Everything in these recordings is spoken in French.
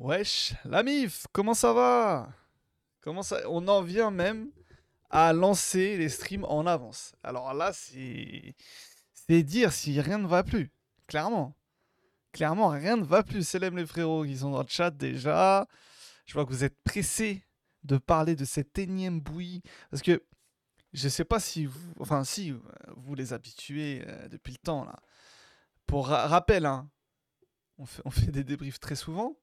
Wesh, la MIF, comment ça va? Comment ça On en vient même à lancer les streams en avance. Alors là, c'est dire si rien ne va plus. Clairement. Clairement, rien ne va plus. Célèbre les frérots qui sont dans le chat déjà. Je vois que vous êtes pressés de parler de cette énième bouillie. Parce que je sais pas si vous. Enfin, si, vous les habituez euh, depuis le temps là. Pour rappel, hein, on fait des débriefs très souvent.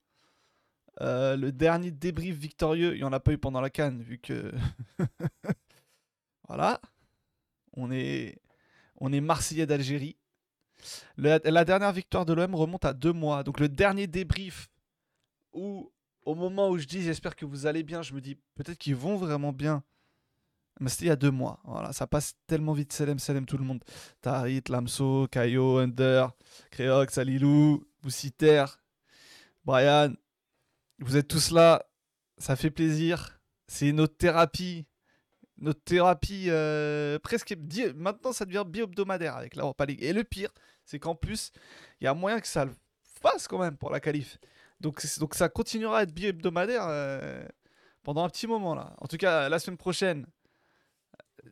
Euh, le dernier débrief victorieux, il n'y en a pas eu pendant la canne, vu que. voilà. On est, on est Marseillais d'Algérie. La, dernière victoire de l'OM remonte à deux mois. Donc le dernier débrief où, au moment où je dis j'espère que vous allez bien, je me dis peut-être qu'ils vont vraiment bien. Mais c'était il y a deux mois. Voilà, ça passe tellement vite. Selem, Selem, tout le monde. Tarit, Lamso, Kayo, Under, Créox, Salilou, Boussiter, Brian, vous êtes tous là, ça fait plaisir. C'est notre thérapie. Notre thérapie euh, presque. Maintenant, ça devient bi-hebdomadaire avec la Europa League. Et le pire, c'est qu'en plus, il y a moyen que ça le fasse quand même pour la qualif. Donc, donc ça continuera à être bi-hebdomadaire euh, pendant un petit moment là. En tout cas, la semaine prochaine,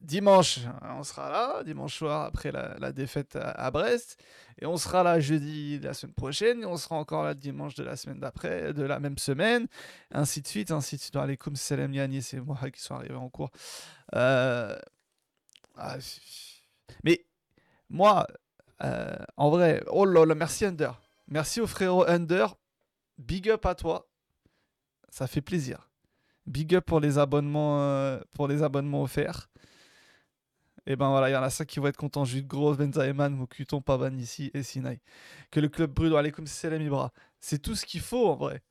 dimanche, on sera là, dimanche soir après la, défaite à, Brest. Et on sera là jeudi de la semaine prochaine. Et on sera encore là dimanche de la semaine d'après, de la même semaine. Ainsi de suite, ainsi de suite. Allez, comme Salem Yani, c'est moi qui sont arrivés en cours. Euh, ah, mais moi, euh, en vrai, oh là là, merci Under. Merci au frérot Under. Big up à toi. Ça fait plaisir. Big up pour les abonnements, euh, pour les abonnements offerts. Et ben voilà, il y en a ça qui vont être contents. Jude Gros, Benzaeman, Mokuton, Pavan ici et Sinai. Que le club brûle, allez comme c'est Ibra. C'est tout ce qu'il faut en vrai.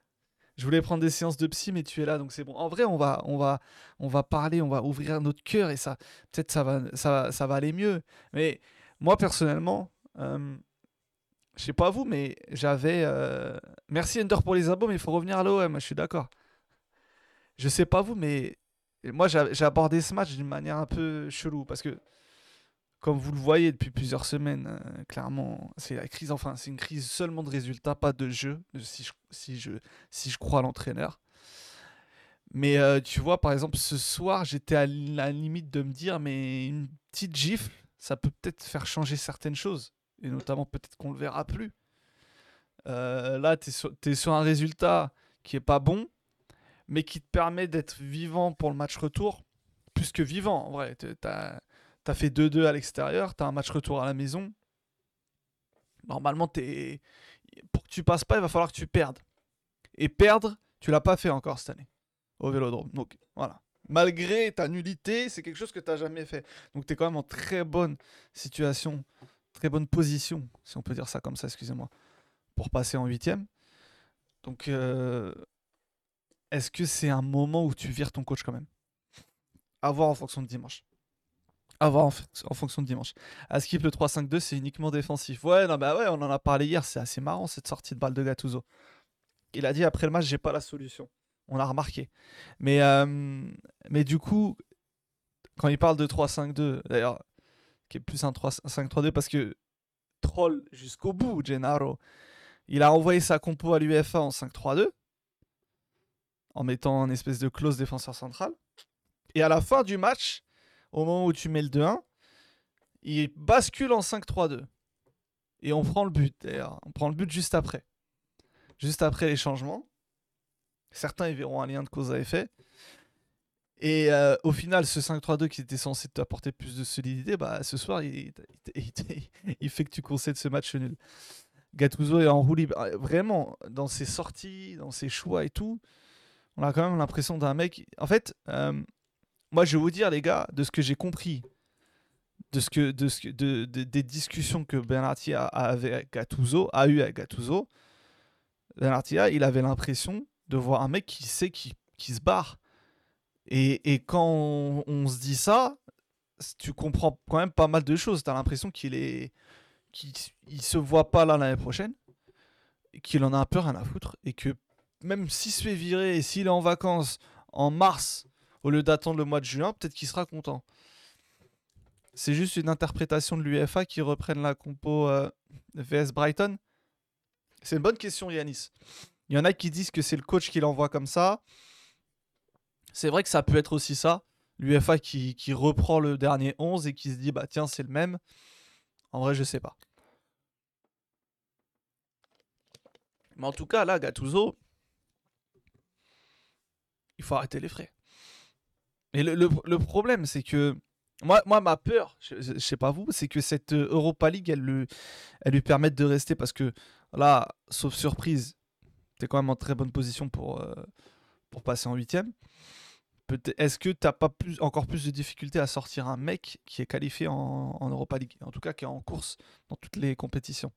Je voulais prendre des séances de psy, mais tu es là, donc c'est bon. En vrai, on va, on va, on va parler, on va ouvrir notre cœur et ça, peut-être ça va, ça, ça va aller mieux. Mais moi personnellement, euh, je sais pas vous, mais j'avais. Euh, merci Ender pour les abos, mais il faut revenir à l'OM. Je suis d'accord. Je sais pas vous, mais moi, j'ai abordé ce match d'une manière un peu chelou parce que, comme vous le voyez depuis plusieurs semaines, euh, clairement, c'est la crise. Enfin, c'est une crise seulement de résultats, pas de jeu, si je, si je, si je crois à l'entraîneur. Mais euh, tu vois, par exemple, ce soir, j'étais à la limite de me dire, mais une petite gifle, ça peut peut-être faire changer certaines choses. Et notamment, peut-être qu'on le verra plus. Euh, là, tu es, es, sur un résultat qui est pas bon mais qui te permet d'être vivant pour le match retour, plus que vivant en vrai. Tu as, fait 2-2 à l'extérieur, tu as un match retour à la maison. Normalement, es... pour que tu passes pas, il va falloir que tu perdes. Et perdre, tu l'as pas fait encore cette année au Vélodrome. Donc voilà. Malgré ta nullité, c'est quelque chose que tu n'as jamais fait. Donc tu es quand même en très bonne situation, très bonne position, si on peut dire ça comme ça, excusez-moi, pour passer en huitième. Donc euh, est-ce que c'est un moment où tu vires ton coach quand même? À voir en fonction de dimanche. À voir en, fonction de dimanche. À skip le 3-5-2, c'est uniquement défensif. Ouais, non, bah ouais, on en a parlé hier. C'est assez marrant cette sortie de balle de Gattuso. Il a dit après le match, j'ai pas la solution. On l'a remarqué. Mais, euh, mais du coup, quand il parle de 3-5-2, d'ailleurs, qui est plus un 3-5-3-2 parce que troll jusqu'au bout, Gennaro. Il a envoyé sa compo à l'UFA en 5-3-2 en mettant un espèce de close défenseur central. Et à la fin du match, au moment où tu mets le 2-1, il bascule en 5-3-2. Et on prend le but, d'ailleurs. On prend le but juste après. Juste après les changements. Certains y verront un lien de cause à effet. Et euh, au final, ce 5-3-2 qui était censé t'apporter plus de solidité, bah, ce soir, il, fait que tu concèdes ce match nul. Gattuso est en roue libre. Vraiment, dans ses sorties, dans ses choix et tout, on a quand même l'impression d'un mec. En fait, euh, moi, je vais vous dire, les gars, de ce que j'ai compris, de ce que, de ce de, des discussions que Bernardi a, avec Gattuso, a eu avec Gattuso, Bernardi, il avait l'impression de voir un mec qui sait qui, qui se barre. Et, et quand on, se dit ça, tu comprends quand même pas mal de choses. Tu as l'impression qu'il est qu'il il se voit pas là l'année prochaine, qu'il en a un peu rien à foutre et que même s'il se fait virer et s'il est en vacances en mars au lieu d'attendre le mois de juin, peut-être qu'il sera content. C'est juste une interprétation de l'UEFA qui reprenne la compo euh, VS Brighton C'est une bonne question, Yanis. Il y en a qui disent que c'est le coach qui l'envoie comme ça. C'est vrai que ça peut être aussi ça. L'UFA qui, qui reprend le dernier 11 et qui se dit bah tiens c'est le même. En vrai je sais pas. Mais en tout cas là Gattuso, il faut arrêter les frais. Et le, le- problème c'est que moi, ma peur, je, je- sais pas vous, c'est que cette euh, Europa League elle, le- elle lui permette de rester parce que là, sauf surprise, t'es quand même en très bonne position pour, euh, passer en huitième. Est-ce que t'as pas encore plus de difficultés à sortir un mec qui est qualifié en Europa League, en tout cas qui est en course dans toutes les compétitions?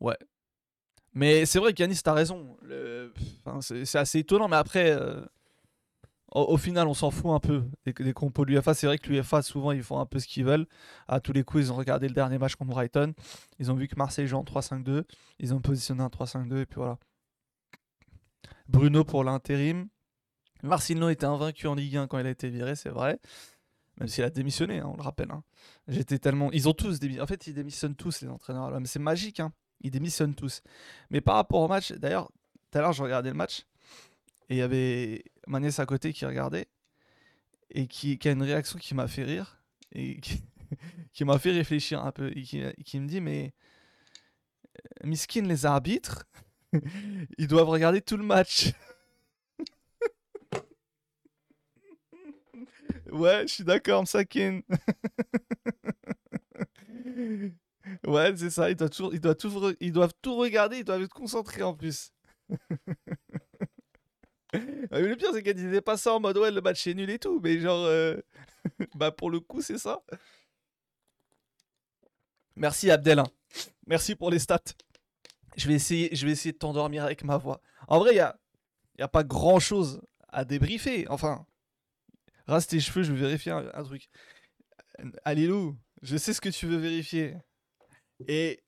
Ouais. Mais c'est vrai qu'Yanis, t'as raison. Le- enfin, c'est assez étonnant, mais après, euh, au, final, on s'en fout un peu des, des compos de l'UFA. C'est vrai que l'UFA, souvent, ils font un peu ce qu'ils veulent. À tous les coups, ils ont regardé le dernier match contre Brighton. Ils ont vu que Marseille joue en 3-5-2. Ils ont positionné un 3-5-2, et puis voilà. Bruno pour l'intérim. Marcino était invaincu en Ligue 1 quand il a été viré, c'est vrai. Même s'il a démissionné, hein, on le rappelle. hein. J'étais tellement. Ils ont tous démissionné. En fait, ils démissionnent tous, les entraîneurs. Mais c'est magique, hein. Ils démissionnent tous. Mais par rapport au match, d'ailleurs, tout à l'heure, je regardais le match. Et il y avait Magnès à côté qui regardait. Et qui, a une réaction qui m'a fait rire. Et qui, qui m'a fait réfléchir un peu. Et qui, qui me dit Mais. euh, Miskin, les arbitres, ils doivent regarder tout le match. Ouais, je suis d'accord, Msakin. Ouais, c'est ça, ils doivent, toujours, ils, doivent tout, ils doivent tout regarder, ils doivent être concentrés en plus. Ah, mais le pire, c'est qu'elle disait pas ça en mode ouais, le match est nul et tout, mais genre, euh, bah pour le coup, c'est ça. Merci Abdel. hein. Merci pour les stats. Je vais essayer, je vais essayer de t'endormir avec ma voix. En vrai, il y a, y a pas grand chose à débriefer. Enfin, rase tes cheveux, je vais vérifier un, un truc. Alilou, je sais ce que tu veux vérifier. Et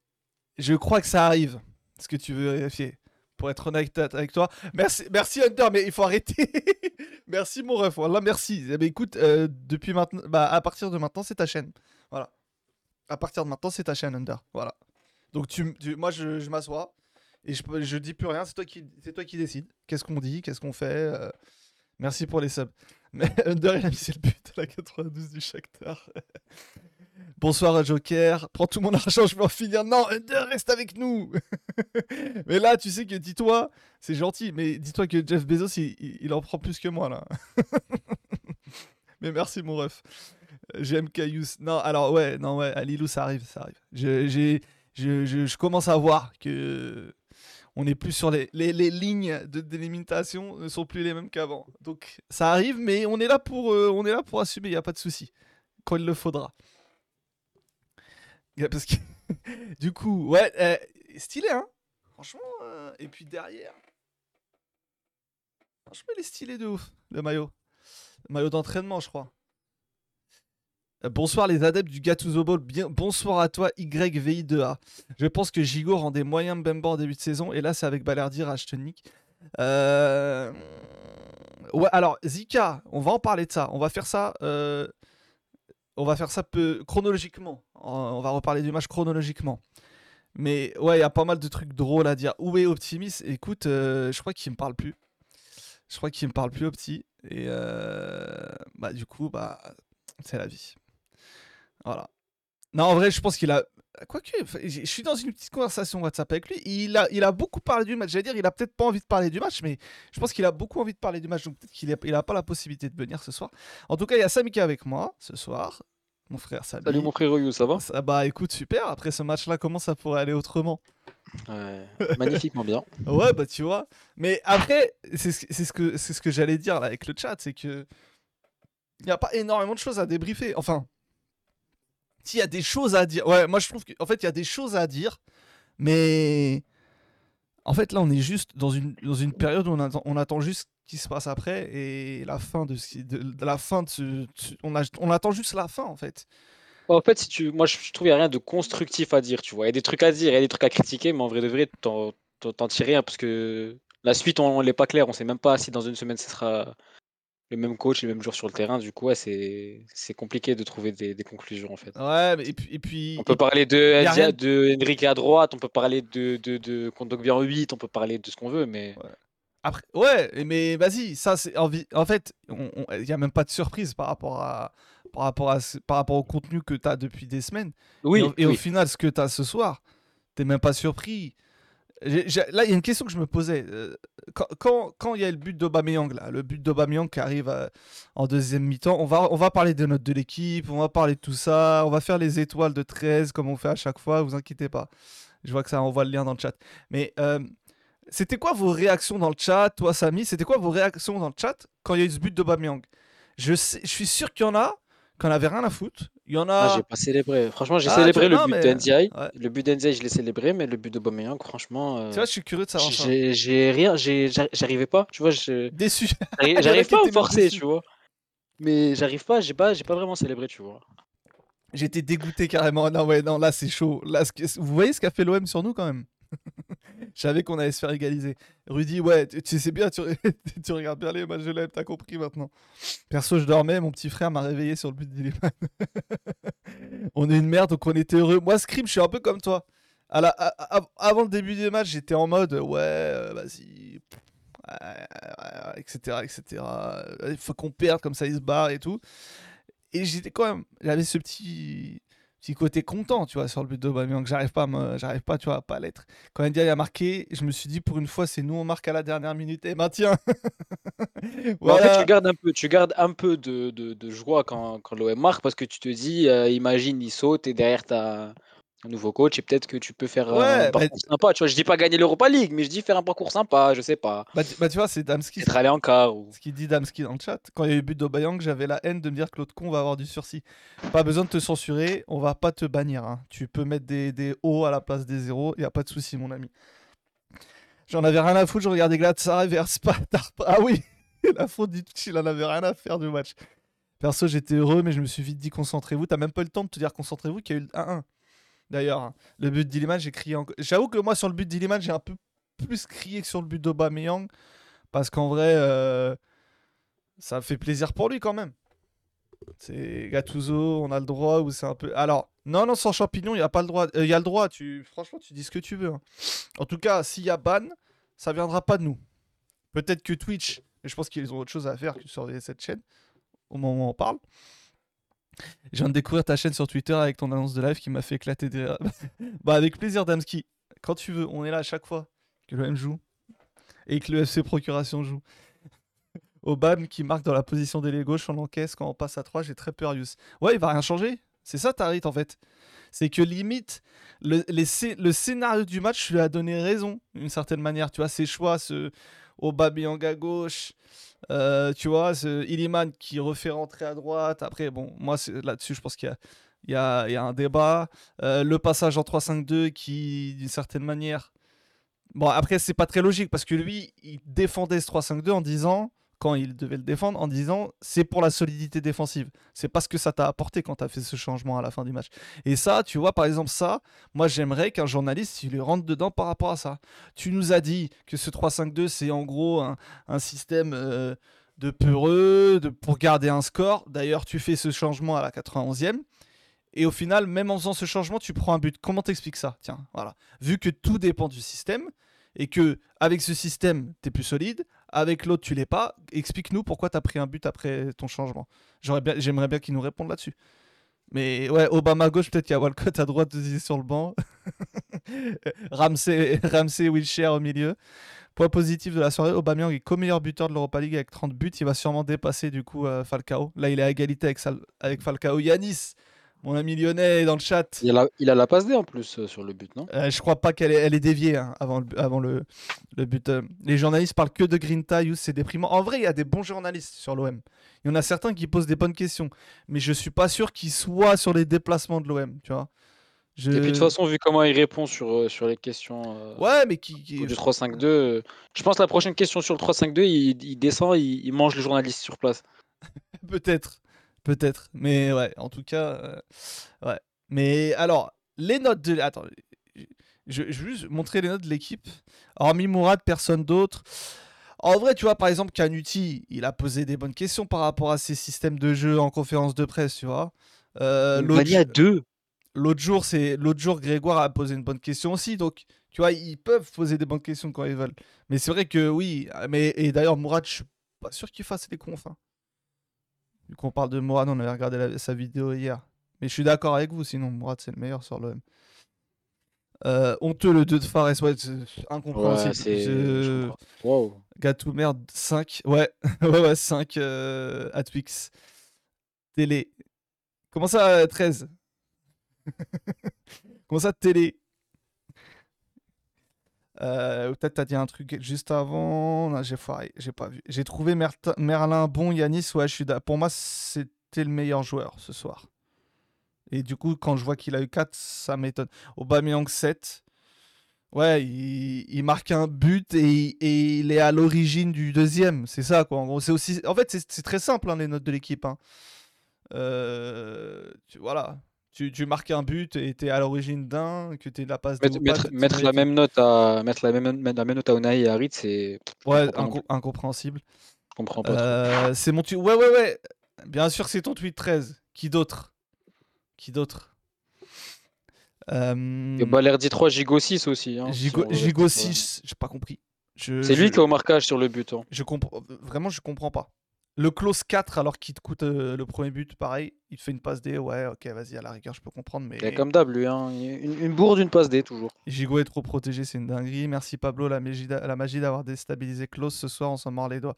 je crois que ça arrive, ce que tu veux vérifier. Pour être honnête avec toi. Merci, merci Hunter, mais il faut arrêter. merci mon ref. Voilà, merci. Eh ben, écoute, euh, depuis maintenant, bah, à partir de maintenant, c'est ta chaîne. Voilà. À partir de maintenant, c'est ta chaîne Hunter. Voilà. Donc tu, moi, je, m'assois et je, je dis plus rien. C'est toi qui, c'est décides. Qu'est-ce qu'on dit, qu'est-ce qu'on fait? euh, Merci pour les subs. Mais Under, il a mis le but à la 92 du Shakhtar. Bonsoir Joker. Prends tout mon argent, je vais en finir. Non, Under, reste avec nous. mais là, tu sais que dis-toi, c'est gentil, mais dis-toi que Jeff Bezos, il, il- en prend plus que moi là. mais merci mon ref. J'aime Caius. Non, alors ouais, non ouais, à ça arrive, ça arrive. Je, je, je- commence à voir que on n'est plus sur les, les, les lignes de délimitation ne sont plus les mêmes qu'avant. Donc ça arrive, mais on est là pour, euh, on est là pour assumer, il n'y a pas de souci. Quand il le faudra. Parce que, du coup, ouais, euh, stylé, hein Franchement, euh, et puis derrière. Franchement, il est stylé de ouf, le maillot. Le maillot d'entraînement, je crois. Euh, Bonsoir les adeptes du Gattuso Ball, bien bonsoir à toi YVI2A. Je pense que Gigot rendait moyen Mbemba en début de saison et là c'est avec Balerdi, Rachtonik. Euh... Ouais, alors Zika, on va en parler de ça. On va faire ça, on va faire ça peu chronologiquement. On va reparler du match chronologiquement. Mais ouais, il y a pas mal de trucs drôles à dire. Où est Optimis Écoute, euh, je crois qu'il me parle plus. Je crois qu'il me parle plus Opti. Et euh, bah du coup, bah c'est la vie. Voilà. Non, en vrai, je pense qu'il a. Quoique, je suis dans une petite conversation WhatsApp avec lui. Il a, il a beaucoup parlé du match. J'allais dire, il a peut-être pas envie de parler du match, mais je pense qu'il a beaucoup envie de parler du match. Donc peut-être qu'il a, il a pas la possibilité de venir ce soir. En tout cas, il y a Sami qui est avec moi ce soir. Mon frère Sami. Salut mon frère You, ça va? Ça- bah écoute, super. Après ce match-là, comment ça pourrait aller autrement? Ouais, Magnifiquement bien. Ouais, bah tu vois. Mais après, c'est ce, que, ce que j'allais dire là avec le chat, c'est que il n'y a pas énormément de choses à débriefer. Enfin, s'il y a des choses à dire. Ouais, moi je trouve qu'en fait, il y a des choses à dire, mais en fait, là, on est juste dans une, dans une période où on attend, on attend juste ce qui se passe après et la fin de, ce de, la fin de on, a- on attend juste la fin en fait. En fait, si tu... moi je trouve qu'il n'y a rien de constructif à dire, tu vois. Il y a des trucs à dire, il y a des trucs à critiquer, mais en vrai de vrai, t'en tires rien parce que la suite, on, l'est pas clair. On sait même pas si dans une semaine ce sera le même coach, les mêmes joueurs sur le terrain. Du coup, ouais, c'est c'est compliqué de trouver des, des conclusions en fait. Ouais, mais et puis. Et puis On peut parler de, y a rien- de Enrique à droite, on peut parler de, de, de Kondogbia en 8, on peut parler de ce qu'on veut, mais Après, ouais, mais vas-y, ça c'est envie. En fait, il n'y a même pas de surprise par rapport à par rapport à par rapport au contenu que tu as depuis des semaines. oui, et au, final, ce que tu as ce soir, t'es même pas surpris. Là, il y a une question que je me posais. euh, quand- quand il y a le but d'Aubameyang, là, le but d'Aubameyang qui arrive euh, en deuxième mi-temps, on va, on va parler des notes de l'équipe, on va parler de tout ça, on va faire les étoiles de 13 comme on fait à chaque fois, vous inquiétez pas. Je vois que ça envoie le lien dans le chat. Mais euh, c'était quoi vos réactions dans le chat, toi Samy? C'était quoi vos réactions dans le chat quand il y a eu ce but d'Aubameyang? Je, je suis sûr qu'il y en a qui en avaient rien à foutre. Il y en Ah, a... j'ai pas célébré. Franchement, j'ai Ah, célébré le non, but mais- ouais. Le but NDI, je l'ai célébré, mais le but de Aubameyang, franchement, euh, Tu vois, je suis curieux de savoir j'ai rien, j'arrivais pas. Tu vois, je- Déçu. j'arrive pas à forcer, tu vois. Mais j'arrive pas, j'ai pas, j'ai pas vraiment célébré, tu vois. J'étais dégoûté carrément. Non, ouais, non, là c'est chaud. Là, Vous voyez ce qu'a fait l'OM sur nous quand même? Je savais qu'on allait se faire égaliser. Rudy, ouais, tu, sais bien, tu, regardes bien les matchs de l'OM, t'as compris maintenant. Perso, je dormais, mon petit frère m'a réveillé sur le but d'Iliman. on est une merde, donc on était heureux. Moi, Scream, je suis un peu comme toi. Avant le début des matchs, j'étais en mode, ouais, euh, vas-y, etc., etc. Il faut qu'on perde, comme ça il se barre et tout. Et j'étais quand même, j'avais ce petit, petit côté content, tu vois, sur le but d'Aubameyang. J'arrive pas, à me- j'arrive pas, tu vois, à pas l'être. Quand Ndiaye a marqué, je me suis dit pour une fois, c'est nous on marque à la dernière minute. Et ben tiens. En fait, tu gardes un peu, tu gardes un peu de, de, de joie quand, quand l'OM marque parce que tu te dis, euh, imagine, il saute et derrière, tu as un nouveau coach et peut-être que tu peux faire Ouais, un parcours bah- sympa. Tu vois, je dis pas gagner l'Europa League, mais je dis faire un parcours sympa, je sais pas. Bah, tu- bah, tu vois, c'est Damski. Être allé en quart. Ou... Ce qu'il dit Damski dans le chat. Quand il y a eu le but d'Aubameyang, j'avais la haine de me dire que l'autre con va avoir du sursis. Pas besoin de te censurer, on va pas te bannir. hein. Tu peux mettre des, des O à la place des zéros, y a pas de souci, mon ami. J'en avais rien à foutre, je regardais Galatasaray vers Sparta. Ah oui, la faute du il en avait rien à faire du match. Perso, j'étais heureux, mais je me suis vite dit concentrez-vous. T'as même pas eu le temps de te dire concentrez-vous qu'il y a eu le 1-1. D'ailleurs, hein, le but d'Iliman, j'ai crié encore. J'avoue que moi, sur le but d'Iliman, j'ai un peu plus crié que sur le but d'Aubameyang. Parce qu'en vrai, euh, ça fait plaisir pour lui quand même. C'est Gattuso, on a le droit ou c'est un peu. Alors, non, non, sans champignon, il n'y a pas le droit. Il y a le droit, tu... franchement, tu dis ce que tu veux. hein. En tout cas, s'il y a ban, ça viendra pas de nous. Peut-être que Twitch, mais je pense qu'ils ont autre chose à faire que surveiller cette chaîne au moment où on parle. Je viens de découvrir ta chaîne sur Twitter avec ton annonce de live qui m'a fait éclater des. bah, avec plaisir, Damski. Quand tu veux, on est là à chaque fois que l'OM joue et que le FC Procuration joue. Obama qui marque dans la position d'ailier gauche, on encaisse quand on passe à 3, j'ai très peur, Yus. Ouais, il va rien changer. C'est ça, Tarit, en fait. C'est que limite, le, le scénario du match lui a donné raison, d'une certaine manière. Tu vois, ses choix, ce Aubameyang à gauche, euh, tu vois, Illiman qui refait rentrer à droite. Après, bon, moi, là-dessus, je pense qu'il y a un débat. Euh, le passage en 3-5-2 qui, d'une certaine manière... Bon, après, c'est pas très logique parce que lui, il défendait ce 3-5-2 en disant, quand il devait le défendre, en disant c'est pour la solidité défensive. C'est pas ce que ça t'a apporté quand t'as fait ce changement à la fin du match. Et ça, tu vois, par exemple, ça, moi j'aimerais qu'un journaliste il rentre dedans par rapport à ça. Tu nous as dit que ce 3-5-2 c'est en gros un, système euh, de peureux, de, pour garder un score. D'ailleurs, tu fais ce changement à la 91e. Et au final, même en faisant ce changement, tu prends un but. Comment t'expliques ça? Tiens, voilà. Vu que tout dépend du système et que avec ce système, tu es plus solide, avec l'autre, tu l'es pas, explique-nous pourquoi tu as pris un but après ton changement. J'aurais bien, j'aimerais bien qu'il nous réponde là-dessus. Mais ouais, Obama à gauche, peut-être qu'il y a Walcott à droite sur le banc. Ramsey, Ramsey Wilshire au milieu. Point positif de la soirée, Aubameyang est co-meilleur buteur de l'Europa League avec 30 buts. Il va sûrement dépasser du coup euh, Falcao. Là, il est à égalité avec, avec Falcao. Yanis, mon ami lyonnais, est dans le chat. Il a, la, il a la passe D en plus euh, sur le but, non? Euh, je crois pas qu'elle est, elle est déviée hein, avant, le, avant le, le but. euh. Les journalistes parlent que de Grinta, Youss, c'est déprimant. En vrai, il y a des bons journalistes sur l'OM. Il y en a certains qui posent des bonnes questions, mais je suis pas sûr qu'ils soient sur les déplacements de l'OM, tu vois. Je... Et puis de toute façon, vu comment il répond sur, sur les questions ouais, mais qui, qui- du 3-5-2, euh, je pense que la prochaine question sur le 3-5-2, il, il descend, il, il mange le journaliste sur place. peut-être, peut-être, mais ouais, en tout cas, euh, ouais. Mais alors, les notes de, attends, je, vais juste montrer les notes de l'équipe. Hormis Mourad, personne d'autre. En vrai, tu vois, par exemple, Canuti, il a posé des bonnes questions par rapport à ses systèmes de jeu en conférence de presse, tu vois. Euh, l'autre Mania 2. l'autre jour, c'est l'autre jour, Grégoire a posé une bonne question aussi. Donc, tu vois, ils peuvent poser des bonnes questions quand ils veulent. Mais c'est vrai que oui. Mais et d'ailleurs, Mourad, je suis pas sûr qu'il fasse les confs. hein. Vu qu'on parle de Mourad, on avait regardé la- sa vidéo hier. Mais je suis d'accord avec vous, sinon Mourad, c'est le meilleur sur l'OM. Euh, honteux le 2 de Fares, ouais, c'est incompréhensible. Ouais, c'est. Je-. Wow. Gatou merde 5. Ouais, ouais, ouais, 5 euh, à Twix. Télé. Comment ça, euh, 13 Comment ça, télé? Euh, Peut-être t'as dit un truc juste avant. J'ai j'ai pas vu. J'ai trouvé Merlin bon, Yanis. Ouais, je suis Pour moi, c'était le meilleur joueur ce soir. Et du coup, quand je vois qu'il a eu 4, ça m'étonne. Aubameyang 7. Ouais, il, marque un but et, il est à l'origine du deuxième. C'est ça, quoi. En aussi. En fait, c'est très simple, hein, les notes de l'équipe. hein. Euh, voilà. Tu, tu marques un but et t'es à l'origine d'un, que t'es la passe de Mettre, tu- tu la même note à mettre la même, mettre la même note à Unai et à Harit, c'est. Ouais, inco- incompréhensible. Je comprends pas. Euh, c'est mon tweet. Ouais, ouais, ouais. Bien sûr, c'est ton tweet 13. Qui d'autre? Qui d'autre? Euh, Et Balerdi 3, Gigo 6 aussi. Hein, Gigo, Gigo rester sur- 6, j'ai pas compris. C'est lui qui est au marquage sur le but. hein. Je comprends vraiment, je comprends pas. Le close 4 alors qu'il te coûte euh, le premier but, pareil, il te fait une passe D, ouais, ok, vas-y, à la rigueur, je peux comprendre, mais Il est comme d'hab, lui. Hein. Une, une bourde, une passe D, toujours. Gigo est trop protégé, c'est une dinguerie. Merci Pablo, la magie, d'a- la magie d'avoir déstabilisé Klaus ce soir, on s'en mord les doigts.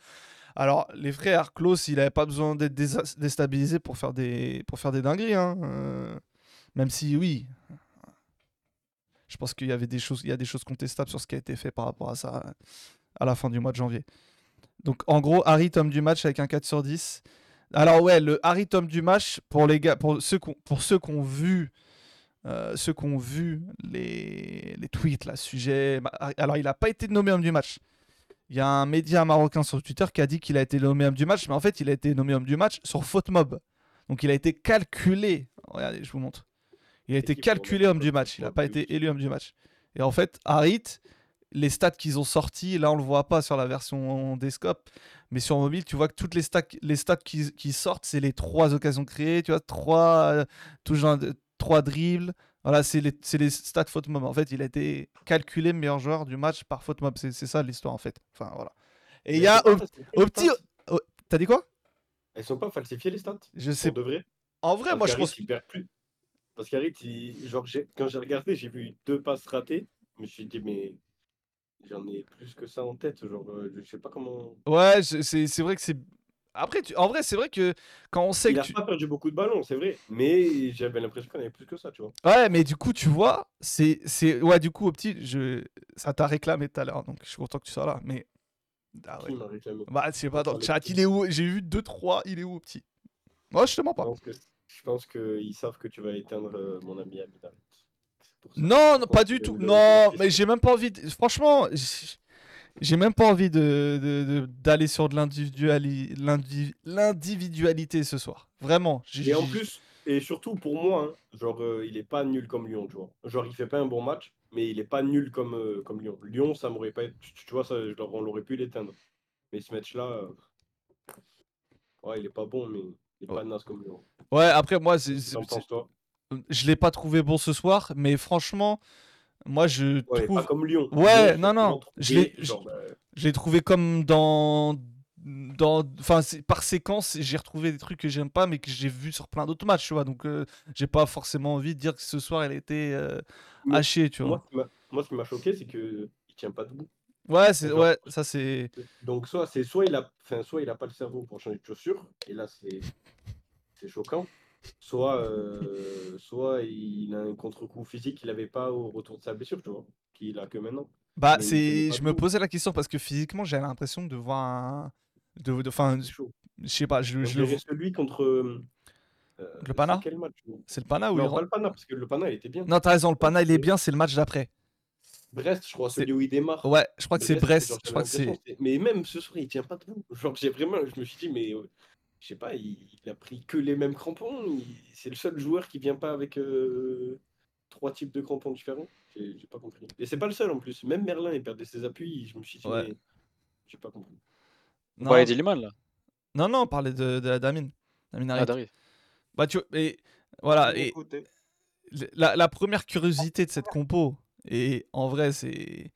Alors, les frères, Klaus, il avait pas besoin d'être déstabilisé pour faire des, pour faire des dingueries, hein. euh, Même si, oui, je pense qu'il y avait des choses, il y a des choses contestables sur ce qui a été fait par rapport à ça à la fin du mois de janvier. Donc en gros, Harry Tom du match avec un 4 sur 10. Alors ouais, le Harry Tom du match pour les gars, pour ceux qui pour ceux qui ont vu euh, ceux qui ont vu les, les tweets là, sujet. Alors il n'a pas été nommé homme du match. Il y a un média marocain sur Twitter qui a dit qu'il a été nommé homme du match, mais en fait il a été nommé homme du match sur faute mob. Donc il a été calculé. Regardez, je vous montre. Il a été calculé homme du match. Il n'a pas été élu homme du match. Et en fait, Harit, les stats qu'ils ont sortis, là on le voit pas sur la version des scopes, mais sur mobile, tu vois que toutes les stats, les stats qui, qui sortent, c'est les trois occasions créées, tu vois, trois, euh, touches trois dribbles. Voilà, c'est les, les stats faute mob. En fait, il a été calculé meilleur joueur du match par faute mob. C'est ça l'histoire en fait. Enfin voilà. Et il y a au, petit. T'as dit quoi? Elles sont pas falsifiées les stats Je sais. De vrai En vrai, Parce moi je pense. il perd plus. Parce qu'Harit, il- genre, j'ai- quand j'ai regardé, j'ai vu deux passes ratées. Je me suis dit, mais j'en ai plus que ça en tête. Genre, euh, je sais pas comment. Ouais, c'est c'est vrai que c'est. Après, tu- en vrai, c'est vrai que quand on sait Il que a tu. pas perdu beaucoup de ballons, c'est vrai. Mais j'avais l'impression qu'on avait plus que ça, tu vois. Ouais, mais du coup, tu vois, c'est. c'est- Ouais, du coup, au petit, je... ça t'a réclamé tout à l'heure, donc je suis content que tu sois là. Mais. Ah ouais. Qui réclamé? Bah, sais pas, dans le chat, il est où? J'ai vu 2-3, il est où, au petit? Moi, je te mens pas. que je pense qu'ils savent que tu vas éteindre euh, mon ami Amidal. C'est pour ça. Non, non, pas du tout. Non, mais j'ai même pas envie. De... Franchement, j'ai même pas envie de d'aller sur de l'individuali- l'indi- l'individualité ce soir. Vraiment. Et en plus, et surtout pour moi, hein, genre, euh, il est pas nul comme Lyon, tu vois. Genre, il fait pas un bon match, mais il est pas nul comme, euh, comme Lyon. Lyon, ça m'aurait pas été. Tu, tu vois, ça, on l'aurait pu l'éteindre. Mais ce match-là, euh, ouais, il est pas bon, mais il est pas naze comme Lyon. Ouais, après, moi, c'est- Je l'ai pas trouvé bon ce soir, mais franchement, moi, je Ouais, trouve. pas comme Lyon. Ouais, Lyon, non, non, vraiment je l'ai- trouvé, comme dans. dans enfin, par séquence, j'ai retrouvé des trucs que j'aime pas, mais que j'ai vu sur plein d'autres matchs, tu vois. Donc, euh, j'ai pas forcément envie de dire que ce soir, elle était euh, hachée, tu vois. moi, ce qui m'a- choqué, c'est que il tient pas debout. Ouais, c'est, ouais, ça c'est. Donc soit c'est soit il a enfin soit il a pas le cerveau pour changer de chaussure et là c'est c'est choquant. Soit euh, soit il a un contre-coup physique qu'il avait pas au retour de sa blessure, tu vois, qu'il a que maintenant. Bah, il c'est. Je me posais la question parce que physiquement, j'ai l'impression de voir un. De, de- enfin, je sais pas, je, je le celui contre euh, Le Pana? c'est le Pana ou il Non, rentre? pas le Pana parce que le Pana il était bien. Non, t'as raison, le Pana, il est bien, c'est le match d'après. Brest, je crois, C'est- celui où il démarre. Ouais, je crois que c'est Brest. Je crois que c'est. Mais même ce soir, il tient pas debout. Genre, j'ai vraiment, je me suis dit, mais je sais pas, il, il a pris que les mêmes crampons. C'est le seul joueur qui vient pas avec euh, trois types de crampons différents? J'ai pas compris. Et c'est pas le seul en plus. Même Merlin, il perdait ses appuis. Je me suis dit, Ouais. mais J'ai pas compris. On Non, parlait d'Iliman là. non, non, on parlait de, de la Damine. Damine Ah. Bah, tu vois, et voilà. Et la, la première curiosité de cette compo, et en vrai, c'est.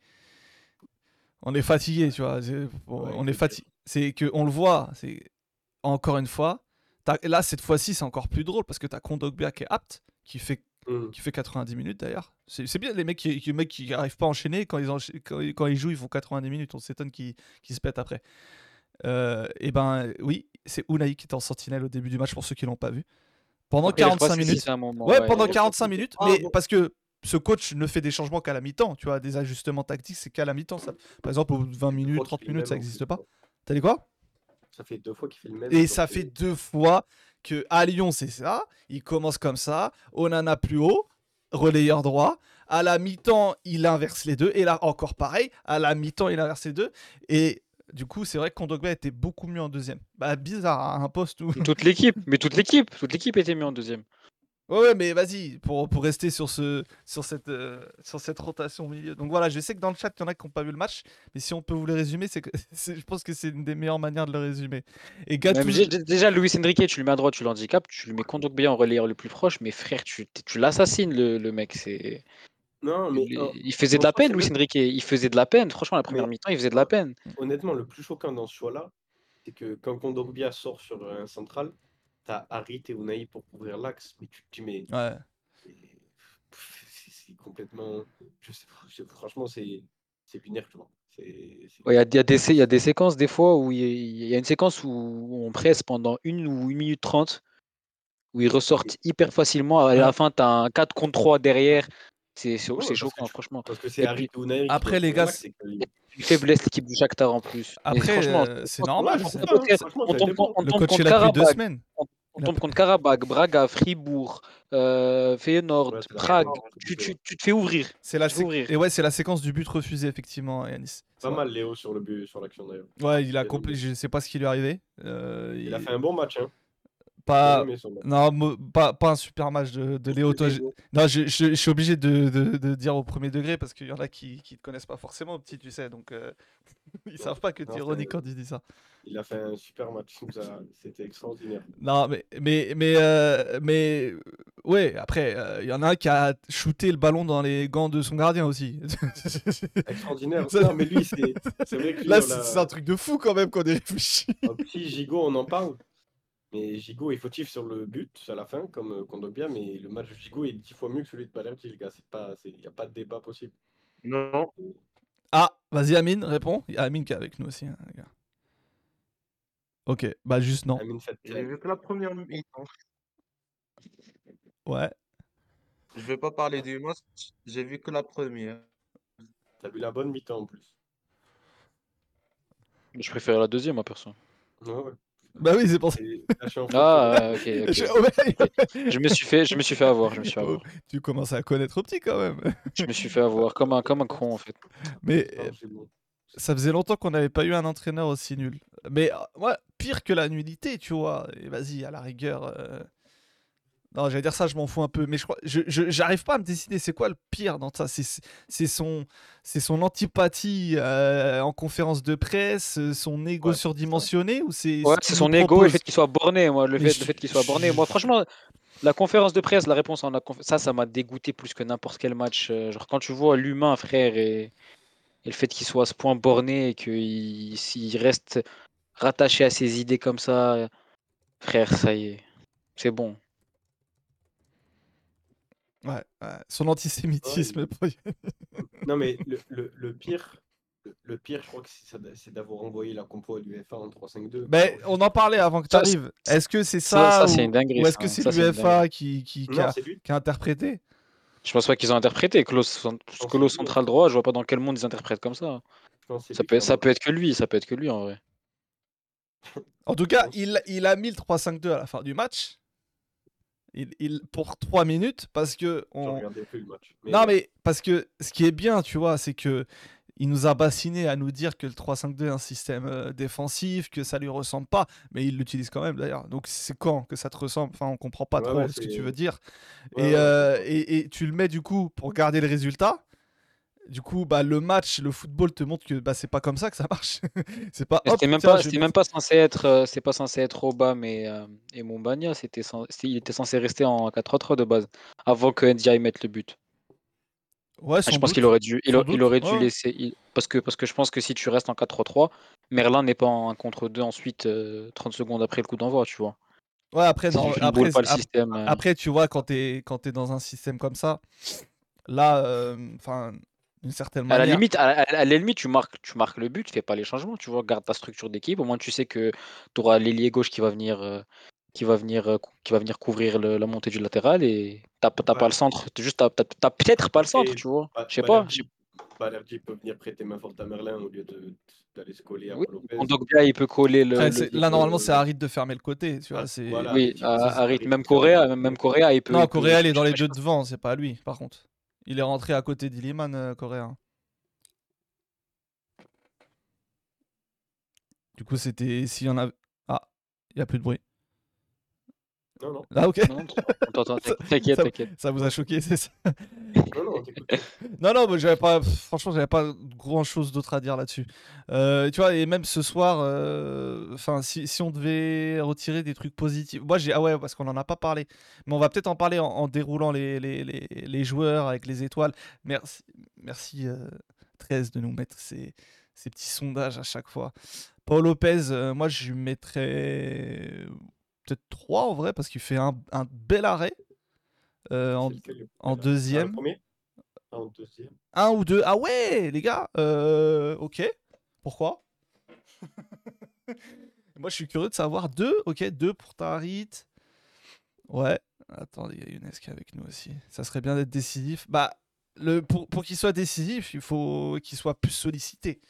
On est fatigué, tu vois. bon, Ouais, on est fatigué. C'est que on le voit. C'est encore une fois. Là, cette fois-ci, c'est encore plus drôle parce que t'as Kondogbia qui est apte, qui fait Hum. qui fait 90 minutes d'ailleurs. C'est bien les mecs qui, qui, les mecs qui arrivent pas à enchaîner quand ils, encha- quand, ils- quand ils jouent, ils font 90 minutes. On s'étonne qu'ils se pètent après. Euh, et ben oui, c'est Unai qui est en sentinelle au début du match pour ceux qui l'ont pas vu. Pendant Après, il a 45 passé minutes. moment, Ouais, pendant ouais. 45 minutes, Ah, mais bon. parce que ce coach ne fait des changements qu'à la mi-temps, tu vois, des ajustements tactiques, c'est qu'à la mi-temps. Ça. Par exemple, au bout de 20 Je minutes, crois 30 qu'il fait le minutes, ça n'existe pas. T'as dit quoi? Ça fait deux fois qu'il fait le même. Et ça fait deux fois que à Lyon, c'est ça. Il commence comme ça. Onana plus haut, relayeur droit. À la mi-temps, il inverse les deux. Et là, encore pareil. À la mi-temps, il inverse les deux. Et du coup, c'est vrai que Kondogba était beaucoup mieux en deuxième. Bah, bizarre, à un poste où. Toute l'équipe, mais toute l'équipe, toute l'équipe était mise en deuxième. Ouais, ouais, mais vas-y, pour, pour rester sur, ce, sur, cette, euh, sur cette rotation au milieu. Donc voilà, je sais que dans le chat, il y en a qui n'ont pas vu le match, mais si on peut vous le résumer, c'est que je pense que c'est une des meilleures manières de le résumer. Et déjà, Luis Enrique, tu le mets à droite, tu l'handicapes, tu lui mets Kondogbia en relayeur le plus proche, mais frère, tu, tu l'assassines le, le mec. C'est... Non, mais Il, il faisait de la peine, Luis Enrique. Il faisait de la peine. Franchement, la première mi-temps, il faisait de la peine. honnêtement, le plus choquant dans ce choix-là, c'est que quand Kondogbia sort sur un central, t'as Harit et Unai pour couvrir l'axe. Mais tu te dis, mais ouais. c'est complètement. Je sais, pas, franchement, c'est c'est binaire, tu vois. Ouais, Il y, a, y a des sé- il y a des séquences, des fois, où il y y a une séquence où on presse pendant une ou une minute trente, où ils ressortent hyper facilement. À la fin, tu as un 4 contre 3 derrière. C'est c'est- Ouais, c'est choquant, tu- franchement. Parce que c'est Et Harit puis, après, les gars, c'est Une faiblesse, l'équipe du Shakhtar en plus. Mais Après, franchement, euh, c'est normal. On, ça, hein, franchement, on ça a tombe, été bon. on Le tombe coach contre est là depuis deux Karabakh. semaines. On tombe contre Karabakh, Braga, Fribourg, euh, Feyenoord, Ouais, c'est la Prague. Tu, tu- tu te fais ouvrir. C'est la, sé- ouvrir. et ouais, c'est la séquence du but refusé, effectivement, Yanis. Pas mal Léo sur le but, sur l'action d'ailleurs. Ouais, il a aimé. Je sais pas ce qui lui est arrivé. Euh, Il a fait un bon match, hein. Pas. Non, pas, pas un super match de, de Léo. Toi. Non, je, je- je suis obligé de, de- de dire au premier degré parce qu'il y en a qui ne te connaissent pas forcément, petit, tu sais. Donc, euh, ils savent pas que tu es ironique quand tu dis ça. Il a fait un super match. C'était extraordinaire. Non, mais, mais, mais, euh, mais ouais, après, euh, il y en a un qui a shooté le ballon dans les gants de son gardien aussi. Extraordinaire. Ça- Non, mais lui, c'est c'est vrai que lui, Là, c'est un truc de fou quand même quand on y réfléchit. Un petit Gigot, on en parle. Mais Gigot est fautif sur le but à la fin, comme euh, Kondogbia, mais le match de Gigot est dix fois mieux que celui de Balerdi, les gars. Il n'y a pas de débat possible. Non, Ah, vas-y, Amine, réponds. Il y a Amine qui est avec nous aussi, hein, les gars. Ok, bah juste non. Amine fait j'ai vu que la première mi-temps. Ouais. Je vais pas parler du match, j'ai vu que la première. T'as vu la bonne mi-temps en plus. Je préfère la deuxième, moi, perso. Ouais, ouais. Bah oui, c'est pour ça. Ah, ok, ok. Je- me suis fait, je me suis fait avoir, je me suis fait Oh, avoir. tu commences à connaître au petit quand même. Je me suis fait avoir comme un, comme un con en fait. Mais euh, non, ça faisait longtemps qu'on n'avait pas eu un entraîneur aussi nul. Mais euh, ouais, pire que la nullité, tu vois. Et vas-y, à la rigueur. euh, Non, j'allais dire ça, je m'en fous un peu. Mais je crois, j'arrive pas à me décider. C'est quoi le pire dans ça? C'est, c'est son, c'est son antipathie euh, en conférence de presse, euh, son ego Ouais, surdimensionné ou c'est Ouais, c'est son ego et le fait qu'il soit borné, moi, le Mais fait, je- le fait qu'il soit borné. Moi, franchement, la conférence de presse, la réponse en la conf- ça, ça m'a dégoûté plus que n'importe quel match. Euh, Genre, quand tu vois l'humain, frère, et, et le fait qu'il soit à ce point borné et qu'il s'il reste rattaché à ses idées comme ça, frère, ça y est, c'est bon. Ouais, ouais, son antisémitisme. Non, mais le, le, le pire, le, pire, je crois que c'est c'est d'avoir envoyé la compo à l'UEFA en 3-5-2. Mais on en parlait avant que tu Ça, arrive. Est-ce que c'est Ça, ça, ça, ou, est-ce que c'est ça, c'est dinguerie. qui, qui, qui a, qui interprété? Je pense pas qu'ils ont interprété. Clos central droit, je vois pas dans quel monde ils interprètent comme ça. Ça lui peut, ça peut être que lui, ça peut être que lui en vrai. En tout cas, il, il a mis le 3-5-2 à la fin du match. Il, il- pour 3 minutes parce que Je on... regardais plus le match. Mais non mais parce que ce qui est bien tu vois c'est que il nous a bassiné à nous dire que le 3-5-2 est un système euh, défensif que ça lui ressemble pas mais il l'utilise quand même d'ailleurs. Donc c'est quand que ça te ressemble? Enfin on comprend pas Ouais, trop ouais, ce que tu veux dire. Ouais, et, ouais, euh, et, et tu le mets du coup pour garder le résultat Du coup, bah, le match, le football te montre que bah, c'est pas comme ça que ça marche. c'est pas. C'était même pas, je même pas censé être, euh, c'est pas censé être Obama et, euh, et Mumbagna, c'était, il était censé rester en 4-3-3 de base, avant que Ndiaye mette le but. Ouais, Ah, je pense qu'il aurait dû, il, il aurait dû ouais. laisser, il- parce que parce que je pense que si tu restes en 4-3-3, Merlin n'est pas en 1 contre 2 ensuite, euh, 30 secondes après le coup d'envoi, tu vois. Ouais, après, non, tu après, pas le système. euh, après, tu vois, quand t'es quand t'es dans un système comme ça, là, euh, enfin, d'une certaine À la limite, à, la- à la limite, tu marques, tu marques le but, tu fais pas les changements, tu vois, garde ta structure d'équipe. Au moins, tu sais que tu auras l'ailier gauche qui va venir, euh, qui va venir, euh, qui va venir couvrir le- la montée du latéral et t'as t'as pas Ouais. le centre, juste t'as, t'as- t'as peut-être pas le centre, Et tu vois. Ba- Je sais pas. Balerdi- peut venir prêter main forte à Merlin au lieu de- d'aller se coller à Oui, Paul Lopez. Kondogbia, il peut coller le. Là, normalement, le- c'est Harit de fermer le côté, tu vois. Ah, c'est... voilà. oui, rythme. Même Correa, même, même Correa, il peut. Non, Correa, il est dans les deux devant, c'est pas à lui, par contre. Il est rentré à côté d'Iliman, euh, Correa. Du coup, c'était. S'il y en a. Ah, il n'y a plus de bruit. Non, non, Ah, ok. Non, attends, attends, t'inquiète, Ça- t'inquiète. Ça vous a choqué, c'est ça? Non, non. Non, non, mais j'avais pas. Franchement, j'avais pas grand chose d'autre à dire là-dessus. Euh, tu vois, et même ce soir, euh, enfin, si, si on devait retirer des trucs positifs. Moi, j'ai. Ah ouais, parce qu'on en a pas parlé. Mais on va peut-être en parler en, en déroulant les, les, les, les joueurs avec les étoiles. Merci, merci euh, 13 de nous mettre ces, ces petits sondages à chaque fois. Paul Lopez, euh, moi, je lui mettrais peut-être 3 en vrai, parce qu'il fait un, un bel arrêt. euh, en, C'est lequel le- en Ah, deuxième. Ah, En deuxième. Un ou deux. Ah ouais, les gars. Euh, ok. Pourquoi? Moi, je suis curieux de savoir. Deux. Ok, deux pour Tarit. Ouais. Attendez, il y a Younes qui est avec nous aussi. Ça serait bien d'être décisif. Bah, le, pour, pour qu'il soit décisif, il faut qu'il soit plus sollicité.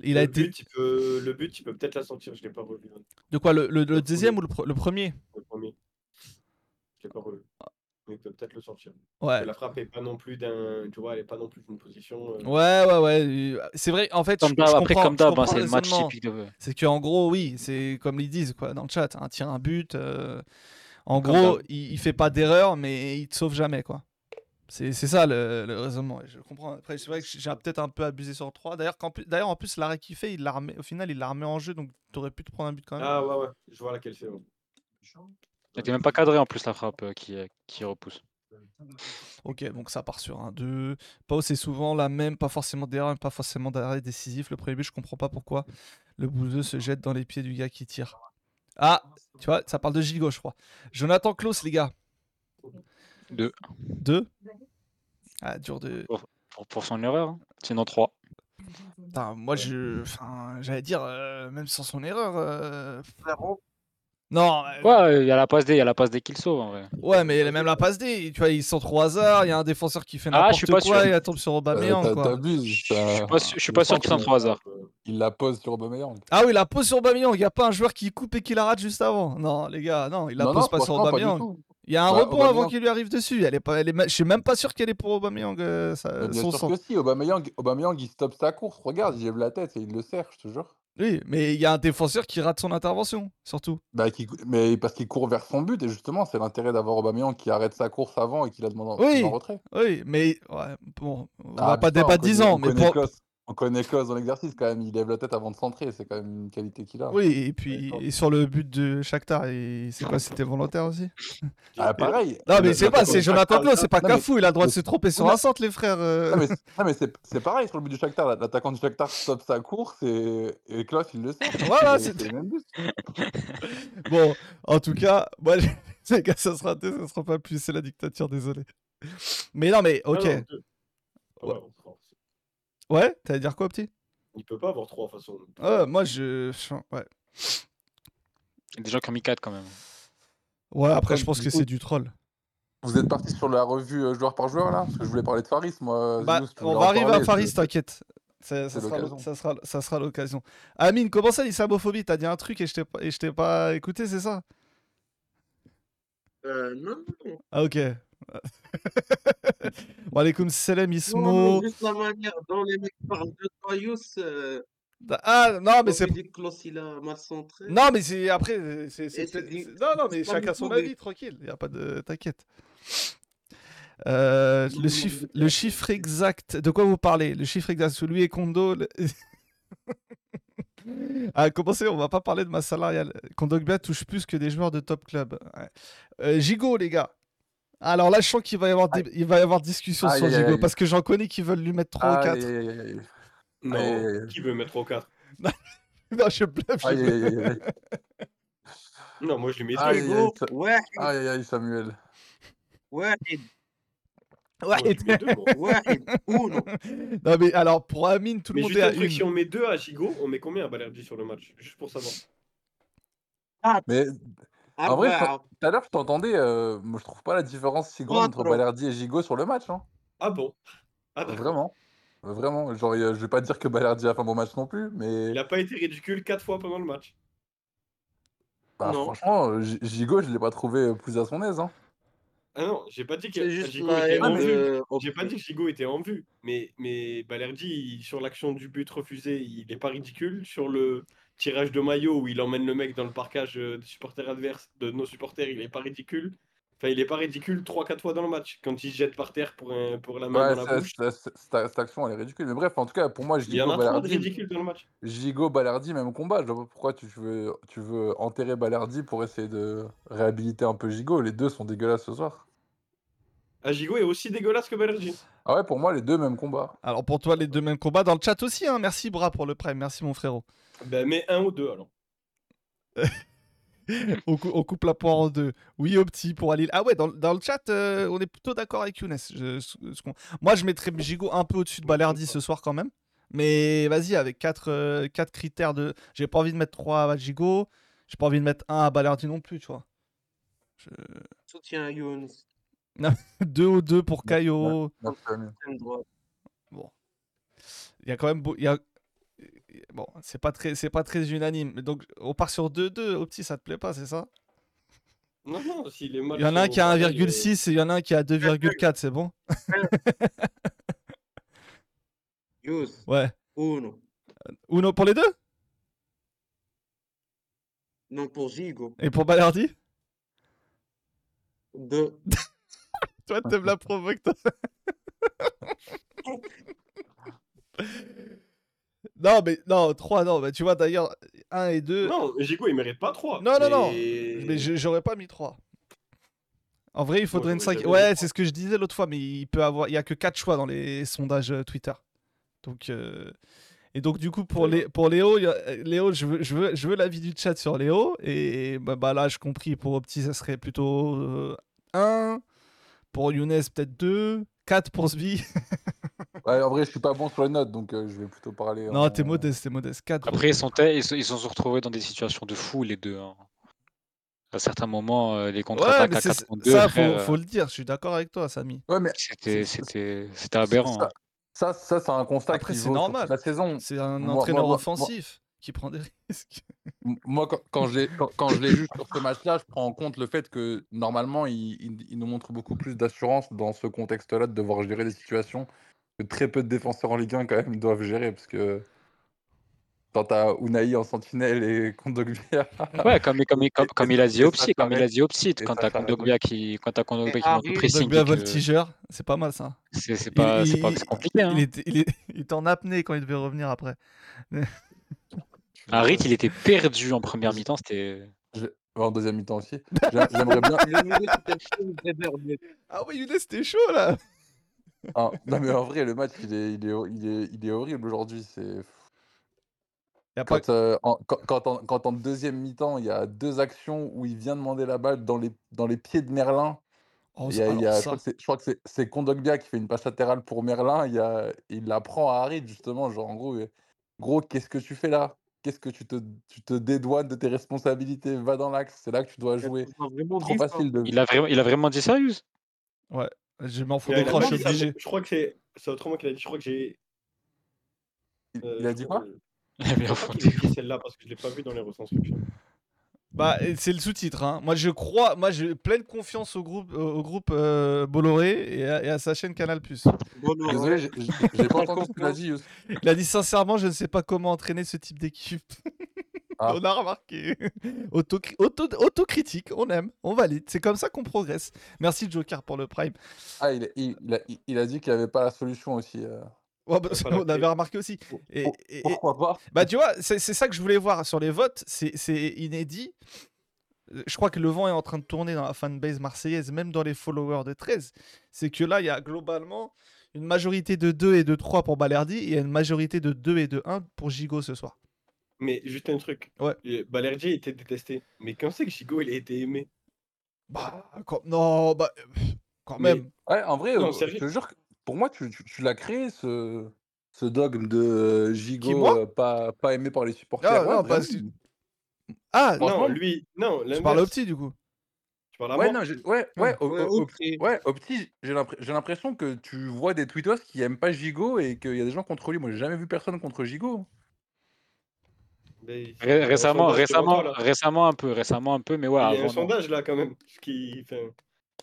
Il a le, été. but, il peut... le but, il peut peut-être la sortir, je l'ai pas revu. hein, De quoi Le, le- le le deuxième premier. ou le, pre- le premier? Le premier. Je l'ai pas revu. Mais il peut peut-être le sortir. Ouais. La frappe est pas non plus d'un. Tu vois, elle est pas non plus d'une position. euh, Ouais, ouais, ouais. euh, C'est vrai, en fait, Comme je, d'hab, je après, comprends- comme d'hab, hein, c'est le match typique de. C'est qu'en gros, oui, c'est comme ils disent quoi, dans le chat, un tir, un but. euh, en Comme gros, il, il fait pas d'erreur, mais il te sauve jamais. quoi. C'est c'est ça le, le raisonnement. Je comprends. Après, c'est vrai que j'ai peut-être un peu abusé sur 3. D'ailleurs, en plus, l'arrêt qu'il fait, il l'a remis- au final, il l'a remis en jeu, donc tu aurais pu te prendre un but quand même. Ah ouais, ouais, je vois laquelle c'est. ouais. Elle était même pas cadré en plus la frappe euh, qui, euh, qui repousse. Ok, donc ça part sur un 2. Pau, c'est souvent la même, pas forcément d'erreur, pas forcément d'arrêt décisif. Le premier but, je comprends pas pourquoi le bouseux se jette dans les pieds du gars qui tire. Ah, tu vois, ça parle de gigot, je crois. Jonathan Klaus, les gars. Deux. 2 Ah, dur de. Pour, pour son erreur. hein. Sinon 3. Putain, moi, je. Enfin, j'allais dire, euh, même sans son erreur. euh, Non, euh, Ouais, il y a la passe D, il y a la passe D qu'il sauve en vrai. ouais, mais même la passe D, tu vois, ils sont trop hasard. Il y a un défenseur qui fait Ah, n'importe je suis pas quoi sûr. et elle tombe sur Euh, Aubameyang, t'as- quoi. T'abuses. Je suis pas, sûr- je suis pas sûr qu'il qu'il sont trop hasard. Il la pose sur Aubameyang. Ah oui, la pose sur Aubameyang. Il n'y a pas un joueur qui coupe et qui la rate juste avant. Non, les gars, non, il la non, pose non, pas sur franchement, pas du Aubameyang. tout. Il y a un Bah, rebond avant qu'il lui arrive dessus. Elle est pas, elle est, je suis même pas sûr qu'elle est pour Aubameyang. euh, ça- bien son sûr que si, Aubameyang, Aubameyang, il stoppe sa course. Regarde, il lève la tête et il le serre, je te jure. Oui, mais il y a un défenseur qui rate son intervention, surtout. Bah, qui- mais parce qu'il court vers son but, et justement, c'est l'intérêt d'avoir Aubameyang qui arrête sa course avant et qui la demande en, Oui. en retrait. Oui, mais ouais, bon, on Ah, va pas débattre 10 connaît- ans, mais pour... On connaît Klaus dans l'exercice quand même, il lève la tête avant de centrer, c'est quand même une qualité qu'il a. Oui, et puis et sur le but de Shakhtar, et c'est quoi, c'était volontaire aussi? Ah, pareil. Non, mais c'est pas, l'attaquant c'est de Jonathan Shakhtar- Klaus, c'est pas Cafou, il a le droit de se tromper sur un centre, les frères. euh. Non, mais, c'est- pareil sur le but du Shakhtar. L'attaquant du Shakhtar stoppe sa course et, et Klaus, il le sait. Voilà, c'est c'est- le même but. Bon, en tout cas, moi, les gars, ça sera, ça sera pas plus, c'est la dictature, désolé. Mais non, mais ok. Ah non, deux. Ah ouais, t'allais dire quoi, petit? Il peut pas avoir trois façons. Ouais, moi, je. Ouais. Il y a des gens qui ont mis 4 quand même. Ouais, après, Après, je pense que c'est du troll. Vous êtes parti sur la revue euh, joueur par joueur là? Parce que je voulais parler de Faris, moi. Bah, on va arriver à Faris, t'inquiète. Ça, sera, l'occasion. ça, sera, ça sera l'occasion. Amine, comment ça l'islamophobie? T'as dit un truc et je t'ai pas, et je t'ai pas écouté, c'est ça? Euh, non, non, Ah, ok. Wa alaikum salam, non, Ismo. mais juste la manière dont les mecs parlent de Toyous, euh, Ah, non, mais c'est. il a mal centré. Non, mais c'est après. c'est- Non, non, mais chacun son avis, tranquille. Y a pas de. T'inquiète. Euh, le, chiffre, le chiffre exact, de quoi vous parlez? Le chiffre exact, celui et Kondo. le- à commencer, on va pas parler de ma salariale. Kondogbia touche plus que des joueurs de top club. Ouais. Euh, Gigot, les gars. Alors là, je sens qu'il va y avoir, des... il va y avoir discussion aïe, sur aïe, Zigo, aïe. parce que j'en connais qui veulent lui mettre 3 ou 4. Non, qui veut mettre 3 ou 4 Non, je bluffe. Non, moi je lui mets 2. Ouais. Aïe, aïe, Samuel. Ouais. Ouais, non mais alors pour Amine tout mais le monde est à une. Si on met deux à Chigo, on met combien à Balerdi sur le match? Juste pour savoir. Ah, mais en vrai, tout à l'heure, je t'entendais, euh, je trouve pas la différence si grande entre contro. Balerdi et Gigot sur le match, hein. Ah bon? Ah. Bah. Vraiment. Vraiment. Genre, je vais pas dire que Balerdi a fait un bon match non plus, mais Il a pas été ridicule quatre fois pendant le match. bah, Non. franchement, euh, Gi- Gigot, je l'ai pas trouvé plus à son aise. Hein. Ah non, j'ai pas dit que Gigot était en vue. J'ai pas dit que Gigot était en vue. Mais, mais Balerdi, sur l'action du but refusé, il est pas ridicule. Sur le, tirage de maillot où il emmène le mec dans le parcage euh, des supporters adverses, de nos supporters, il est pas ridicule. Enfin, il est pas ridicule 3-4 fois dans le match, quand il se jette par terre pour, un- pour la main Ouais, dans la bouche. cette, action, elle est ridicule. Mais bref, en tout cas, pour moi, Il y en a ridicules dans le match. Gigot, Balerdi, même combat. Je vois pas pourquoi tu veux, tu veux enterrer Balerdi pour essayer de réhabiliter un peu Gigot. Les deux sont dégueulasses ce soir. Ah, Gigot est aussi dégueulasse que Balerdi. Ah ouais, pour moi, les deux, même combat. Alors, pour toi, les deux mêmes combats. Dans le chat aussi, hein. Merci, Bras, pour le prime. Merci, mon frérot. Ben, mais un ou deux alors. on, cou- on coupe la poire en deux. Oui, au petit pour Alil. Ah ouais, dans, dans le chat, euh, on est plutôt d'accord avec Younes. Je- ce- Moi, je mettrais Gigot un peu au-dessus de Balerdi ce soir quand même. Mais vas-y, avec 4 critères de. J'ai pas envie de mettre 3 à Gigot. J'ai pas envie de mettre 1 à Balerdi non plus, tu vois. soutien à Younes 2 au 2 pour Caio. Merci, Ami. extrême droite. Il y a quand même. beau- il Y a... Bon, c'est pas très, c'est pas très unanime. Donc, on part sur 2-2. Au petit, ça te plaît pas, c'est ça? Non, non, si les matchs Il y en a un qui a pareils, euh, 1,6 et il y en a un qui a 2,4, c'est bon? Younes Ouais. uno Uno pour les deux? Non pour Gigo Et pour Balerdi? Deux Toi, t'aimes la provoque, toi. non, mais non, 3, non. Mais tu vois, d'ailleurs, 1 et 2. Non, Gigot, il mérite pas 3. Non, non, non. Mais je- j'aurais pas mis 3. En vrai, il faudrait une j'aurais 5. jamais mis Ouais, c'est ce que je disais l'autre fois, mais il peut avoir. Il y a que 4 choix dans les sondages euh, Twitter. Donc. euh, Et donc, du coup, pour, les, pour Léo, a- euh, Léo je veux, je veux, je veux l'avis du chat sur Léo. Et bah, bah là, je compris, pour Opti, ça serait plutôt 1. Pour Younes, peut-être 2. 4 pour Svi. Ouais, en vrai, je suis pas bon sur les notes, donc euh, je vais plutôt parler. non, en- t'es modeste, t'es modeste. 4. Après, ils sont, ils se ils se sont retrouvés dans des situations de fou, les deux. hein. À certains moments, euh, les contre-attaques à c'est- 4 contre 2, ça, frère, faut, faut euh, le dire. Je suis d'accord avec toi, Samy. Ouais, mais c'était c'est- c'était- c'était aberrant. ça, hein. ça, ça, c'est un constat Après, qui c'est vaut normal. la saison. C'est un entraîneur moi- moi- offensif qui prend des risques. Moi, quand, quand je l'ai quand, quand je l'ai vu sur ce match-là, je prends en compte le fait que normalement, il, il- il nous montre beaucoup plus d'assurance dans ce contexte-là de devoir gérer des situations que très peu de défenseurs en Ligue 1 quand même doivent gérer parce que quand t'as Unai en sentinelle et Kondogbia, Ouais, comme, comme, comme, comme il a dit comme il a dit au psy, Et quand t'as Kondogbia qui, quand t'as Kondogbia qui monte au pressing, Kondogbia voltigeur, c'est pas mal ça. c'est pas, pas compliqué. Hein. Il était, il, est- il était en apnée quand il devait revenir après. Harit, il était perdu en première mi-temps, c'était. Je- en deuxième mi-temps aussi. J'ai- J'aimerais bien. Ah oui, Younes, c'était chaud là. Ah, non mais en vrai, le match, il est, il est, il est, il est horrible aujourd'hui. C'est pas... quand, euh, en, quand, quand en, quand en deuxième mi-temps, il y a deux actions où il vient demander la balle dans les, dans les pieds de Merlin. Oh, Il y a- il alors y a- je crois que c'est- Kondogbia qui fait une passe latérale pour Merlin. Il, y a, il la prend à Harit, justement. Genre, en gros, euh, gros, qu'est-ce que tu fais là? Qu'est-ce que tu te, tu te dédouanes de tes responsabilités? Va dans l'axe, c'est là que tu dois jouer. Ça a vraiment Trop dit ça. facile de. Il a vraiment, il a vraiment dit sérieux Je m'en fous je ça, crois que c'est c'est autrement qu'il a dit. Je crois que j'ai. Il, euh, il a dit quoi? Il a bien Je crois fondé. qu'il a dit celle-là parce que je l'ai pas vu dans les retranscriptions. Bah, c'est le sous-titre. Hein. Moi, je crois, moi, j'ai pleine confiance au groupe, au groupe euh, Bolloré et à, et à sa chaîne Canal+. Désolé, j'ai pas entendu ce as confiance. dit. Il a dit sincèrement, je ne sais pas comment entraîner ce type d'équipe. Ah. On a remarqué. Autocri- auto- Autocritique, on aime, on valide. C'est comme ça qu'on progresse. Merci Joker pour le prime. Ah, il, il, il a, il- a dit qu'il avait pas la solution aussi. euh. Ouais, bah, on avait remarqué aussi. Et, et- Pourquoi pas bah tu vois, c'est c'est ça que je voulais voir sur les votes. C'est c'est inédit. Je crois que le vent est en train de tourner dans la fanbase marseillaise, même dans les followers de 13. C'est que là, il y a globalement une majorité de 2 et de 3 pour Balerdi et une majorité de 2 et de 1 pour Gigot ce soir. Mais juste un truc. Ouais. Euh, Balerdi était détesté. Mais quand c'est que Chigo il a été aimé? Bah, quand- non, bah, quand Mais- même. Ouais, en vrai, Non, euh, sérieux. je te jure, que pour moi, tu, tu- tu l'as créé, ce, ce dogme de euh, Gigot moi? euh, pas, pas aimé par les supporters? Ah, Ouais, non, parce. Ah, Franchement, Non, lui, non, tu parles au petit du coup? Tu parles à Ouais, moi? non, j'ai- ouais, ouais, au, Ouais, au- au- ok. ouais, au petit, j'ai l'impression que tu vois des tweetos qui aiment pas Gigot et qu'il y a des gens contre lui. Moi, j'ai jamais vu personne contre Gigot. Mais- Ré- il y a un Récemment, sondage qui récemment, là. récemment un peu, récemment un peu, mais ouais, Il y a un avant, non. sondage là quand même. Ce qui.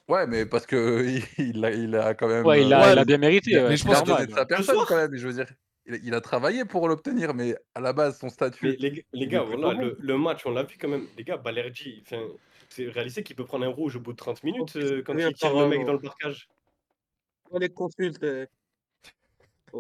Ouais, mais parce que il a, il a quand même. Ouais, il a, Ouais, il a bien mérité. il a- ouais, mais je pense que- de sa personne quand même. Je veux dire, il a, il a travaillé pour l'obtenir, mais à la base, son statut. les, les gars, voilà, le, le match, on l'a vu quand même. Les gars, Balerdi, enfin, c'est réalisé qu'il peut prendre un rouge au bout de 30 minutes euh, quand il tire le mec dans le parcage. On les consulte. euh.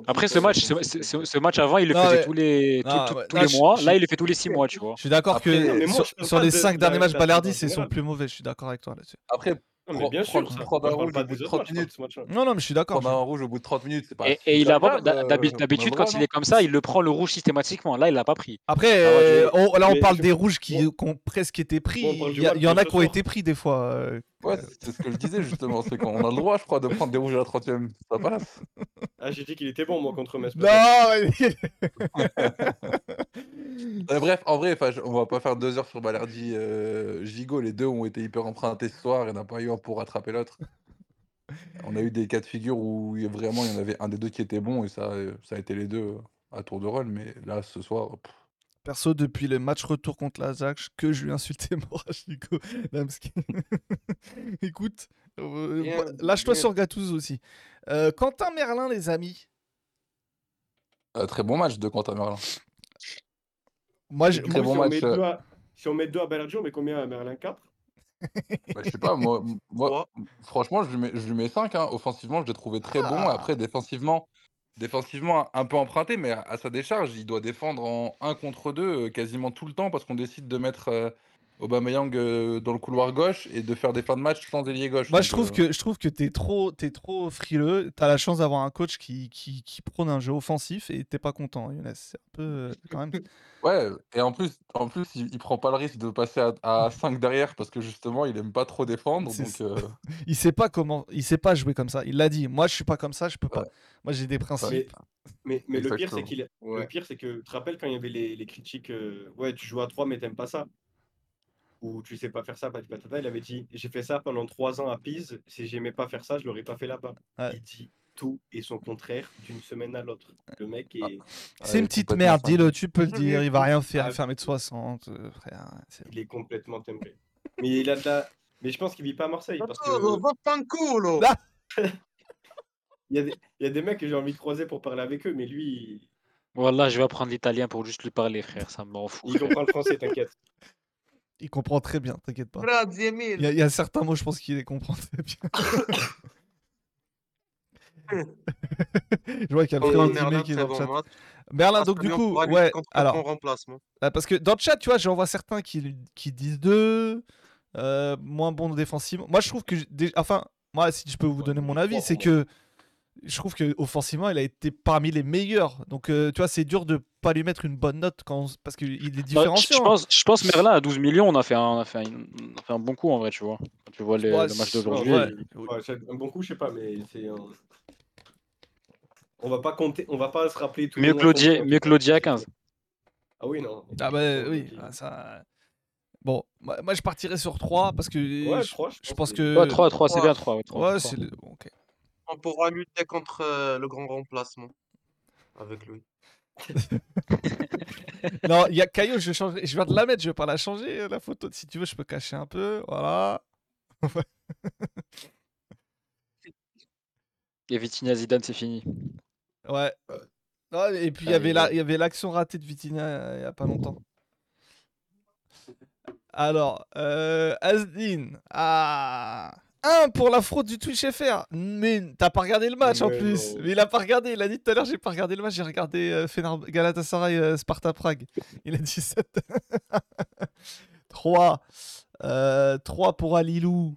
Après, ce match, ce, match avant, il le Non, faisait mais- tous les, tout- non, tout- ouais, tous non, les je- mois. je- Là, il le fait tous les six mois, tu vois. Je suis d'accord que non, mais moi, sur, les de- 5 de derniers matchs, saison c'est son plus mauvais. Je suis d'accord avec toi là-dessus. Après, Non, mais bien sûr, ça. prends Moi, un je parle rouge pas au bout de autres 30 matchs, je parle de minutes. Non, non, mais je suis d'accord. prendre un rouge au bout de 30 minutes, c'est pas. Et, et il a pas, euh, d'habi- d'habitude, quand il Mavrois, est comme ça, il le prend le rouge systématiquement. Là, il l'a pas pris. Après, euh, on- là, on mais parle des rouges qui, ont presque été pris. Il y, en a qui ont été pris des fois. Ouais, c'est ce que je disais justement, c'est qu'on a le droit, je crois, de prendre des rouges à la 30ème. Ça passe. Ah, j'ai dit qu'il était bon, moi, contre Metz. Non Euh, bref, en vrai, on va pas faire deux heures sur Balerdi euh, Gigot. Les deux ont été hyper empruntés ce soir. Il n'y en a pas eu un pour rattraper l'autre. On a eu des cas de figure où il y a vraiment il y en avait un des deux qui était bon et ça, euh, ça a été les deux à tour de rôle. Mais là, ce soir, pff, Perso, depuis le match retour contre la Zach, que je lui Morachico. Damski. Écoute, euh, bah, lâche-toi sur Gattuso aussi. Euh, Quentin Merlin, les amis. euh, très bon match de Quentin Merlin. Moi, du Très bon si, on match, met euh. deux à... si on met deux à Balerdi, on met combien à Merlin? 4 Bah, je sais pas, moi, moi franchement, je lui mets, je lui mets 5. Offensivement, je l'ai trouvé très bon. Ah. Après, défensivement, défensivement, un peu emprunté, mais à, sa décharge, il doit défendre en 1 contre 2 quasiment tout le temps parce qu'on décide de mettre euh, Aubameyang euh, dans le couloir gauche et de faire des fins de match sans ailier gauche. Moi, je trouve euh, que je trouve que t'es trop, t'es trop frileux. T'as la chance d'avoir un coach qui, qui, qui prône un jeu offensif et t'es pas content, Younes. C'est un peu euh, quand même. Ouais, et en plus, en plus il, il prend pas le risque de passer à, 5 derrière parce que justement, il aime pas trop défendre. Donc, euh, Il sait pas comment, il sait pas jouer comme ça. Il l'a dit. Moi, je suis pas comme ça, je peux pas. Ouais. Moi, j'ai des principes. Mais, mais, mais le pire, c'est Exactement. qu'il Ouais. Le pire, c'est que tu te rappelles quand il y avait les, les critiques euh, Ouais, tu joues à 3, mais t'aimes pas ça Ou tu sais pas faire ça, patata. Il avait dit J'ai fait ça pendant 3 ans à Pise. Si j'aimais pas faire ça, je l'aurais pas fait là-bas. Ouais. Il dit tout et son contraire d'une semaine à l'autre. Le mec est, C'est ouais, une petite merde, dis-le, tu peux le dire. Il va rien faire, Ah, il fait 1m60, euh, frère. c'est- il est complètement timbré. Mais il a de la. Mais je pense qu'il vit pas à Marseille. Parce que Oh, Ah il y, a des, il y a des mecs que j'ai envie de croiser pour parler avec eux, mais lui, Voilà, je vais apprendre l'italien pour juste lui parler, frère. Ça m'en fout. il, il comprend le français, t'inquiète. Il comprend très bien, t'inquiète pas. Grazie Il y, a, il y a certains mots, je pense qu'il les comprend très bien. je vois qu'il y a Oh, Merlin, Dimé qui est dans le bon chat. match. Merlin, Parce donc du coup, ouais, alors, remplacement. euh, parce que dans le chat, tu vois, j'en vois certains qui, qui disent deux, euh, moins bon défensivement. Moi, je trouve que, enfin, moi, si je peux vous donner mon avis, c'est que je trouve que offensivement, il a été parmi les meilleurs. Donc, euh, tu vois, c'est dur de pas lui mettre une bonne note quand, on- parce qu'il est Bah, je, je différenciant. pense, je pense Merlin à 12 millions, on a fait un, on a fait un, on a fait un bon coup en vrai, tu vois. Quand tu vois les- Ouais, le match c'est- d'aujourd'hui. ouais. Ouais, c'est un bon coup, je sais pas, mais c'est un. On va pas compter, on va pas se rappeler tous Mieux les que mois Laudier- qu'on- mieux que Laudier à 15. Ah oui, non. Ah bah oui, ah, ça... Bon, moi, je partirais sur 3 parce que Ouais, je, trois, je je pense que- que... Ouais, 3, 3, c'est trois. bien 3. Ouais, trois, Ouais, trois. c'est le... bon, ok. On pourra lutter contre euh, le grand remplacement avec lui. Non, il y a Caillou, je, changerai- je viens de la mettre, je vais pas la changer, la photo. Si tu veux, je peux cacher un peu, voilà. Et Vitinha Zidane, c'est fini. Ouais. Et puis il y Ah, avait il la- est- il y avait l'action ratée de Vitinha euh, il y a pas longtemps. Alors, euh, Asdin. Ah. Un pour la fraude du Twitch FR. Mais t'as pas regardé le match en plus. non. Mais il a pas regardé. Il a dit tout à l'heure, j'ai pas regardé le match. J'ai regardé euh, Fener- Galatasaray euh, Sparta Prague. Il a dit 7. 3. 3 pour Alilou.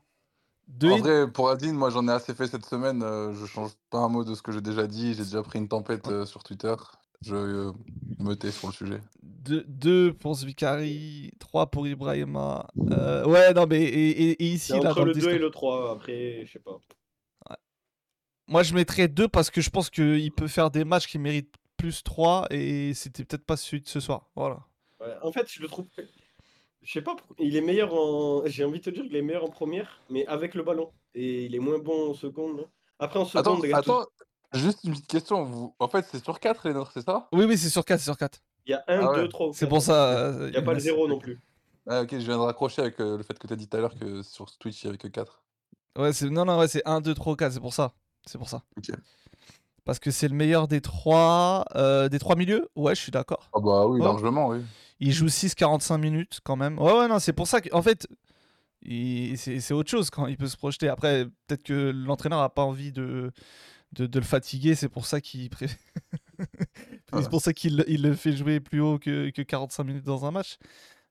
2 En vrai, pour Adine, moi j'en ai assez fait cette semaine. euh, je change pas un mot de ce que j'ai déjà dit. J'ai déjà pris une tempête euh, sur Twitter. Je euh, me tais sur le sujet. 2 pour Zvikari. 3 pour Ibrahima. Euh, ouais, non, mais et, et- et ici, là, entre dans le le 2 et le 3. Après, je sais pas. Moi, je mettrais 2 parce que je pense qu'il peut faire des matchs qui méritent plus 3 et c'était peut-être pas celui de ce soir. Voilà. Ouais, En fait, je le trouve. Je sais pas, pourquoi- il est meilleur en. J'ai envie de te dire qu'il est meilleur en première, mais avec le ballon. Et il est moins bon en seconde. Après, en Attends, seconde, regarde, attends, juste une petite question. Vous... En fait, c'est sur 4 les nôtres, c'est ça? Oui, oui, c'est sur 4, c'est sur 4. il y a 1, Ah ouais. 2, 3. C'est pour ça. euh, Il n'y a pas le Younes. 0 non plus. Ah, ok, je viens de raccrocher avec euh, le fait que tu as dit tout à l'heure que sur Twitch il y avait que 4. Ouais, c'est non, non, ouais, c'est 1, 2, 3, 4, c'est pour ça. C'est pour ça. Ok. Parce que c'est le meilleur des trois, euh, des trois milieux? Ouais, je suis d'accord. Ah bah oui, Ouais. largement, oui. Il joue 6-45 minutes quand même. Ouais, ouais, non, c'est pour ça qu'en fait, il- c'est c'est autre chose quand il peut se projeter. Après, peut-être que l'entraîneur a pas envie de, de, de le fatiguer, c'est pour ça qu'il pré- Ouais. c'est pour ça qu'il il le fait jouer plus haut que, que 45 minutes dans un match.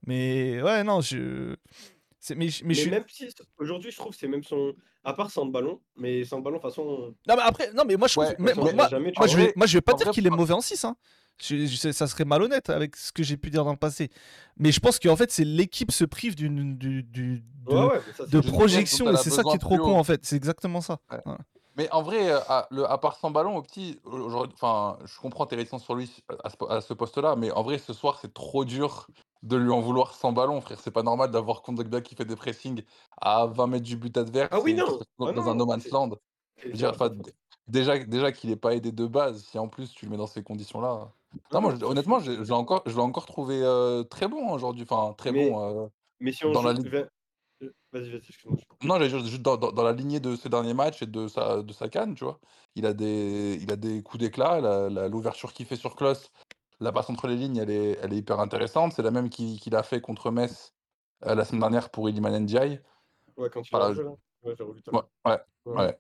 Mais ouais, non, je. c'est- Mais, mais Mais, je suis. même si aujourd'hui, je trouve que c'est même son. À part sans le ballon, mais sans le ballon, de toute façon. Non, mais après, non, mais moi je. Ouais, mais- moi, jamais, je vais, moi, je vais pas en dire qu'il est mauvais en 6. Hein. Je- je- ça serait malhonnête avec ce que j'ai pu dire dans le passé. Mais je pense qu'en fait, c'est l'équipe se prive d'une, du, du- de, Ouais, ouais, mais ça, c'est de projection et c'est ça qui est trop con haut. en fait. C'est exactement ça. Ouais. Voilà. Mais en vrai, euh, à, le, à part sans ballon, au petit, aujourd'hui, enfin, je comprends tes réticences sur lui à ce, po- à ce poste-là, mais en vrai, ce soir, c'est trop dur de lui en vouloir sans ballon, frère. C'est pas normal d'avoir Kondogbia qui fait des pressings à 20 mètres du but adverse Ah oui, et non. dans Ah dans non, un no man's c'est- land. Je veux dire, enfin, déjà, déjà qu'il n'est pas aidé de base, si en plus tu le mets dans ces conditions-là. Non, moi, non, je- ça, je honnêtement, je je l'ai encore, je l'ai encore trouvé euh, très bon aujourd'hui. Enfin, très Mais- bon. euh, Mais si on dans la joue. ligue. Vas-y, vas-y, excuse-moi. Non, j'allais dire juste dans, dans- dans la lignée de ses derniers matchs et de sa, de sa canne, tu vois. Il a des, il a des coups d'éclat. la- la- L'ouverture qu'il fait sur Klos, la passe entre les lignes, elle est, elle est hyper intéressante. C'est la même qu'il qu'il a fait contre Metz euh, la semaine dernière pour Iliman Ndiaye. Ouais, quand il Voilà, a un jeu, là. Ouais, j'ai revu tout à Ouais, l'heure. ouais, Ouais. ouais.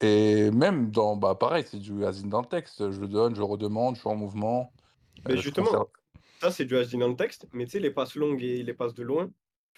Et même dans, bah pareil, c'est du Asine dans le texte. Je le donne, je le redemande, je suis en mouvement. Mais euh, je justement, Ça, c'est du Asdin dans le texte, mais tu sais, les passes longues et les passes de loin,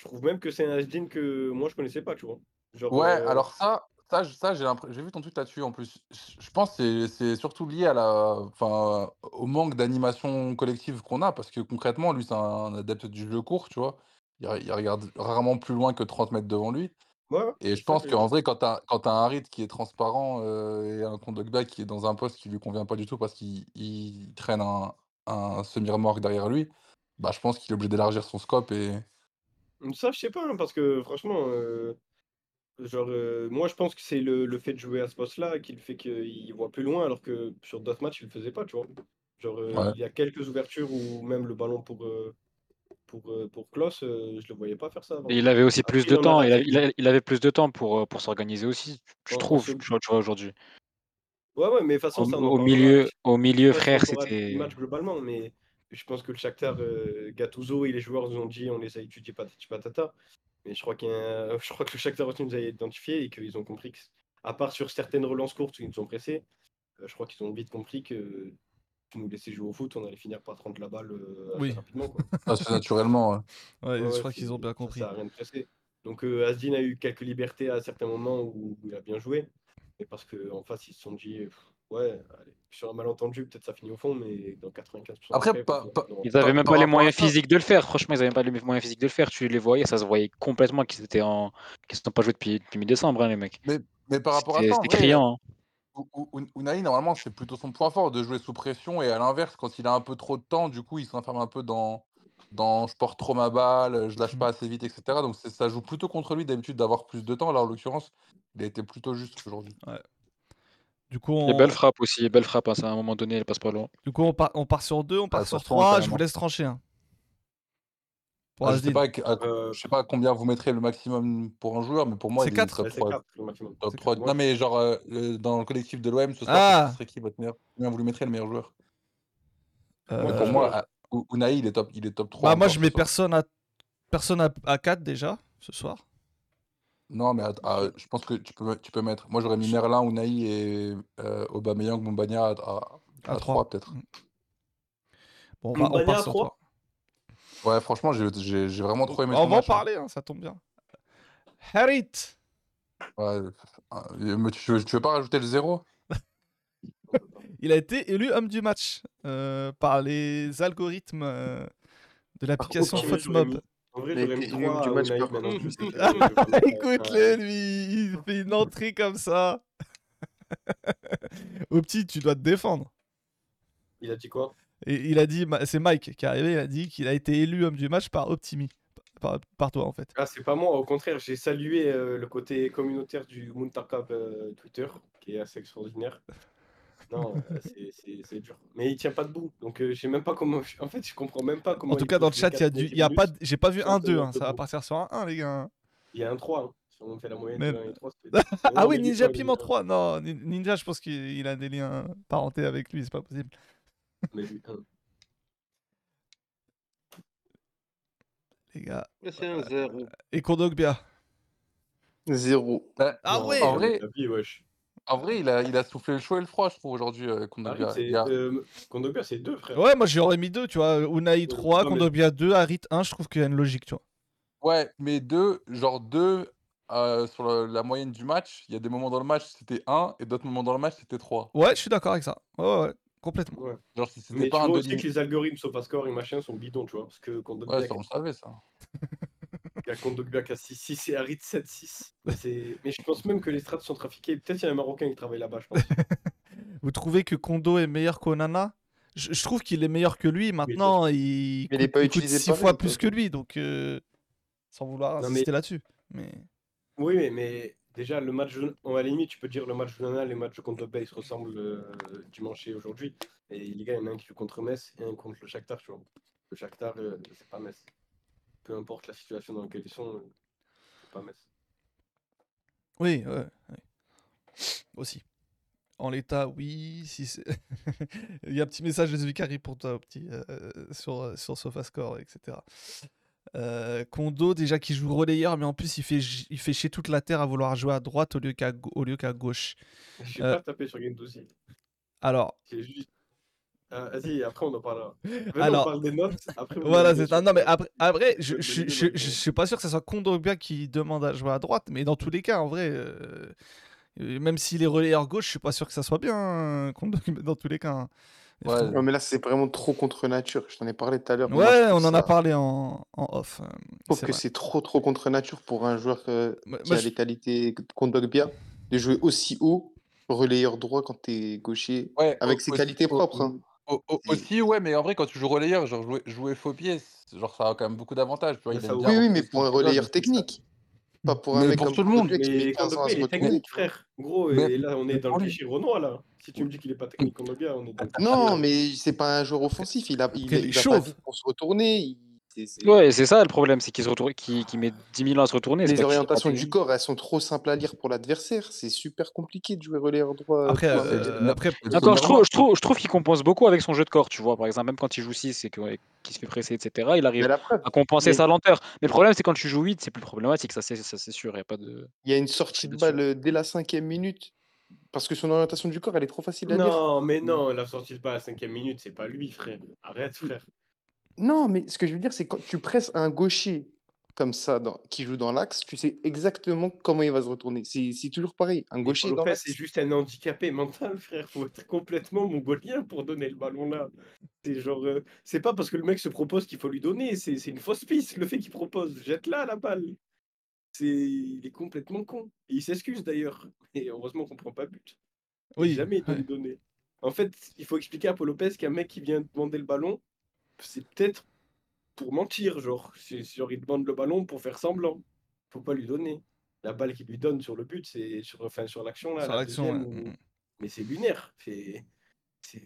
je trouve même que c'est un Asdin que moi je connaissais pas, tu vois. Genre, Ouais, euh, alors ça, ça, ça j'ai j'ai vu ton tweet là-dessus en plus. Je pense que c'est surtout lié à la, enfin, au manque d'animation collective qu'on a, parce que concrètement, lui, c'est un adepte du jeu court, tu vois. Il, re- il regarde rarement plus loin que 30 mètres devant lui. ouais, Et je pense que- qu'en vrai, quand tu as, un Harit qui est transparent euh, et un Kondogbia qui est dans un poste qui lui convient pas du tout parce qu'il il traîne un, un semi-remorque derrière lui, bah, je pense qu'il est obligé d'élargir son scope et. Ça, je sais pas, hein, parce que franchement, euh, genre, euh, moi je pense que c'est le, le fait de jouer à ce poste-là qui le fait qu'il voit plus loin, alors que sur d'autres matchs, il le faisait pas, tu vois. Genre, euh, Ouais. il y a quelques ouvertures où même le ballon pour, euh, pour, euh, pour Klos, euh, je le voyais pas faire ça. avant. Et il avait aussi plus de temps. Il, a- raté. il a- il avait plus de temps pour, euh, pour s'organiser aussi, je trouve, tu vois, tu vois, aujourd'hui. Ouais, ouais, mais de toute façon, Au, ça, on en au parlera. milieu, au milieu, Ouais, frère, c'était. match globalement, mais je pense que le Shakhtar, euh, Gattuso et les joueurs nous ont dit on les a étudiés patati patata. Mais je crois, qu'il a je crois que le Shakhtar aussi nous a identifiés et qu'ils ont compris que, à part sur certaines relances courtes où ils nous ont pressés, euh, je crois qu'ils ont vite compris que si nous laisser jouer au foot, on allait finir par prendre la balle euh, assez Oui. rapidement. Quoi. assez naturellement. ouais. Ouais, Ouais, je crois qu'ils ont bien ça compris. à rien de presser. Donc euh, Asdin a eu quelques libertés à certains moments où il a bien joué. Mais parce qu'en face, ils se sont dit, pff, ouais, allez, sur un malentendu, peut-être ça finit au fond, mais dans 95% Après, pas- ils pas- auront- Ils avaient Par- même pas les moyens physiques de le faire. Franchement, ils avaient même pas les moyens physiques de le faire. Tu les voyais, ça se voyait complètement qu'ils étaient en, qu'ils n'ont pas joué depuis, depuis mi-décembre, hein, les mecs. Mais, mais par rapport à C'était ça, c'était criant. hein. Unai, normalement, c'est plutôt son point fort de jouer sous pression. Et à l'inverse, quand il a un peu trop de temps, du coup, il s'enferme un peu dans, dans je porte trop ma balle, je lâche pas assez vite, etc. Donc ça joue plutôt contre lui d'habitude d'avoir plus de temps. Là, en l'occurrence, il a été plutôt juste aujourd'hui. Du coup, Et on, belle frappe aussi, belle frappe. hein, ça, à un moment donné, elle passe pas loin. du coup, on, part, on part sur deux, on part Ah, sur trois. Je vous laisse trancher. hein. Pour Ah, je, sais Asdin. pas, à- Euh, je sais pas combien vous mettrez le maximum pour un joueur, mais pour moi, C'est il est quatre top Ouais, c'est 3. 4 le maximum. Top C'est 3. quatre. Non, mais genre, euh, dans le collectif de l'OM, ce soir, Ah. ce serait qui votre meilleur? Combien vous lui mettrez le meilleur joueur? Euh, Pour moi, Unai, il est top, il est top 3. bah, moi, je mets personne à Personne à, à 4 déjà ce soir. Non, mais att- ah, je pense que tu peux, tu peux mettre. Moi, j'aurais mis Merlin, Unai et euh, Aubameyang, à, à, À à trois. 3 peut-être. Bon, on, va, on Mbagna part à sur trois 3. Ouais, franchement, j'ai j'ai- j'ai vraiment trop aimé on son va en match. hein. parler, hein, ça tombe bien. Harit Ouais, euh, mais tu, veux- tu veux pas rajouter le zéro? Il a été élu homme du match euh, par les algorithmes euh, de l'application contre, En vrai, Il a j'aurais mis été élu homme 3 du à match Unai, par- maintenant que je sais que- que je vais mettre, Écoute-le, lui, il fait une entrée comme ça. Au petit, tu dois te défendre. Il a dit quoi? Et il a dit, c'est Mike qui est arrivé, il a dit qu'il a été élu homme du match par Optimi. Par, par toi, en fait. Ah, c'est pas moi, au contraire, j'ai salué euh, le côté communautaire du Muntakab euh, Twitter, qui est assez extraordinaire. Non, euh, c'est- dur. Mais il tient pas debout, donc euh, je sais même pas comment. En fait, je comprends même pas comment. En tout cas, dans le chat, il y a 4 du, y a pas, j'ai pas vu un 2, tenir hein, ça va partir sur un 1, les gars. hein. Il y a un 3, hein. si on fait la moyenne Même. de 1 et 3, ça fait- Ah Non, oui, mais Ninja Piment Ninja. 3, non, Nin- Ninja, je pense qu'il il a des liens parentés avec lui, c'est pas possible. Mais lui, un. Les gars. Mais c'est un zéro. Et Kondogbia. Zéro. Bah, Ah Non, ouais en vrai- En vrai, il a, il a soufflé le chaud et le froid, je trouve, aujourd'hui, euh, Kondogbia. Harit, c'est. Il y a- euh, Kondogbia, c'est 2, frère. Ouais, moi j'aurais mis 2, tu vois. Unai 3, non, mais- Kondogbia 2, Harit 1, je trouve qu'il y a une logique, tu vois. Ouais, mais deux, genre deux euh, sur le- la moyenne du match, il y a des moments dans le match c'était 1 et d'autres moments dans le match c'était 3. Ouais, je suis d'accord avec ça. Ouais, ouais, complètement. Ouais. Genre si c'était Mais tu pas un vois deux aussi que les algorithmes SofaScore et machin sont bidons, tu vois. Parce que Kondogbia, Ouais, ça on le savait ça. Il y a Kondogbia qui a 6-6 et Harit 7-6. C'est- Mais je pense même que les strats sont trafiqués. Peut-être qu'il y a un Marocain qui travaille là-bas, je pense. Vous trouvez que Kondo est meilleur qu'Onana je, je trouve qu'il est meilleur que lui. Maintenant, il, Mais il est pas il coûte utilisé 6 pareil, fois plus que lui, donc euh, sans vouloir Non, insister mais- là-dessus. Mais Oui, mais, mais déjà, le match, on, à la limite, tu peux dire le match de Nana, les matchs Kondogbia, ils se ressemblent euh, dimanche et aujourd'hui. Et les gars, il y en a un qui joue contre Metz et un contre le Shakhtar, tu vois. Le Shakhtar, euh, c'est pas Metz. Peu importe la situation dans laquelle ils sont, euh, c'est pas Metz. oui, ouais, ouais. aussi. En l'état, oui. Si il y a un petit message de Zvicari pour toi, petit, euh, sur, euh, sur SofaScore, etc. Euh, Kondo, déjà qui joue relayeur, mais en plus il fait, il fait chier toute la terre à vouloir jouer à droite au lieu qu'à gau- au lieu qu'à gauche. Je sais Euh, pas taper sur Gendouzi. Alors, C'est juste. Ah, Vas-y, après on en parlera. Alors- on parle des notes. Après, Voilà, c'est Non, mais après, après je, je, suis pas sûr que ce soit Kondogbia qui demande à jouer à droite, mais dans tous les cas, en vrai, euh, euh, même s'il est relayeur gauche, je suis pas sûr que ça soit bien, hein, Kondogbia, dans tous les cas. hein. Ouais. Non, mais là, c'est vraiment trop contre nature. Je t'en ai parlé tout à l'heure. Ouais, on en a parlé en, en off. euh, Je trouve que c'est trop, trop contre nature pour un joueur euh, qui a je- les qualités Kondogbia de jouer aussi haut, relayeur droit quand t'es gaucher, Ouais, avec ses qualités propres. hein. Au- au- C'est- aussi, ouais, mais en vrai, quand tu joues relayeur, genre jouer, jouer faux pied, c'est- genre ça a quand même beaucoup d'avantages. Tu vois, Mais il ça aime ouvre- bien Oui, oui, mais pour son un pilote, relayeur donc ça- technique. Pas pour un Mais mec pour comme tout le monde. Kondogbia qui met Mais 15 ans à Kondogbia, se il est retourner. technique, frère. Gros, Mais- et là, on est dans le cliché Renoir, là. Si tu me dis qu'il est pas technique, on est dans le cliché. Non, mais c'est pas un joueur offensif. Il a, il, Quel il a chauve. pas vite pour se retourner. il- Ouais, c'est ça le problème, c'est qu'il se retourne, qu'il qu'il met 10 000 ans à se retourner. Les orientations du corps, elles sont trop simples à lire pour l'adversaire. C'est super compliqué de jouer relayeur droit. Après, euh, après, mais Attends, je trouve, je trouve, je trouve qu'il compense beaucoup avec son jeu de corps, tu vois. Par exemple, même quand il joue 6 et qu'il se fait presser, etc., il arrive à compenser mais- sa lenteur. Mais le problème, c'est quand tu joues 8, c'est plus problématique, ça c'est ça, c'est sûr. Y a pas de... il y a une sortie de balle euh, dès la cinquième minute. Parce que son orientation du corps, elle est trop facile à lire. Non, mais non, la sortie de balle à la cinquième minute, c'est pas lui, frère. Arrête, frère. Non, mais ce que je veux dire, c'est quand tu presses un gaucher comme ça, dans- qui joue dans l'axe, tu sais exactement comment il va se retourner. C'est toujours pareil. Un gaucher dans l'axe. c'est juste un handicapé mental, frère. Faut être complètement mongolien pour donner le ballon là. C'est genre, euh, c'est pas parce que le mec se propose qu'il faut lui donner. C'est c'est une fausse piste, le fait qu'il propose. Jette-la la balle. C'est, il est complètement con. Et il s'excuse d'ailleurs. Et heureusement qu'on prend pas but. Oui, jamais il doit ouais. lui donner. En fait, il faut expliquer à Paul Lopez qu'un mec qui vient demander le ballon, c'est peut-être pour mentir, genre. C'est genre, il demande le ballon pour faire semblant. Faut pas lui donner. La balle qu'il lui donne sur le but, c'est sur, enfin, sur l'action là. Sur la l'action, deuxième, ouais. où-. Mais c'est lunaire. C'est. C'est.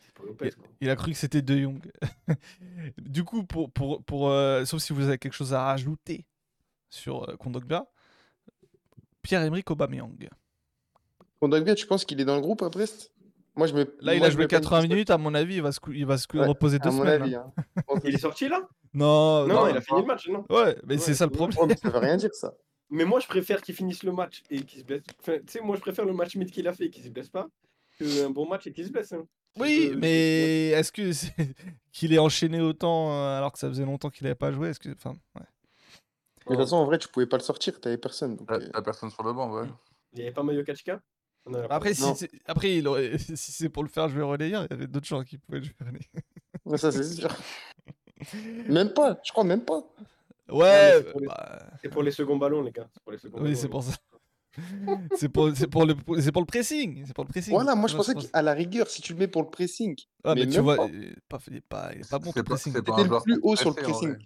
C'est Paul Lopez, quoi. il a cru que c'était De Jong. du coup, pour, pour, pour, euh, sauf si vous avez quelque chose à rajouter sur euh, Kondogbia, Pierre-Emerick Aubameyang. Kondogbia, tu penses qu'il est dans le groupe à Brest? Moi, je me. Là, il moi, a joué me peine 80 pour ça. minutes, à mon avis, il va se, cou- il va se cou- Ouais, reposer deux À mon semaines. avis. hein. Il est sorti là? Non, Non, non. il a fini le match, non. Ouais, mais Ouais, c'est ça le problème. Ça veut rien dire ça. Mais moi, je préfère qu'il finisse le match et qu'il se blesse. Enfin, tu sais, moi, je préfère le match mid qu'il a fait et qu'il se blesse pas qu'un bon match et qu'il se blesse. hein. Oui, mais est-ce que qu'il ait enchaîné autant euh, alors que ça faisait longtemps qu'il n'avait pas joué Est-ce que, enfin, ouais. Mais de toute façon, en vrai, tu pouvais pas le sortir, t'avais personne. Donc, euh, personne sur le banc, ouais. Il n'y avait pas Mayo Kachika On a la Après, si, c'est- après, il aurait- si c'est pour le faire jouer relayeur, il y avait d'autres gens qui pouvaient jouer relayeur. ouais, ça, c'est sûr. Même pas, je crois même pas. Ouais, c'est pour les- bah, C'est pour les seconds ballons, les gars. C'est pour les seconds oui, ballons, c'est pour ça. c'est pour, c'est pour le, c'est pour le pressing. C'est pour le pressing. Voilà, moi je pensais qu'à la rigueur, si tu le mets pour le pressing, Ah, mais, mais tu vois, pas. il est pas, pas, bon pas- pressing. C'était le plus haut sur le pressing.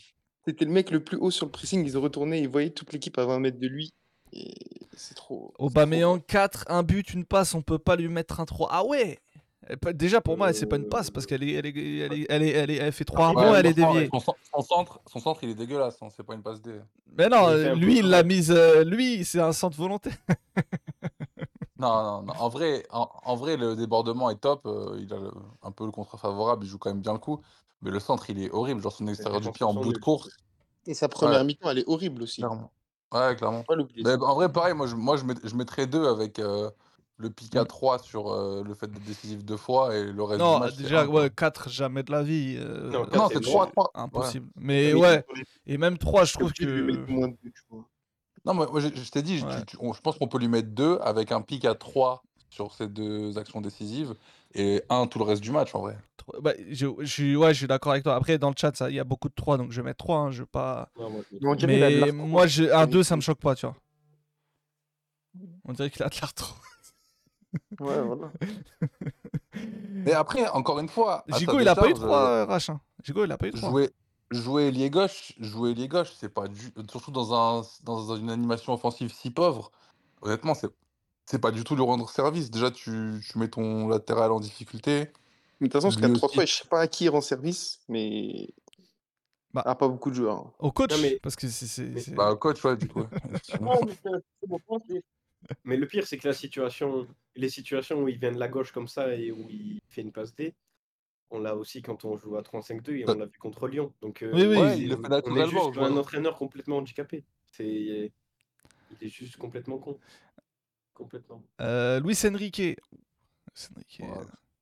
C'était le mec le plus haut sur le pressing. Ils ont retourné, ils voyaient toute l'équipe à 20 mètres de lui. C'est trop. trop Aubameyang, bas. 4, un but, une passe, on peut pas lui mettre un 3. Ah ouais Déjà pour moi, c'est pas une passe parce qu'elle est, elle est, elle est, elle est- elle est- elle fait 3 Ouais, rebonds, elle est déviée. Son, cen- son centre, son centre, il est dégueulasse, hein, c'est pas une passe D. Mais non, lui, il trop l'a mise. euh, lui, c'est un centre volontaire. Non, non, non. En vrai, en, en vrai, le débordement est top. euh, il a le- un peu le contre favorable, il joue quand même bien le coup. Mais le centre, il est horrible. Genre son extérieur du pied en bout de course. Et sa première Ouais. mi-temps, elle est horrible aussi. Clairement. Ouais, clairement. Faut Pas l'oublier. Mais en vrai, pareil, moi, je, moi, je, met- je mettrais deux avec euh, le pic à Mm. 3 sur euh, le fait d'être décisif deux fois et le reste Non, du match. c'est déjà, un, quoi. ouais, 4, jamais de la vie. euh, Non, Non, quatre, c'est c'est 3 bon. 3. Impossible. Mais Mais ouais, et même 3, je trouve que. moins de buts. Non, mais moi, je, je t'ai dit, je- Ouais. tu- tu- on- je pense qu'on peut lui mettre deux avec un pic à 3 sur ces deux actions décisives et un tout le reste du match en vrai. Bah, je, je suis, ouais, je suis d'accord avec toi. Après, dans le chat, ça- il y a beaucoup de 3, donc je vais mettre 3. je vais pas... Non, moi, je Mais moi, je, un 2, ça me choque pas, tu vois. On dirait qu'il a de l'arthrose. Ouais, voilà. Mais après, encore une fois, Gigo, il a pas eu décharge, 3, euh, Rachin. Gigo, il a pas eu 3. Jouer, jouer ailier gauche, jouer ailier gauche, c'est pas du... surtout dans, un, dans une animation offensive si pauvre. Honnêtement, c'est c'est pas du tout lui rendre service. Déjà, tu, tu mets ton latéral en difficulté. Mais de toute façon, ce Lui 4-3-3, aussi. je sais pas à qui il rend service, mais. Bah. Ah, pas beaucoup de joueurs. hein. Au coach, Non, mais- parce que c'est. Bah, coach, ouais, du coup. mais le pire, c'est que la situation, les situations où il vient de la gauche comme ça et où il fait une passe D, on l'a aussi quand on joue à 3-5-2 et on l'a vu contre Lyon. Donc, euh, Oui, oui. Ouais, il le fait on est juste un entraîneur complètement handicapé. C'est, il est juste complètement con. Complètement. Euh, Luis Enrique. Luis Enrique.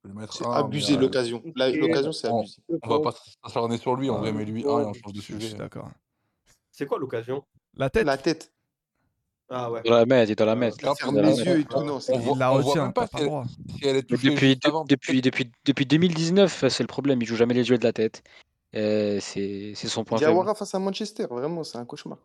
Je vais lui mettre C'est un, abusé mais, euh, l'occasion. La- L'occasion, c'est abusé. On va pas s'acharner sur lui, en vrai, Ah, mais lui, ouais, un et on change de sujet. d'accord. C'est quoi l'occasion? La tête, La tête, Ah ouais. Dans la mettre, il est dans la mettre. Ferme la les mettre. yeux et tout. Non, c'est on voit- il la on voit retient, même pas si le elle, est touchée depuis, juste de- avant. depuis, depuis, depuis 2019, c'est le problème. Il joue jamais les yeux de la tête. Euh, c'est c'est son point faible. Diawara face à Manchester, vraiment, c'est un cauchemar.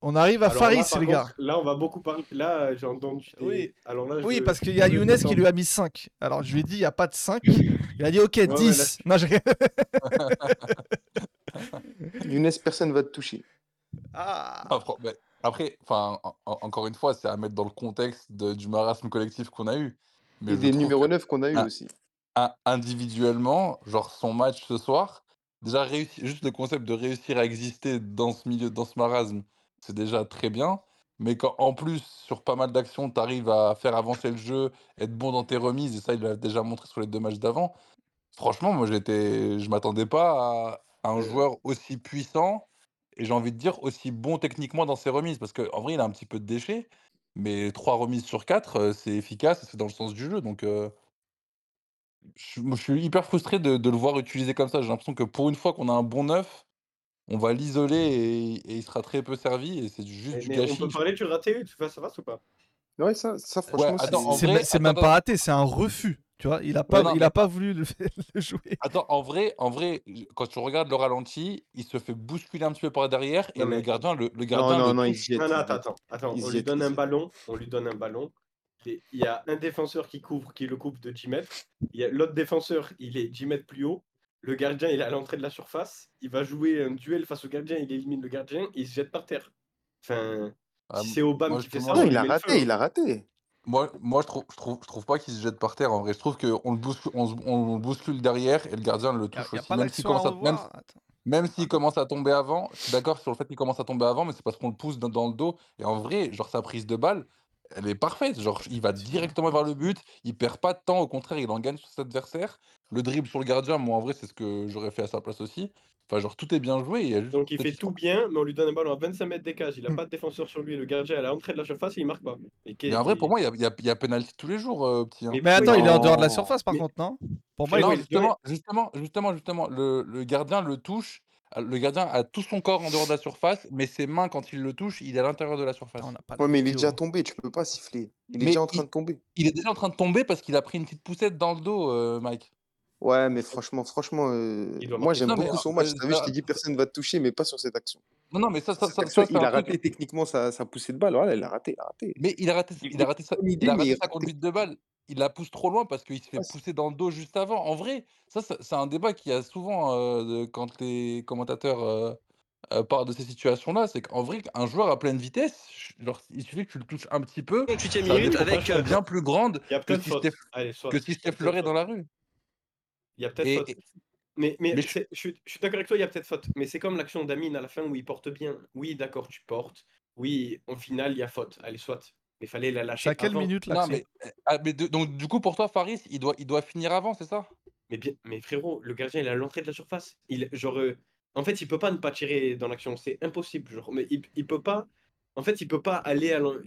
On arrive à Alors Faris, là, les gars. contre, Là, on va beaucoup parler. Là, j'ai entendu. des- Oui. Alors là, je Oui, veux- parce qu'il y a je Younes qui lui a mis 5. Alors je lui ai dit, il n'y a pas de 5. Il a dit, ok, mais 10. Non, j'ai- Younes, personne va te toucher. Ah. Après, enfin, en- en- encore une fois, c'est à mettre dans le contexte de- du marasme collectif qu'on a eu. Mais Et je des numéros que 9 qu'on a eu aussi. in- individuellement, genre son match ce soir, déjà réussi, juste le concept de réussir à exister dans ce milieu, dans ce marasme, c'est déjà très bien. Mais quand en plus, sur pas mal d'actions, tu arrives à faire avancer le jeu, être bon dans tes remises, et ça, il l'a déjà montré sur les deux matchs d'avant. Franchement, moi, j'étais, je m'attendais pas à, un joueur aussi puissant et j'ai envie de dire aussi bon techniquement dans ses remises. Parce qu'en vrai, il a un petit peu de déchets, mais trois remises sur quatre, euh, c'est efficace c'est dans le sens du jeu. Donc, euh, je, suis- hyper frustré de, le voir utiliser comme ça. J'ai l'impression que pour une fois qu'on a un bon neuf, on va l'isoler et, et il sera très peu servi et c'est du- juste Mais, du mais on gâchis. peut parler du raté du face à face ou pas? Ouais, ça, ça franchement, attends, en C'est vrai, me- c'est attends, même attends. pas raté, c'est un refus. Tu vois, il a pas, non, il mais- a pas voulu le, le jouer. Attends, en vrai, en vrai, quand tu regardes le ralenti, il se fait bousculer un petit peu par derrière et Non, le mais- gardien, le, le Non, gardien non, le non, il touche. Non, attends, attends, attends. Il On lui donne un ballon, on lui donne un ballon. et Il y a un défenseur qui couvre, qui le coupe de 10 mètres. Il y a l'autre défenseur, il est 10 mètres plus haut. Le gardien, il est à l'entrée de la surface. Il va jouer un duel face au gardien, il élimine le gardien et il se jette par terre. Enfin, Ah, si c'est Obama moi, qui fait ça, Non, on il a raté, il a raté. Moi, moi je, trouve, je, trouve, je trouve pas qu'il se jette par terre en vrai. Je trouve qu'on le, bouscule, on, se- on le bouscule derrière et le gardien le Il y a, touche y a aussi. pas Même s'il commence, à, même, revoir. Attends. même s'il commence à tomber avant, je suis d'accord sur le fait qu'il commence à tomber avant, mais c'est parce qu'on le pousse dans, dans le dos. Et en vrai, genre sa prise de balle, elle est parfaite. Genre, il va directement vers le but, il perd pas de temps, au contraire, il en gagne sur ses adversaires. Le dribble sur le gardien, moi, en vrai, c'est ce que j'aurais fait à sa place aussi. Enfin, genre, tout est bien joué. Il y a juste Donc il fait tout bien, mais on lui donne un ballon à 25 mètres des cages. Il a pas de défenseur sur lui. Le gardien est à l'entrée de la surface et il marque pas. Et Mais en vrai, pour moi, il y a, y a, y a penalty tous les jours, euh, petit. hein. Mais Mais attends, il est en dehors de la surface par Mais- contre, non? Pour moi, Non, il- justement, justement, justement, justement, le, le gardien le touche. Euh, Le gardien a tout son corps en dehors de la surface, mais ses mains, quand il le touche, il est à l'intérieur de la surface. on n'a pas la Ouais, mais il est déjà tombé, tu peux pas siffler. Il est déjà en train il- de tomber. Il est déjà en train de tomber parce qu'il a pris une petite poussette dans le dos, euh, Mike. Ouais, mais franchement, franchement, euh, moi j'aime mais, beaucoup son euh, match. T'as vu, je euh, t'ai dit personne va te toucher, mais pas sur cette action. Non, non, mais ça, ça, ça, action, ça, il a truc- raté techniquement sa, sa poussée de balle. Voilà, il a raté, il a raté. Mais il a raté, Il- a raté, sa, bonne idée, il a raté sa conduite de balle. Il la pousse trop loin parce qu'il se fait Ouais, pousser dans le dos juste avant. En vrai, ça, ça- c'est un débat qu'il y a souvent euh, de- quand les commentateurs euh, euh, parlent de ces situations-là. C'est qu'en vrai, un joueur à pleine vitesse, genre, il suffit que tu le touches un petit peu, 28e ça a des minute avec. bien plus a que si peut-être t'effleurais dans la rue. Il y a peut-être Et- faute. et- Mais, mais, Mais je- suis, je suis d'accord avec toi, il y a peut-être faute. Mais c'est comme l'action d'Amine à la fin où il porte bien. Oui, d'accord, tu portes. Oui, au final, il y a faute. Allez, soit. Mais fallait la lâcher à quelle avant. minute Non, l'action? mais, euh, ah, mais de- donc, du coup, pour toi, Faris, il doit, il doit finir avant, c'est ça? Mais, bien, mais frérot, le gardien, il est à l'entrée de la surface. Il, genre, euh, en fait, il peut pas ne pas tirer dans l'action. C'est impossible. Genre, mais il, il peut pas. En fait, il peut pas aller à l'en-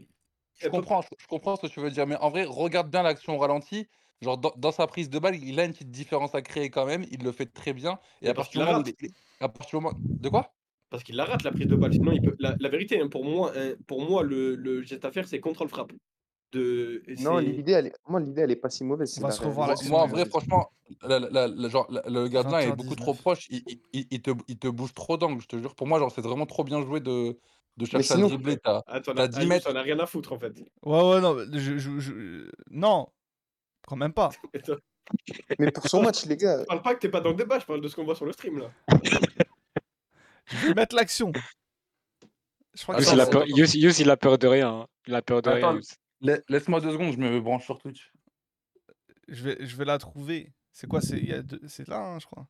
Je comprends, je, comprends ce que tu veux dire, mais en vrai, regarde bien l'action au ralenti. Genre, dans, dans sa prise de balle, il a une petite différence à créer quand même. Il le fait très bien. Et Mais à partir moment où à partir du moment- De quoi? Parce qu'il la rate la prise de balle. Sinon, il peut. La, la vérité, hein, pour moi, hein, pour moi, le, le geste à faire, c'est contrôle frappe. De. et Non, l'idée, elle est... moi, l'idée, elle est pas si mauvaise. c'est va se revoir Moi, moi, en vrai, franchement, la- la- la- genre, la- le gardien est beaucoup 20h19. trop proche. Il, il- il- te, il te bouge trop d'angles, je te jure. Pour moi, genre, c'est vraiment trop bien joué de, de chercher sinon- à dribbler. T'as Ah, t'en t'as as, 10 ah, mètres. t'en as rien à foutre, en fait. Ouais, ouais, non, je, je- je- non, quand même pas. Mais pour son match, les gars, Je parle pas que t'es pas dans le débat, je parle de ce qu'on voit sur le stream, là. Je vais mettre l'action. Je crois que Youss, ça- il a peur. Youss- Youss, il a peur de rien. hein. Il a peur de rien. Attends, la- laisse-moi deux secondes, je me branche sur Twitch. je vais, je vais la trouver. C'est quoi C'est il y a deux- c'est là, hein, je crois.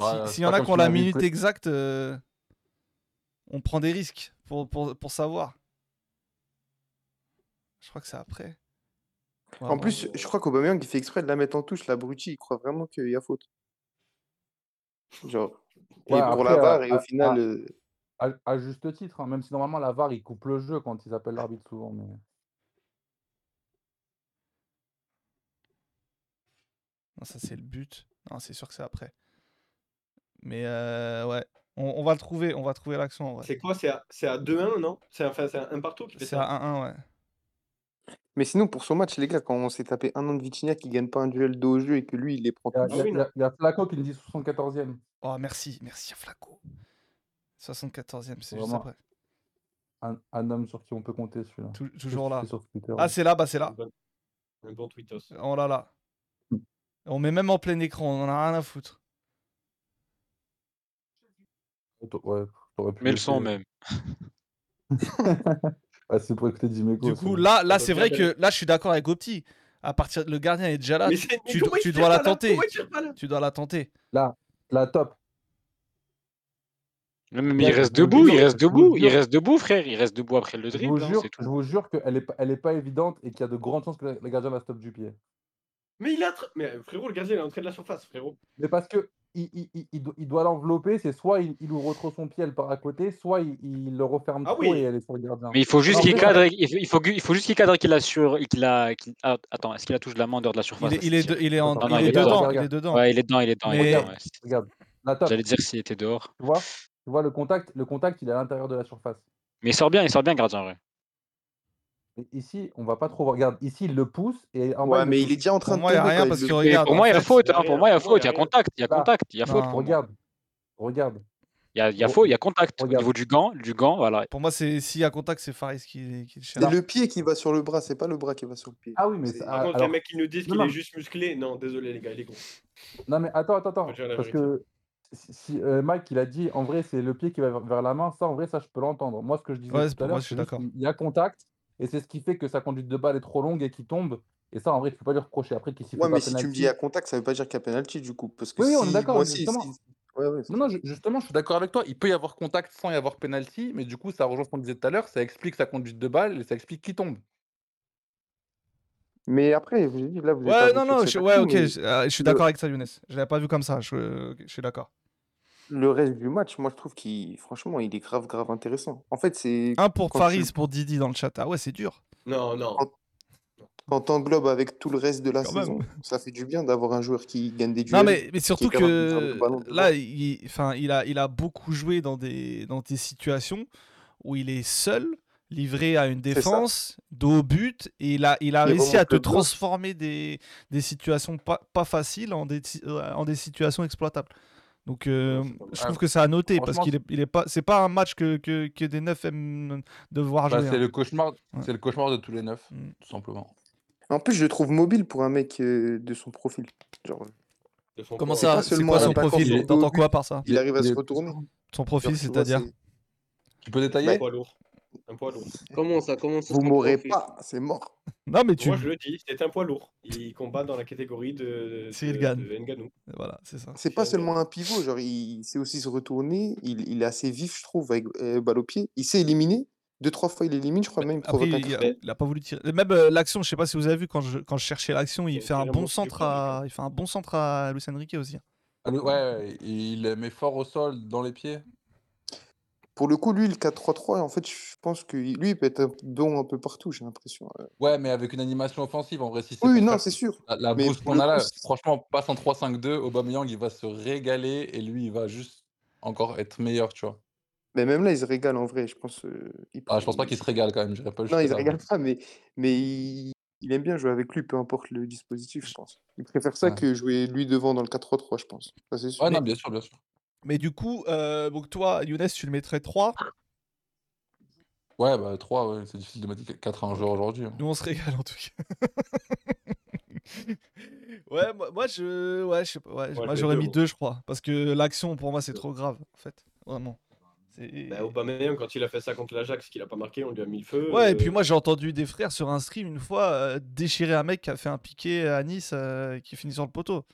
Ouais, S'il y en a qui ont la minute exacte, euh, on prend des risques pour, pour, pour savoir. Je crois que c'est après. Ouais, en plus, je crois qu'Aubameyang, il fait exprès de la mettre en touche, l'abruti, il croit vraiment qu'il y a faute. Genre, et pour la VAR, à- et au à- final, à- euh, À, à juste titre, hein, même si normalement la VAR il coupe le jeu quand ils appellent l'arbitre souvent. Mais... Non, ça c'est le but. Non, c'est sûr que c'est après. Mais euh, ouais, on, on va le trouver, on va trouver l'action vrai. C'est quoi? C'est à, c'est à 2-1, non? C'est enfin, c'est un partout qui fait C'est ça à 1-1, ouais. Mais sinon, pour son match, les gars, quand on s'est tapé un an de Vitinha qui gagne pas un duel de haut jeu et que lui, il les prend Il y a, tous. il y a- oui, il y a- il y a Flaco qui nous dit 74e. Oh, merci, merci à Flaco. 74ème, c'est juste Vraiment. après. Un, un homme sur qui on peut compter celui-là. Tou- C'est toujours là. fait sur Twitter, Ah, ouais. c'est là, bah c'est Un là. bon, un bon tweetos. Oh là là. On met même en plein écran, on en a rien à foutre. Ouais, t'aurais pu Mais le son même. Ah, c'est pour écouter Dimeco. Du coup, là, là c'est vrai que là, je suis d'accord avec Opti. À partir, le gardien est déjà là. Mais tu, mais tu- dois la tenter. Tu dois la tenter. Là, là, top. Mais il reste je vous debout, il jure- reste je vous debout, il jure- reste debout, frère. Il reste debout après le Je vous dribble, hein, jure, c'est je tout. vous jure qu'elle est, pas- elle est pas évidente et qu'il y a de grandes chances que le, gardien la stoppe du pied. Mais il a. Mais frérot, le gardien, il est entré de la surface, frérot. Mais parce que il, il- il- il do- il doit l'envelopper, c'est soit il, il ouvre trop son pied, elle part à côté, soit il, il le referme Ah trop oui. et elle est sur le gardien. Mais il faut juste qu'il cadre, il faut, il faut, il faut juste qu'il cadre qu'il assure, qu'il a, qu'il- ah, attends, est-ce qu'il a touche de la main en dehors de la surface? Il est, il est, est, en- non, dedans. Il est dedans. Ouais, il est dedans, il est dedans, il est Mais- dedans. ouais. Regarde, J'allais dire s'il était dehors. tu vois, tu vois le contact, le contact, il est à l'intérieur de la surface. Mais il sort bien, il sort bien, gardien, ouais. Ici, on va pas trop voir. Regarde, ici, il le pousse et en bas, Ouais, le mais pousse. il est déjà en train Pour de moi, il y a tomber rien quand parce il que le- Mais regarde. pour en moi, il y a fait, faute, il y a hein, pour moi, il y a faute, il y a contact, il y a contact, il y a faute Non. pour moi. Regarde, regarde. Il y a, il y a faute, il y a contact au regarde. niveau du gant, du gant, voilà. Pour moi, c'est s'il y a contact, c'est Faris qui, qui le C'est cherche. le pied qui va sur le bras, c'est pas le bras qui va sur le pied. Ah oui, mais C'est- ça- Par Ah, contre, alors- les mecs qui nous disent Non, qu'il non. est juste musclé, non, désolé les gars, il est gros. Non, mais attends, attends, attends. Faut dire la Parce que si, si, euh, Mike, il a dit en vrai, c'est le pied qui va vers, vers la main, ça, en vrai, ça, je peux l'entendre. Moi, ce que je disais Ouais, tout pour à moi, l'heure, je suis c'est juste d'accord. qu'il y a contact et c'est ce qui fait que sa conduite de balle est trop longue et qu'il tombe. Et ça, en vrai, tu peux pas lui reprocher. Après, qu'il s'y Ouais, pas mais si tu me dis à contact, ça veut pas dire qu'il y a penalty du coup. Parce que Oui, oui, on est d'accord, moi justement. si- Ouais, ouais, c'est Non, non, ju- justement, je suis d'accord avec toi. Il peut y avoir contact sans y avoir penalty, mais du coup, ça rejoint ce qu'on disait tout à l'heure. Ça explique sa conduite de balle et ça explique qui tombe. Mais après, je vous ai dit, là, vous Ouais, non, non, je, ouais, ok, mais je, euh, je suis d'accord avec ça, Younes. Je l'avais pas vu comme ça, je, je suis d'accord. Le reste du match, moi, je trouve qu'il, franchement, il est grave, grave intéressant. En fait, c'est Un pour quand Faris, tu, pour Didi dans le chat. Ah ouais, c'est dur, Non, non. quand, quand t'englobes avec tout le reste de la quand même. saison, ça fait du bien d'avoir un joueur qui gagne des Non, duels, mais, mais est surtout que là, il, enfin, il, a, il a beaucoup joué dans des, dans des situations où il est seul, livré à une défense, dos au but, et il a, il a Il réussi à te transformer des, des situations pas, pas faciles en des, euh, en des situations exploitables. Donc, euh, Non, je trouve que c'est à noter parce qu'il est, il est pas, c'est pas un match que, que, que des neufs aiment devoir bah, jouer. c'est hein. le cauchemar, Ouais. c'est le cauchemar de tous les neufs, Mm. tout simplement. En plus, je le trouve mobile pour un mec euh, de son profil. Genre, De son Comment ça C'est quoi son profil? T'entends quoi par ça? Il arrive à Il se retourner. Son profil, c'est-à-dire? c'est... Tu peux détailler? Un poids lourd. Comment ça? Comment ça Vous profil? pas, c'est mort. Non, mais tu. Moi, je le dis, c'est un poids lourd. Il combat dans la catégorie de. Voilà, c'est ça. C'est pas seulement un pivot, genre il sait aussi se retourner, il, il est assez vif, je trouve, avec euh, balle au pied. Il sait éliminer. Deux, trois fois il élimine, je crois même, Après, il, a, carton. il a pas voulu tirer. Même euh, l'action, je sais pas si vous avez vu quand je, quand je cherchais l'action, il Il fait un bon centre à, il fait un bon centre à Luis Enrique aussi. hein. Ah, Ouais, ouais, il met fort au sol, dans les pieds. Pour le coup, lui, le 4-3-3, en fait, je pense que lui, il peut être un- bon un peu partout, j'ai l'impression. euh. Ouais, mais avec une animation offensive, en vrai, si Oui, non, c'est sûr. la, la pour qu'on a là, franchement, passe en 3-5-2, Aubameyang, il va se régaler et lui, il va juste encore être meilleur, tu vois. mais même là, il se régale en vrai, je pense. euh, il Ah, je pense pas qu'il se régale quand même, j'irai pas Non, il se régale pas, mais, mais il... il aime bien jouer avec lui, peu importe le dispositif, je pense. Il préfère ça Ouais. que jouer lui devant dans le 4-3-3, je pense. Ça, sûr. Ouais, non, bien sûr, bien sûr. Mais du coup, euh, donc toi, Younes, tu le mettrais 3. Ouais, bah 3, ouais, c'est difficile de mettre 4 à un joueur aujourd'hui. hein. Nous, on se régale en tout cas. ouais, moi, moi, je, ouais, je sais pas, ouais, Ouais, moi j'aurais mis moi. 2, je crois, parce que l'action pour moi c'est trop grave, en fait, vraiment. Bah, Aubameyang, quand il a fait ça contre l'Ajax, qu'il a pas marqué, on lui a mis le feu. Ouais, et puis euh, moi j'ai entendu des frères sur un stream une fois euh, déchirer un mec qui a fait un piqué à Nice euh, qui finit sur le poteau.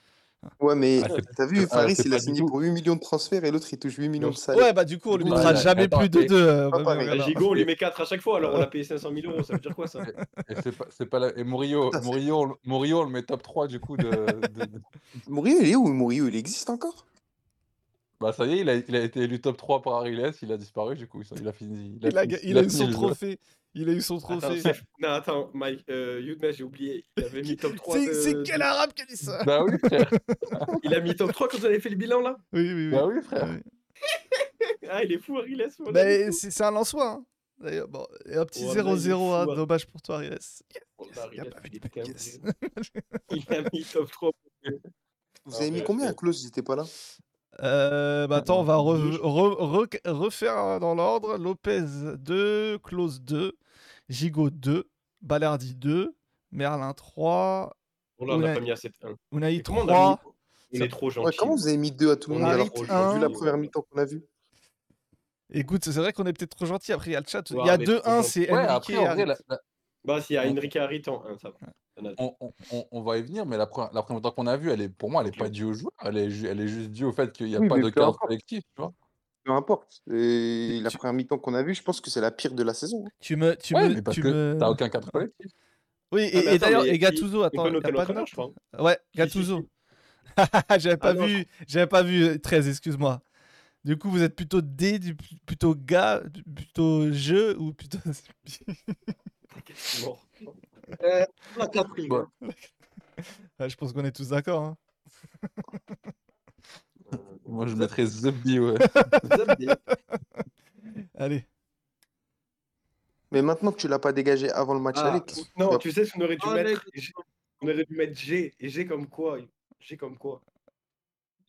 Ouais, mais Ah, c'est- t'as vu, ah, Faris, c'est il a pas du signé tout. pour 8 millions de transferts et l'autre, il touche 8 millions de salaire. Ouais, bah du coup on lui mettra ouais, jamais attends, plus de 2. pas pareil. bah, Gigot, on lui met 4 à chaque fois, alors on l'a payé 500 000 euros. Ça veut dire quoi ça? Et c'est pas, c'est pas la- Et Murillo, Putain, c'est- Murillo, on le- Murillo, on le met top 3 du coup de. de- de- Murillo, il est où? Murillo, il existe encore? Bah ça y est, il a, il a été élu top 3 par Ariles, il a disparu du coup, il a fini. Il a, fini- il a eu fini son le jeu. trophée. Il a eu son Attends, trophée. c'est- non, attends, Mike, euh, Younes, j'ai oublié. Il avait mis top 3. C'est de- c'est quel arabe qui a dit ça? Bah oui, frère. Il a mis top 3 quand on avait fait le bilan là? Oui, oui, oui. Bah oui, frère. Oui. Ah, il est fou, Ariles. mon Bah, ami. c'est c'est un Lançois. Hein. D'ailleurs, bon, et un petit Oh là, il est 0-0, hein, fou, hein. dommage pour toi, Ariel. Oh, il a Ariles, pas mis il de est Il a mis top 3. Vous Ah, avez mis mais combien à respect. Klaus, j'étais pas là? Euh, bah attends, on va re- Deux, je re- re- refaire dans l'ordre. Lopez 2, Klose 2, Gigot 2, Balerdi 2, Merlin 3, Bon, là, on Unai- n'a pas mis assez de 1. Unai Et comment on a 3. mis On est trop gentil. Ouais, comment vous avez mis deux à tout le On monde a alors vu la première mi-temps qu'on a vue Écoute, c'est vrai qu'on est peut-être trop gentil. Après, il y a le chat. Il Ouais, y a mais 2-1, trop c'est Ouais, Enrique après, et en vrai, Harit. la- la- Bah, s'il y a On- Enrique Harit en 1, ça va. On, on- on- on va y venir, mais la, pre- la première qu'on a vue, elle est, pour moi, elle est Ok. pas due au joueur, elle est, ju- elle est juste due au fait qu'il n'y a Oui, pas mais de peu cadre importe. collectif, tu vois. Peu importe. Et la tu- première mi-temps qu'on a vue, je pense que c'est la pire de la saison. hein. Tu me. Tu Ouais, me, mais parce tu que me... t'as aucun cadre collectif. Oui, et, Ah, mais et attends, d'ailleurs, mais et Gattuso, On attends, peut y a noter pas de l'entraîneur, note je crois. Ouais, Gattuso. J'avais pas Ah non, vu, j'avais pas vu euh, 13, excuse-moi. Du coup, vous êtes plutôt D, du- plutôt gars, plutôt je ou plutôt. Mort Euh, la. Ouais. Ouais, je pense qu'on est tous d'accord. hein. Euh, Moi, je mettrais Zebbi, ouais. Allez. Mais maintenant que tu l'as pas dégagé avant le match Ah, aller, qu'est-ce que tu non, vas- tu sais ce qu'on aurait dû Ah, mettre G- On aurait dû mettre G. Et G comme quoi G comme quoi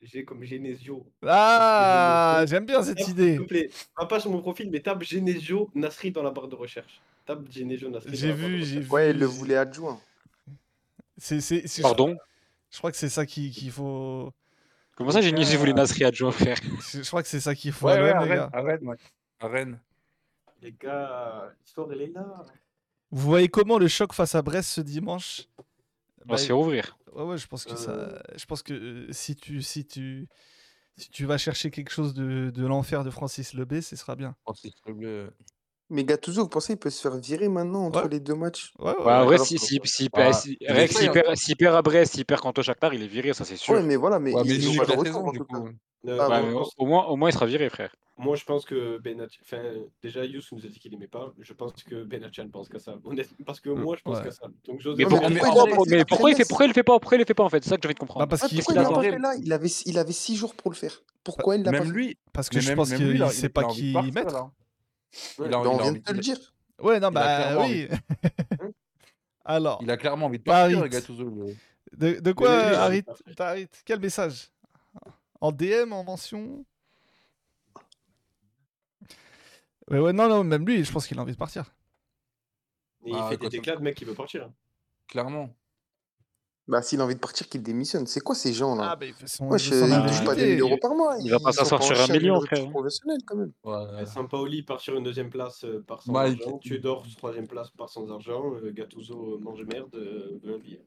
G comme Genesio. Ah, j'aime bien cette idée. S'il te plaît, va pas sur mon profil, mais tape Genesio Nasri dans la barre de recherche. Tape Genesio Nasri. J'ai vu, j'ai vu. Ouais, il le voulait adjoint. C'est, c'est, c'est- Pardon? Je crois que c'est ça qu'il qu'il faut. Comment ça, j'ai nié voulu Nasri adjoint, frère? Je je crois que c'est ça qu'il faut Ouais, à ouais, les à gars. Rennes, à Rennes, ouais. À Rennes. Les gars, l'histoire elle est là. Vous voyez comment le choc face à Brest ce dimanche? On va se faire ouvrir. Ouais, ouais, je pense que ça. Euh. Je pense que euh, si tu, si tu, si tu vas chercher quelque chose de, de l'enfer de Francis Lebé, ce sera bien. Francis Leblé, Mais Gattuso, vous pensez qu'il peut se faire virer maintenant entre Ouais. les deux matchs? Ouais, ouais, Ouais, en ouais. vrai, alors si, que- si, si, Il Rex, essaye, s'il hein. perd, s'il perd à Brest, s'il perd contre Shakhtar, il est viré, ça c'est sûr. Ouais, mais voilà, mais Ouais, mais ils il ont joue pas retour en tout cas. Euh, Ah, Ouais, mais au, moins, au moins, il sera viré, frère. Moi, je pense que Benatia. Enfin, déjà, Yous nous a dit qu'il aimait pas. Je pense que Benatia ne pense qu'à ça. Honnêtement, parce que moi, je pense Ouais. qu'à ça. Donc, j'ose Mais, Non, mais mais pourquoi il a pourquoi, pas mais fait pourquoi il fait, pourquoi il le fait pas, pourquoi il le fait pas en fait? C'est ça que j'ai envie de Bah, comprendre. parce Ah, qu'il pourquoi il l'a pas fait là? Il avait, il avait six jours pour le faire. Pourquoi il l'a pas Même fait? lui, parce que mais je même, pense même lui, qu'il il sait il a pas envie de qui partir, mettre. là. Ouais. Il a, Bah, il On a vient envie de te le il dire. Ouais, non, Il bah clairement oui. Alors, il a clairement envie de Bah, partir. Gattuso. le- de, de quoi, il Harit, Harit Quel message? En DM, en mention? Ouais, ouais, non, non, même lui, je pense qu'il a envie de partir. Et il Ah, fait des déclats de mec qui veut partir. Clairement. Bah, s'il a envie de partir, qu'il démissionne. C'est quoi ces gens là Ah, bah il fait son, Ouais, il je- ils touchent pas indemnité. 2000 euros par mois. Il va pas ils sont s'asseoir en sur un million, frère. professionnelle quand même. Ouais. Sampaoli part sur une deuxième place euh, par sans Mike. argent. Tudor, troisième place par sans argent. Euh, Gattuso euh, mange merde, euh, veut un billet.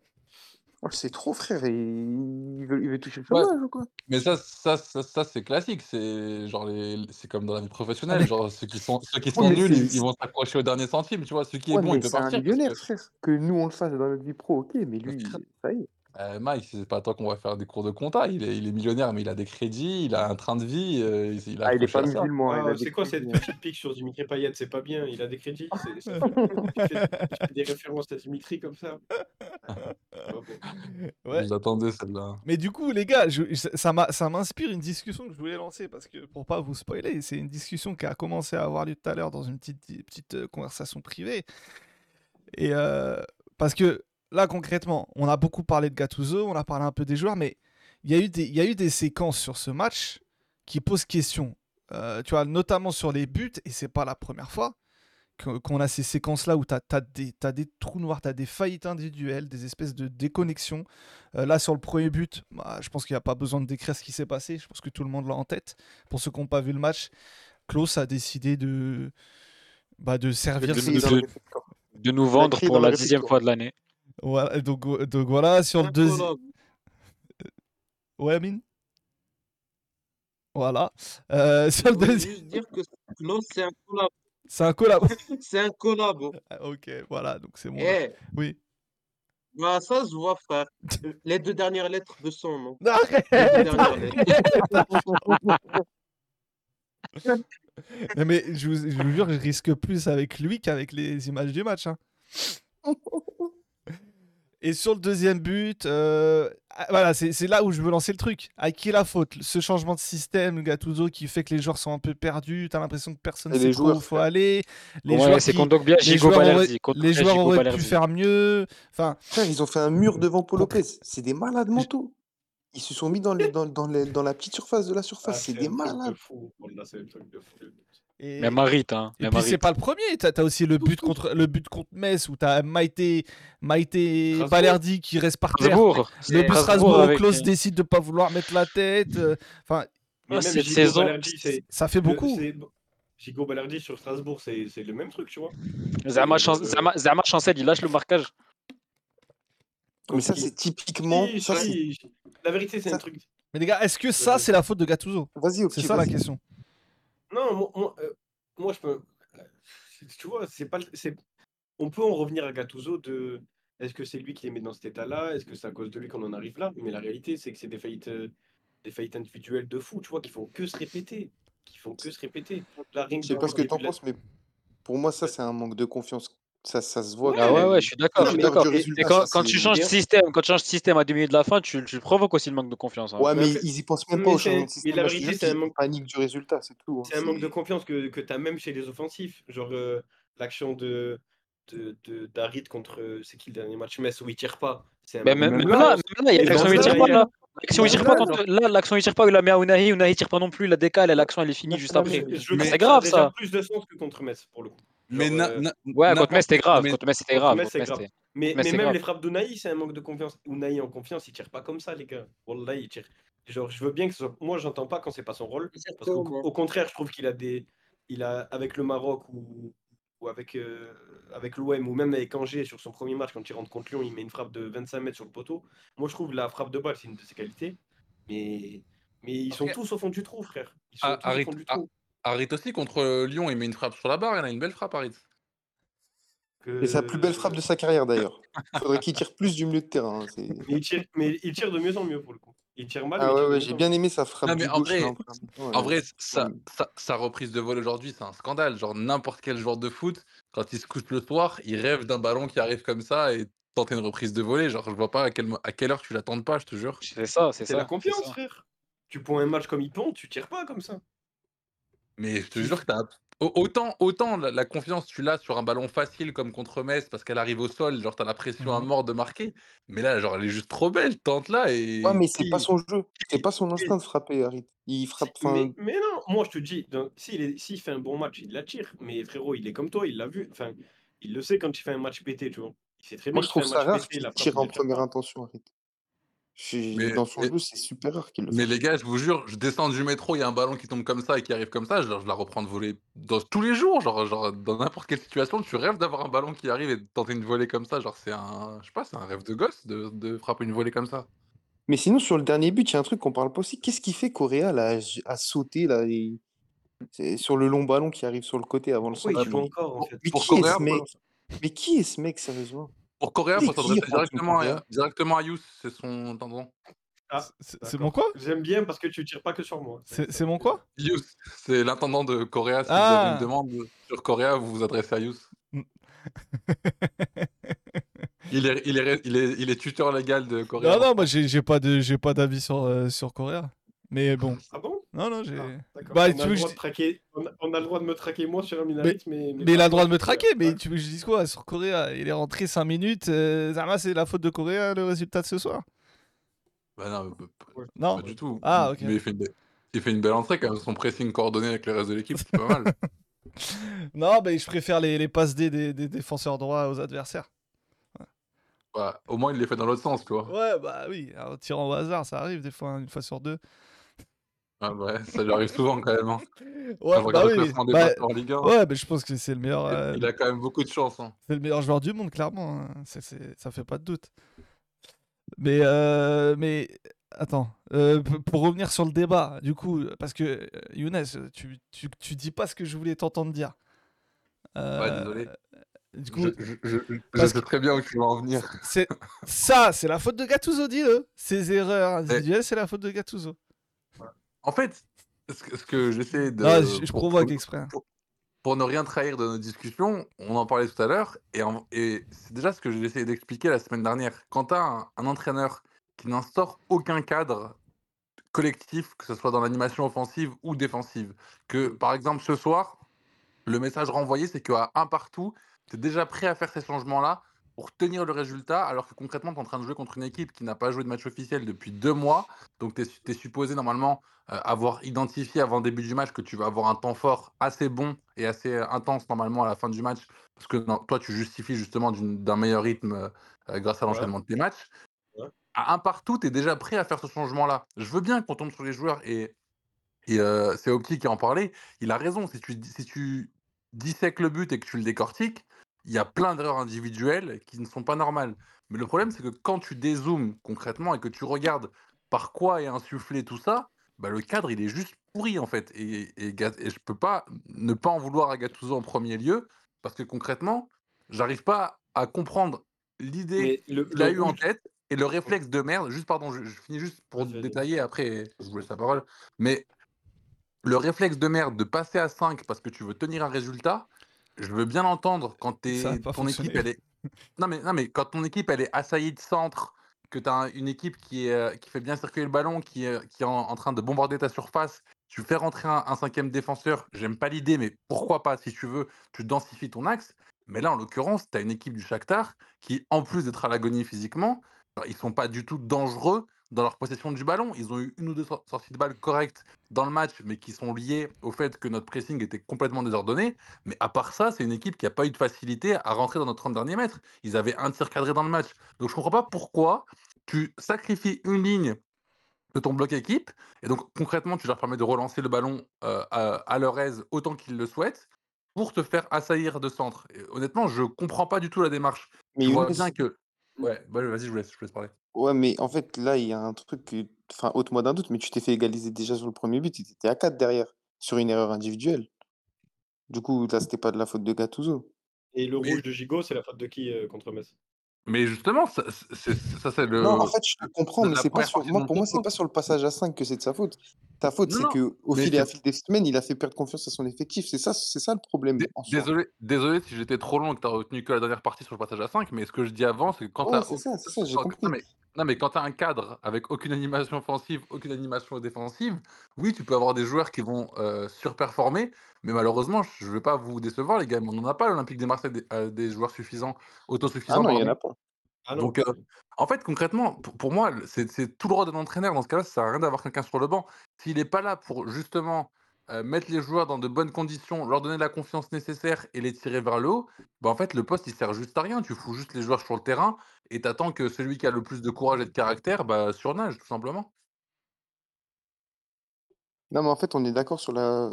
Ouais, c'est trop, frère. Il veut, il veut toucher le Ouais. chômage ou quoi? Mais ça, ça, ça, ça, c'est classique. C'est genre les, c'est comme dans la vie professionnelle. Genre ceux qui sont, ceux qui Ouais, sont mais nuls, ils, vont s'accrocher au dernier centime. Tu vois, celui qui est Ouais, bon, il peut c'est un partir. millionnaire, que- frère. Que nous, on le fasse dans notre vie pro, ok. Mais lui, ça y est. Euh, Mike, c'est pas tant qu'on va faire des cours de compta. Il est, il est millionnaire, mais il a des crédits, il a un train de vie. euh, il, il a Ah, il est accroché pas à ça. musulman. Ah, il a des c'est quoi cette crédits, hein. petite pique sur Dimitri Payet? C'est pas bien, il a des crédits? c'est- ça fait- tu, fais, tu fais des références à Dimitri comme ça? Ah, bon. Ouais. J'attendais celle-là. Mais du coup, les gars, je- je- ça m'a- ça m'inspire une discussion que je voulais lancer parce que pour pas vous spoiler, c'est une discussion qui a commencé à avoir lieu tout à l'heure dans une petite, petite euh, conversation privée. Et euh, parce que là, concrètement, on a beaucoup parlé de Gattuso, on a parlé un peu des joueurs, mais il y a eu des, il y a eu des séquences sur ce match qui posent question. Euh, tu vois, notamment sur les buts, et c'est pas la première fois qu'on a ces séquences-là où tu as, des, t'as des trous noirs, tu as des faillites individuelles, des espèces de déconnexions. Euh, là, sur le premier but, bah, je pense qu'il n'y a pas besoin de décrire ce qui s'est passé. Je pense que tout le monde l'a en tête. Pour ceux qui n'ont pas vu le match, Klaus a décidé de, bah, servir. de- le de-. De nous vendre pour la dixième fois de l'année. Voilà, donc, donc voilà, sur le deuxième. Ouais, Amine? Voilà. Euh, sur le deuxième. juste dire que c'est un collab. C'est un collab. C'est un collabo. Ah, ok, voilà, donc c'est bon. Eh, Oui. bah ça se voit, frère. Les deux dernières lettres de son nom. Arrête, Les deux dernières lettres. Non, mais je vous, je vous jure, je risque plus avec lui qu'avec les images du match. hein. Et sur le deuxième but, euh, ah, voilà, c'est là où je veux lancer le truc. À qui est la faute? Ce changement de système, Gattuso, qui fait que les joueurs sont un peu perdus. T'as l'impression que personne Et sait les trop où joueurs, faut aller. Les Ouais, joueurs, qui- Kondogbia, les joueurs auraient, les joueurs pu faire mieux. Enfin, Frère, ils ont fait un mur devant Paul Lopez. C'est des malades mentaux. Ils se sont mis dans, le, dans, dans, les- dans la petite surface de la Ah, surface. c'est c'est des truc de malades. fou. Et, Même Harit, hein. et puis c'est pas le premier. T'as as aussi le but contre le but contre Metz où t'as Maïté, Maïté. Balerdi qui reste par terre. Strasbourg. Le but Strasbourg Strasbourg, avec- Klaus décide de pas vouloir mettre la tête. euh, Enfin, Mais Ah, cette Gigo saison- Balerdi, ça fait beaucoup. Gigo Balerdi sur Strasbourg, c'est c'est le même truc, tu vois. Zama, Euh, Zama- Zama Chancel, il lâche le marquage. Mais ça, c'est typiquement. Si, Ça, c'est... si, La vérité, c'est ça- un truc. Mais les gars, est-ce que ça c'est la faute de Gattuso? Vas-y, C'est ça la question. Non, moi, moi, euh, moi, je peux. Tu vois, c'est pas. c'est- On peut en revenir à Gattuso de. Est-ce que c'est lui qui les met dans cet état-là? Est-ce que c'est à cause de lui qu'on en arrive là? Mais la réalité, c'est que c'est des faillites, euh, des faillites individuelles de fou, tu vois, qui font que se répéter. Qui font que se répéter. Que Je sais pas ce que t'en la- penses, mais pour moi, ça, c'est un manque de confiance. Ça, ça se voit. Ouais, Ah ouais, ouais, je suis d'accord, Non, je suis mais- d'accord. du Et- résultat, Et quand, tu changes de système, quand tu changes de système à deux minutes de la fin, tu, tu provoques aussi le manque de confiance. hein. Ouais, mais Mais ils y pensent même mais pas au changement mais de système. la je te vérité, c'est un manque- paniquent du résultat, c'est tout. hein. C'est un manque de confiance que, que tu as même chez les offensifs. Genre euh, l'action de, de, contre. euh, C'est qui le dernier match? Metz où il tire pas Mais même, là, confiance. même là, il y a l'action où il tire pas là. L'action où il tire pas, quand- là, l'action où il tire pas, il la met à Unai, Unai il tire pas non plus, la décale et l'action elle est finie juste après. mais Mais- c'est grave, ça. plus de sens que contre Metz pour le coup. Mais na- euh, na- Ouais, contre Metz c'était grave, mais- contre Metz c'était grave. Contre Metz, Mais, Mais même grave. les frappes d'Unai, c'est un manque de confiance. Unai en confiance, il tire pas comme ça, les gars. Wallah, il tire. Genre, je veux bien que ce soit... Moi, j'entends pas quand c'est pas son rôle. Parce Exactement. au contraire, je trouve qu'il a des. Il a, avec le Maroc ou, ou avec, euh, avec l'OM ou même avec Angers sur son premier match, quand il rentre contre Lyon, il met une frappe de 25 mètres sur le poteau. Moi, je trouve la frappe de balle, c'est une de ses qualités. Mais, mais ils sont tous au fond du trou, frère. Ils sont Ah, tous au fond du ah, trou. Harit aussi, contre euh, Lyon, il met une frappe sur la barre. Il a une belle frappe, Harit. Et sa plus belle frappe de sa carrière d'ailleurs. Faudrait qu'il tire plus du milieu de terrain. hein, c'est- Mais il, tire, mais il tire de mieux en mieux pour le coup. Il tire mal. Ah il ouais, ouais, j'ai en bien aimé sa frappe Non, du mais en gauche. vrai, là, en plus. Ouais, En vrai, sa, sa- sa reprise de vol aujourd'hui, c'est un scandale. Genre, n'importe quel joueur de foot, quand il se couche le soir, il rêve d'un ballon qui arrive comme ça et tenter une reprise de volée. Genre, je vois pas à, quel, mo- à quelle heure tu l'attends pas, je te jure. C'est ça, c'est C'est ça. la c'est confiance, ça. frère. Tu prends un match comme il pond, tu tires pas comme ça. Mais je te Si- jure que t'as. au- Autant, autant la, la confiance, tu l'as sur un ballon facile comme contre Metz parce qu'elle arrive au sol, genre t'as la pression à Mhm. mort de marquer. Mais là, genre, elle est juste trop belle, tente là et. Ouais, mais c'est pas son jeu. C'est pas son instinct de frapper, Harit. Il frappe. Si- Enfin, mais, mais non, moi je te dis, s'il est- s'il fait un bon match, il l'attire. Mais frérot, il est comme toi, il l'a vu. Enfin, il le sait quand il fait un match pété, tu vois. Il sait très bien moi, je qu'il fait trouve un ça match rare pété, la qu'il tire en la tire première intention, Harit. Mais- Dans son mais- jeu, c'est super rare qu'il le Mais fasse. les gars, je vous jure, je descends du métro, il y a un ballon qui tombe comme ça et qui arrive comme ça, genre, je la reprends de voler dans, tous les jours, genre, genre dans n'importe quelle situation, tu rêves d'avoir un ballon qui arrive et de tenter une volée comme ça, genre c'est un, je sais pas, c'est un rêve de gosse de, de frapper une volée comme ça. Mais sinon, sur le dernier but, il y a un truc qu'on parle pas aussi. Qu'est-ce qui fait Correa là, à sauter là, et- c'est sur le long ballon qui arrive sur le côté avant le Pourquoi centre? il joue mais- encore en pour- fait Mais pour qui est Correa, ce pour- mec? Mais qui est ce mec, sérieusement? Pour Correa, Il faut s'adresser directement à, directement à Yous, c'est son tendon. Ah, C'est- mon quoi? J'aime bien parce que tu tires pas que sur moi. C'est mon quoi? Yous, c'est l'intendant de Correa, si vous avez Ah. une demande sur Correa, vous vous adressez à Yous. Il est, il, est, il, est, il est tuteur légal de Correa. Non, non, moi j'ai j'ai pas de- j'ai pas d'avis sur, euh, sur Correa. Mais bon, Ah bon? Non, non, j'ai. Ah. Bah, on, tu a le droit je de traquer, on, a, on a le droit de me traquer moi sur un Minarit, mais, Mais il a le droit de me traquer, mais Ouais. tu veux que je dise quoi sur Correa Il est rentré 5 minutes. Euh, Zama, c'est la faute de Correa le résultat de ce soir? Bah non, Non pas du tout. Ah, ok. Mais il fait, une belle, il fait une belle entrée quand même, son pressing coordonné avec le reste de l'équipe, c'est pas mal. Non, mais je préfère les, les passes D des, des défenseurs droits aux adversaires. Bah, au moins, il les fait dans l'autre sens, tu vois. Ouais, bah oui, en tirant au hasard, ça arrive des fois, hein, une fois sur deux. Ah ouais, ça lui arrive souvent quand même. Hein. Ouais, Quand je bah regarde oui, le oui. classement des Bah, passeurs en Ligue 1, ouais, mais je pense que c'est le meilleur. il- euh, il a quand même beaucoup de chance. Hein. C'est le meilleur joueur du monde, clairement. hein. C'est, c'est- ça fait pas de doute. Mais, euh, mais attends, euh, p- pour revenir sur le débat, du coup, parce que euh, Younes, tu, tu, tu dis pas ce que je voulais t'entendre dire. Ouais, Euh, désolé. Du coup, Je, je, je, je parce sais très bien où tu vas en venir. c'est ça, c'est la faute de Gattuso, dis-le. Ces erreurs individuelles, c'est la faute de Gattuso. En fait, ce que, ce que j'essaie de. Je, je pour- provoque pour- exprès. pour ne rien trahir de nos discussions, on en parlait tout à l'heure, et, en- et c'est déjà ce que j'ai essayé d'expliquer la semaine dernière. Quand tu as un, un entraîneur qui n'instaure aucun cadre collectif, que ce soit dans l'animation offensive ou défensive, que par exemple ce soir, le message renvoyé, c'est qu'à un partout, tu es déjà prêt à faire ces changements-là pour tenir le résultat, alors que concrètement, tu es en train de jouer contre une équipe qui n'a pas joué de match officiel depuis deux mois, donc tu es, supposé normalement euh, avoir identifié avant le début du match que tu vas avoir un temps fort assez bon et assez euh, intense normalement à la fin du match, parce que non, toi, tu justifies justement d'un meilleur rythme euh, grâce à l'enchaînement de tes matchs. Ouais. À un partout, tu es déjà prêt à faire ce changement-là. Je veux bien qu'on tombe sur les joueurs et, et euh, c'est Opti qui en parlait. Il a raison. Si tu, si tu dissèques le but et que tu le décortiques, il y a plein d'erreurs individuelles qui ne sont pas normales. Mais le problème, c'est que quand tu dézoomes concrètement et que tu regardes par quoi est insufflé tout ça, bah, le cadre, il est juste pourri en fait. Et, et, et je peux pas ne pas en vouloir à Gattuso en premier lieu, parce que concrètement, j'arrive pas à comprendre l'idée qu'il a eu en tête et le réflexe de merde. Juste, pardon, je, je finis juste pour détailler, après, je vous laisse la parole. Mais le réflexe de merde de passer à 5 parce que tu veux tenir un résultat, je veux bien l'entendre quand ton équipe, elle est. Non mais, non, mais quand ton équipe, elle est assaillie de centre, que tu as une équipe qui, est, euh, qui fait bien circuler le ballon, qui est, qui est en, en train de bombarder ta surface, tu fais rentrer un, un cinquième défenseur, j'aime pas l'idée, mais pourquoi pas, si tu veux, tu densifies ton axe. Mais là, en l'occurrence, tu as une équipe du Shakhtar qui, en plus d'être à l'agonie physiquement, ils sont pas du tout dangereux dans leur possession du ballon. Ils ont eu une ou deux sor- sorties de balles correctes dans le match, mais qui sont liées au fait que notre pressing était complètement désordonné. Mais à part ça, c'est une équipe qui n'a pas eu de facilité à rentrer dans notre 30 derniers mètres. Ils avaient un tir cadré dans le match. Donc je comprends pas pourquoi tu sacrifies une ligne de ton bloc équipe, et donc concrètement, tu leur permets de relancer le ballon euh, à, à leur aise autant qu'ils le souhaitent pour te faire assaillir de centre. Et honnêtement, je comprends pas du tout la démarche. Mais je vois bien que. Ouais, bah, vas-y, je vous laisse, je vous laisse parler. Ouais, mais en fait, là, il y a un truc que. Enfin, ôte-moi d'un doute, mais tu t'es fait égaliser déjà sur le premier but, tu étais à 4 derrière. sur une erreur individuelle. Du coup, là, c'était pas de la faute de Gattuso. Et le Mais- rouge de Gigot, c'est la faute de qui euh, contre Metz? Mais justement, ça, c'est, ça, c'est le. Non, en fait, je comprends, la mais c'est pas première sur... partie de moi, mon pour moi, c'est propos. pas sur le passage à 5 que c'est de sa faute. Ta faute, Non, c'est non, que au mais fil et à c'est- fil des semaines, il a fait perdre confiance à son effectif. C'est ça, c'est ça le problème Dé- en soi. Désolé, désolé si j'étais trop long et que tu as retenu que la dernière partie sur le passage à 5, mais ce que je dis avant, c'est que quand Ouais, tu c'est ça, c'est ça, j'ai Non, compris. Non, mais quand tu as un cadre avec aucune animation offensive, aucune animation défensive, oui, tu peux avoir des joueurs qui vont euh, surperformer, mais malheureusement, je ne vais pas vous décevoir, les gars, mais on n'en a pas l'Olympique des Marseille des, euh, des joueurs suffisants, Ah autosuffisants. non, il y en a pas. Ah. Donc, euh, en fait, concrètement, pour, pour moi, c'est tout le droit d'un entraîneur. Dans ce cas-là, ça sert à rien d'avoir quelqu'un sur le banc. S'il n'est pas là pour justement euh, mettre les joueurs dans de bonnes conditions, leur donner la confiance nécessaire et les tirer vers le haut, bah, en fait, le poste, il sert juste à rien. Tu fous juste les joueurs sur le terrain et t'attends que celui qui a le plus de courage et de caractère bah, surnage, tout simplement. Non, mais en fait, on est d'accord sur la...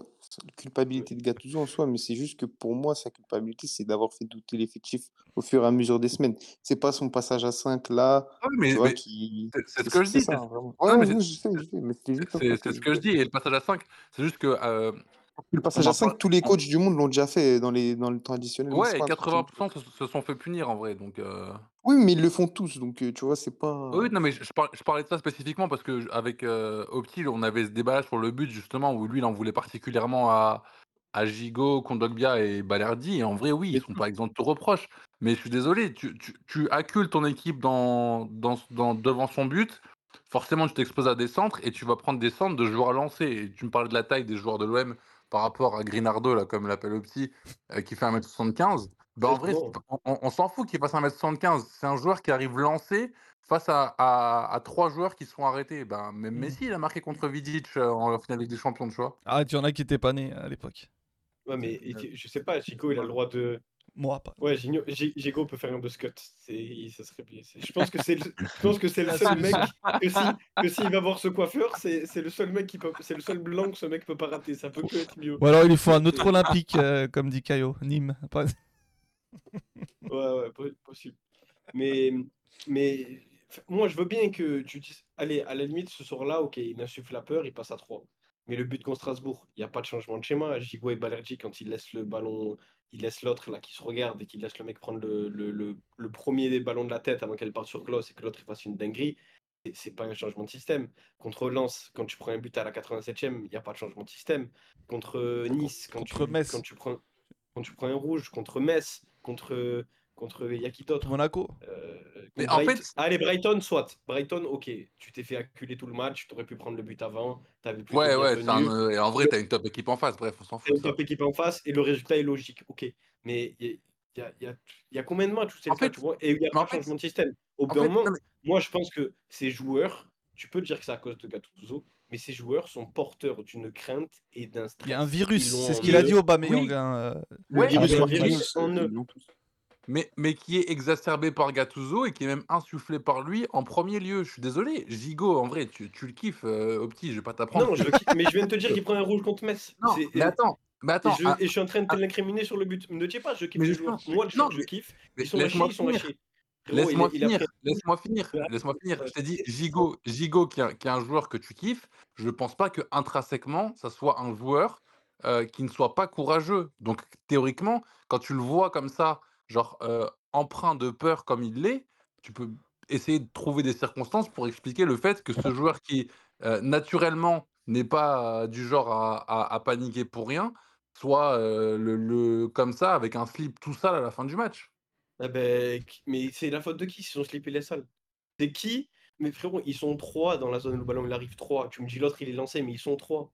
culpabilité de Gattuso en soi, mais c'est juste que pour moi, sa culpabilité, c'est d'avoir fait douter l'effectif au fur et à mesure des semaines. C'est pas son passage à 5 là, Ah mais, mais qui. c'est- ce que je dis. c'est- ce que je dis. Et le passage à 5, c'est juste que. euh, Le passage à en 5, parle- tous les coachs du monde l'ont déjà fait dans, les... dans le temps additionnel. Ouais, pas un truc qui me- 80% se, se sont fait punir en vrai. Donc. euh, Oui, mais ils le font tous, donc euh, tu vois, c'est pas. Oui, non, mais je, je par- je parlais de ça spécifiquement parce que avec euh, Opti, on avait ce débat sur le but justement où lui, il en voulait particulièrement à, à Gigot, Kondogbia et Balerdi. Et en vrai, oui, ils sont pas exempts de tout reproche. Mais je suis désolé, tu, tu, tu accules ton équipe dans, dans, dans- devant son but. Forcément, tu t'exposes à des centres et tu vas prendre des centres de joueurs lancés. Et tu me parlais de la taille des joueurs de l'OM par rapport à Grinardo, là, comme l'appelle Opti, euh, qui fait 1m75. Ben, en vrai, on, on s'en fout qu'il fasse 1m75. C'est un joueur qui arrive lancé face à, à, à trois joueurs qui sont arrêtés. Ben, même Mm. Messi, il a marqué contre Vidic euh, en finale des Champions, tu vois. Ah, il y en a qui étaient pas nés à l'époque. Ouais, mais et tu- je sais pas, Chico, il a le droit de. Moi, pas. Ouais, Gigno- Gi- Gigot peut faire un buscut. C'est, ça serait bien. C'est- Je pense que c'est le, je pense que c'est le seul mec que si, que s'il va voir ce coiffeur, c'est, c'est le seul mec qui peut, c'est le seul blanc que ce mec peut pas rater. Ça peut que être mieux. Ou alors il lui faut un autre olympique, euh, comme dit Caio. Nîmes. Pas- Ouais, ouais, po- possible. Mais, mais moi, je veux bien que tu dises, allez, à la limite, ce soir-là, ok, il insuffle la peur, il passe à 3. Mais le but contre Strasbourg, il n'y a pas de changement de schéma. Gigot et Balerdi, quand ils laissent le ballon, il laisse l'autre là qui se regarde et qui laisse le mec prendre le, le, le, le premier des ballons de la tête avant qu'elle parte sur Klaus et que l'autre il fasse une dinguerie. c'est- pas un changement de système. Contre Lens, quand tu prends un but à la 87e, il n'y a pas de changement de système. Contre euh, Nice, quand, contre tu, Metz. quand, tu prends, quand tu prends un rouge, contre Metz, contre, contre il y a qui d'autre Monaco. euh, Mais contre en Bright- fait- Allez, Brighton, soit. Brighton, ok. Tu t'es fait acculer tout le match, tu aurais pu prendre le but avant. Ouais, ouais, un, euh, et en vrai, t'as une top équipe en face. Bref, on s'en fout. une ça. top équipe en face et le résultat est logique, ok. Mais il y a, y y y combien de matchs où c'est En le cas, fait- tu vois? Et il n'y a pas de fait- changement de système. Au bout d'un moment, mais- moi, je pense que ces joueurs, tu peux dire que c'est à cause de Gattuso, mais ces joueurs sont porteurs d'une crainte et d'un stress. Il y a un virus. C'est ce qu'il a dit au Bameyang. Oui. hein, euh, Le Ouais, virus, mais virus en eux. mais, mais qui est exacerbé par Gattuso et qui est même insufflé par lui en premier lieu. Je suis désolé, Gigot, en vrai, tu, tu le kiffes, euh, au petit, je vais pas t'apprendre. Non, je le kiffe, mais je viens de te dire qu'il prend un rouge contre Metz. Non, C'est- mais attends, mais Et attends, je, ah, et je suis en train de te ah. l'incriminer sur le but. Ne dis pas, je kiffe Mais les justement, joueurs. Moi, le non, je kiffe. mais Ils sont laisse-moi ils sont à Laisse-moi finir, pris- laisse-moi finir, laisse-moi finir. Je t'ai dit. Gigot, Gigot qui, est, qui est un joueur que tu kiffes, je pense pas que intrinsèquement, ça soit un joueur euh, qui ne soit pas courageux. Donc théoriquement, quand tu le vois comme ça, genre euh, empreint de peur comme il l'est, tu peux essayer de trouver des circonstances pour expliquer le fait que ce joueur qui euh, naturellement n'est pas du genre à, à- à paniquer pour rien, soit le, le- comme ça avec un slip tout sale à la fin du match. Ah ben, qui- mais c'est la faute de qui? Si on slip les salles C'est qui? Mais frérot, ils sont trois dans la zone où le ballon il arrive trois. Tu me dis l'autre il est lancé, mais ils sont trois.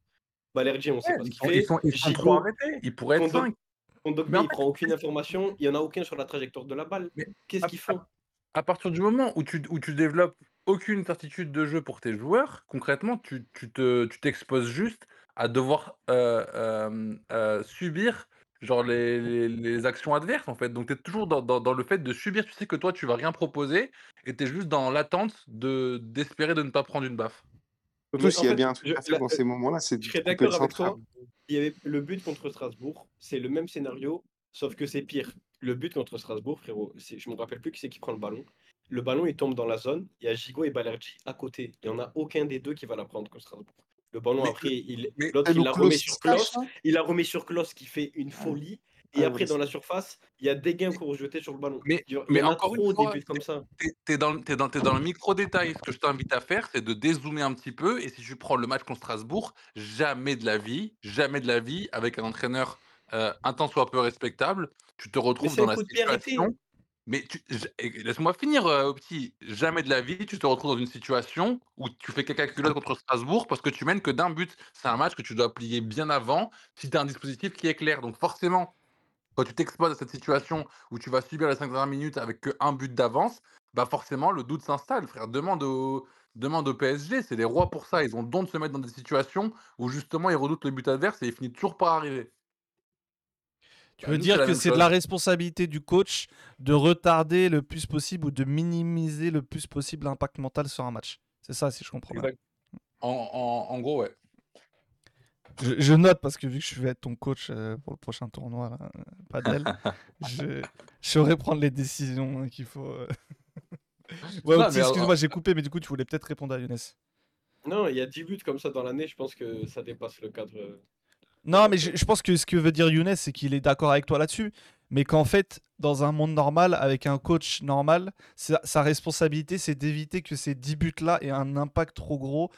Balerdi, on sait pas ce ils, qu'il sont, fait. ils sont- ils sont trop arrêtés. Ils pourraient être Kondo- 5. Kondogbia, Mais en il prend aucune information. Il y en a aucun sur la trajectoire de la balle. Mais Qu'est-ce qu'ils font? À partir du moment où tu, où tu développes aucune certitude de jeu pour tes joueurs, concrètement, tu, tu te, tu t'exposes juste à devoir euh, euh, euh, subir genre les, les, les actions adverses en fait. Donc tu es toujours dans, dans, dans le fait de subir, tu sais que toi tu vas rien proposer et tu es juste dans l'attente de, d'espérer de ne pas prendre une baffe. Surtout s'il y a fait, bien un truc je- à faire la- dans ces moments-là, c'est de Je serais d'accord avec toi. Il y avait le but contre Strasbourg, c'est le même scénario, sauf que c'est pire. Le but contre Strasbourg, frérot, c'est- je me rappelle plus qui c'est qui prend le ballon. Le ballon, il tombe dans la zone. Il y a Gigot et Balerdi à côté. Il n'y en a aucun des deux qui va la prendre contre Strasbourg. Le ballon, Mais après, il... l'autre, il la remet sur Klaus. Il la remet sur Klaus qui fait une folie. Et Ah, après, dans la surface, il y a des gains pour jeter sur le ballon. Mais- Il y, mais en a encore une fois, comme ça. T'es es dans, le- t'es dans, t'es dans le micro-détail. Ce que je t'invite à faire, c'est de dézoomer un petit peu. Et si tu prends le match contre Strasbourg, jamais de la vie, jamais de la vie, avec un entraîneur euh, un tant soit peu respectable, tu te retrouves dans la situation. Mais tu- laisse-moi finir, euh, petit. Jamais de la vie, tu te retrouves dans une situation où tu fais caca culotte contre Strasbourg parce que tu mènes que d'un but. C'est un match que tu dois plier bien avant si tu un dispositif qui est clair. Donc forcément, quand tu t'exposes à cette situation où tu vas subir les 5 dernières minutes avec qu'un but d'avance, bah forcément le doute s'installe, frère. Demande au, demande au PSG, c'est les rois pour ça. Ils ont le don de se mettre dans des situations où justement ils redoutent le but adverse et ils finissent toujours par arriver. Tu Bah, veux nous, dire que c'est de la responsabilité du coach de retarder le plus possible ou de minimiser le plus possible l'impact mental sur un match. C'est ça, si je comprends bien. En, en- en gros, ouais. Je, je note parce que vu que je vais être ton coach euh, pour le prochain tournoi, là, euh, Padel, je, je saurais prendre les décisions hein, qu'il faut. euh. ouais, excuse-moi, j'ai coupé, mais du coup, tu voulais peut-être répondre à Younes. Non, il y a 10 buts comme ça dans l'année. Je pense que ça dépasse le cadre. Non, mais je, je pense que ce que veut dire Younes, c'est qu'il est d'accord avec toi là-dessus, mais qu'en fait, dans un monde normal, avec un coach normal, sa, sa responsabilité, c'est d'éviter que ces 10 buts-là aient un impact trop gros,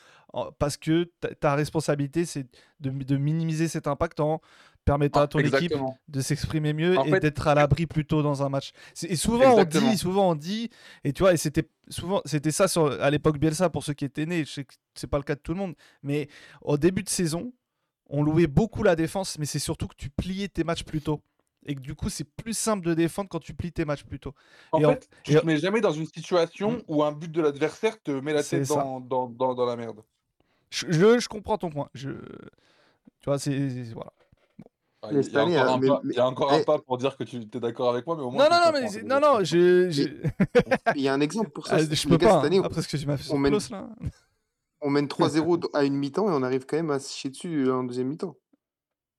parce que ta, ta responsabilité, c'est de, de minimiser cet impact en permettant à ton équipe de s'exprimer mieux En et d'être à l'abri plus tôt dans un match. Et souvent on dit, souvent on dit, et tu vois, et c'était souvent c'était ça sur, à l'époque Bielsa pour ceux qui étaient nés. Je sais que c'est pas le cas de tout le monde, mais au début de saison, on louait beaucoup la défense, mais c'est surtout que tu pliais tes matchs plus tôt. Et que du coup, c'est plus simple de défendre quand tu plies tes matchs plus tôt. En Et en- fait, tu et te mets jamais dans une situation Mm. où un but de l'adversaire te met la tête dans, dans, dans, dans la merde. Je, je, je comprends ton point. Je, tu vois, c'est voilà. Il y, a année, encore un mais- pas- mais- il y a encore un pas pour dire que tu es d'accord avec moi, mais au moins. Non, non, non, mais non, non, je- Il y a un exemple pour ça. Ah, je peux pas. cette hein, année, Après ce que tu m'as fait sur on mène- Klaus, là. On mène 3-0 à une mi-temps et on arrive quand même à se chier dessus en deuxième mi-temps.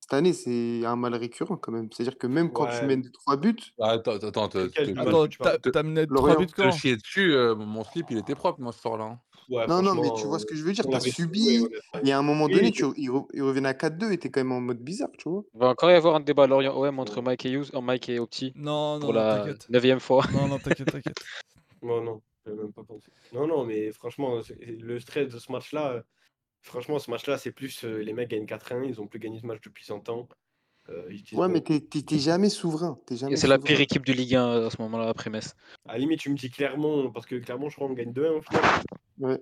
Cette année, c'est un mal récurrent quand même. C'est-à-dire que même quand tu mènes 3 buts, Ah, Attends, attends, te, te- Attends, t'as t'as mené Lorient. 3 buts te quand chier dessus, euh, mon slip il était propre, moi, ce soir-là. hein. Ouais, non, non, mais tu vois ce que je veux dire. on Tu as avait- subi, honnêtement. et à un moment donné, oui. tu, ils, re- ils reviennent à 4-2 et t'es quand même en mode bizarre, tu vois. Il va encore y avoir un débat Lorient OM entre Mike et, Hughes, euh, Mike et Opti Non, non, pour non, la t'inquiète. neuvième fois. Non, non, t'inquiète, t'inquiète. Non, non, même pas pensé. Non, non, mais franchement, le stress de ce match-là, euh, franchement, ce match-là, c'est plus euh, les mecs gagnent 4-1, ils ont plus gagné ce match depuis 100 ans. Euh, Ouais, mais t'es t'es- t'es jamais souverain. T'es jamais Et c'est la pire équipe de Ligue 1 à ce moment-là après Metz. à la limite, tu me dis Clermont, parce que Clermont, je crois, on gagne 2-1 au final. Ouais.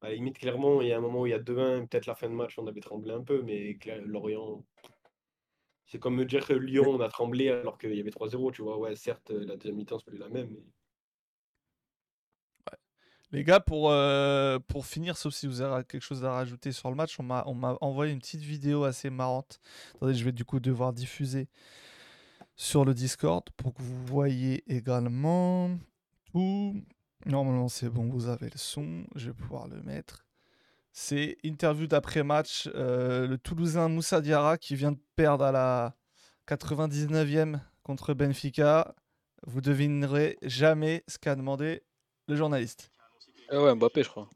À la limite, Clermont, il y a un moment où il y a 2-1, peut-être la fin de match, on avait tremblé un peu, mais Lorient. C'est comme me dire que Lyon, on a tremblé alors qu'il y avait 3-0, tu vois. Ouais, certes, la deuxième mi-temps, c'est plus la même. Mais... Les gars, pour, euh, pour finir, sauf si vous avez quelque chose à rajouter sur le match, on m'a envoyé une petite vidéo assez marrante. Attendez, je vais du coup devoir diffuser sur le Discord pour que vous voyez également tout. Normalement, c'est bon, vous avez le son. Je vais pouvoir le mettre. C'est interview d'après-match. euh, le Toulousain Moussa Diarra qui vient de perdre à la 99e contre Benfica. Vous devinerez jamais ce qu'a demandé le journaliste. Ah ouais, Mbappé, je crois.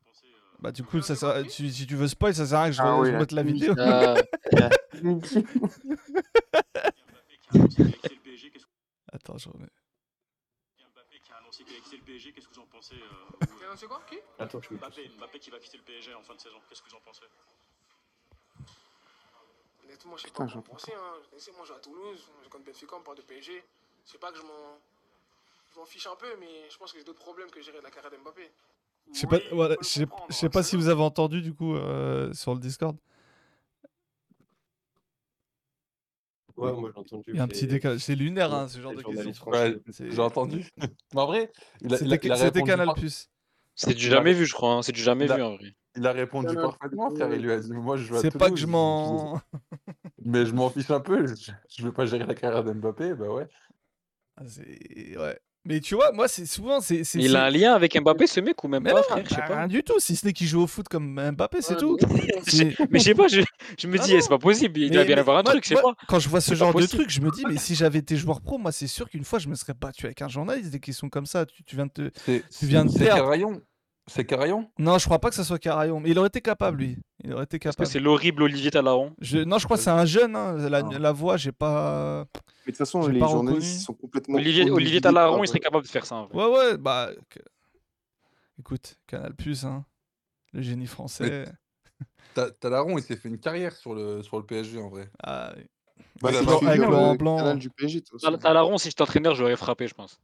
Bah du coup, ça sert- tu- si tu veux spoil, ça sert à rien que je, Ah oui, je mette la vidéo. Ah, Attends, je remets. Mbappé qui a annoncé qu'il allait quitter le PSG, qu'est-ce que vous en pensez euh, vous, euh, C'est quoi Qui Attends, je me Mbappé, Mbappé qui va quitter le PSG en fin de saison, qu'est-ce que vous en pensez? Honnêtement, je sais Putain, pas quoi en penser. Hein. Je sais, moi, je joue à Toulouse, je connais Benfica, on parle de PSG. Je sais pas que je m'en. Je m'en fiche un peu, mais je pense que j'ai d'autres problèmes que gérer la carrière d'Mbappé. Je sais pas, Oui, voilà, je sais, comprendre, je sais pas si c'est vous avez entendu du coup euh, sur le Discord. Ouais, moi j'ai entendu. Il y a un c'est- petit décalage. C'est lunaire hein, ce genre de. Ouais, C'est- j'ai entendu. Mais en vrai, C'était Canal Plus. c'est du jamais vu, je crois. hein. C'est du jamais il a- vu en vrai. il a répondu Non, non, parfaitement, frère. Il lui a dit Moi, je C'est pas que je m'en. Mais je m'en fiche un peu. Je, je veux pas gérer la carrière d'Mbappé. Bah ouais. Ah, c'est- ouais. Mais tu vois, moi, c'est souvent. c'est c'est- Il a un lien avec Mbappé, ce mec, ou même Mais pas, non, frère Je sais bah, pas. rien du tout. Si ce n'est qu'il joue au foot comme Mbappé, c'est Ouais, tout. mais- je sais pas, je, je me Ah dis, eh, c'est pas possible. Il Mais- doit bien mais avoir un moi- truc, je sais pas. Quand je vois ce genre de truc, je me dis, mais si j'avais été joueur pro, moi, c'est sûr qu'une fois, je me serais battu avec un journaliste. Des questions comme ça, tu, tu viens de te. Tu viens de c'est perdre. C'est Carayon? Non, je crois pas que ça soit Carayon, mais il aurait été capable, lui. Il aurait été que capable. c'est l'horrible Olivier Talaron? Je... Non, je crois que c'est un jeune. hein, La, Ah. la voix, j'ai pas. Mais de toute façon, les pas journalistes reconnu. sont complètement. Olivier, Olivier Talaron, il serait capable de faire ça. en. Ouais, ouais, bah. Écoute, Canal Plus, hein. Le génie français. Ta- Talaron, il s'est fait une carrière sur le, sur le PSG en vrai. Ah, oui. Bah, Laurent- le avec le Blanc. canal du PSG, Talaron, si j'étais entraîneur, j'aurais frappé, je pense.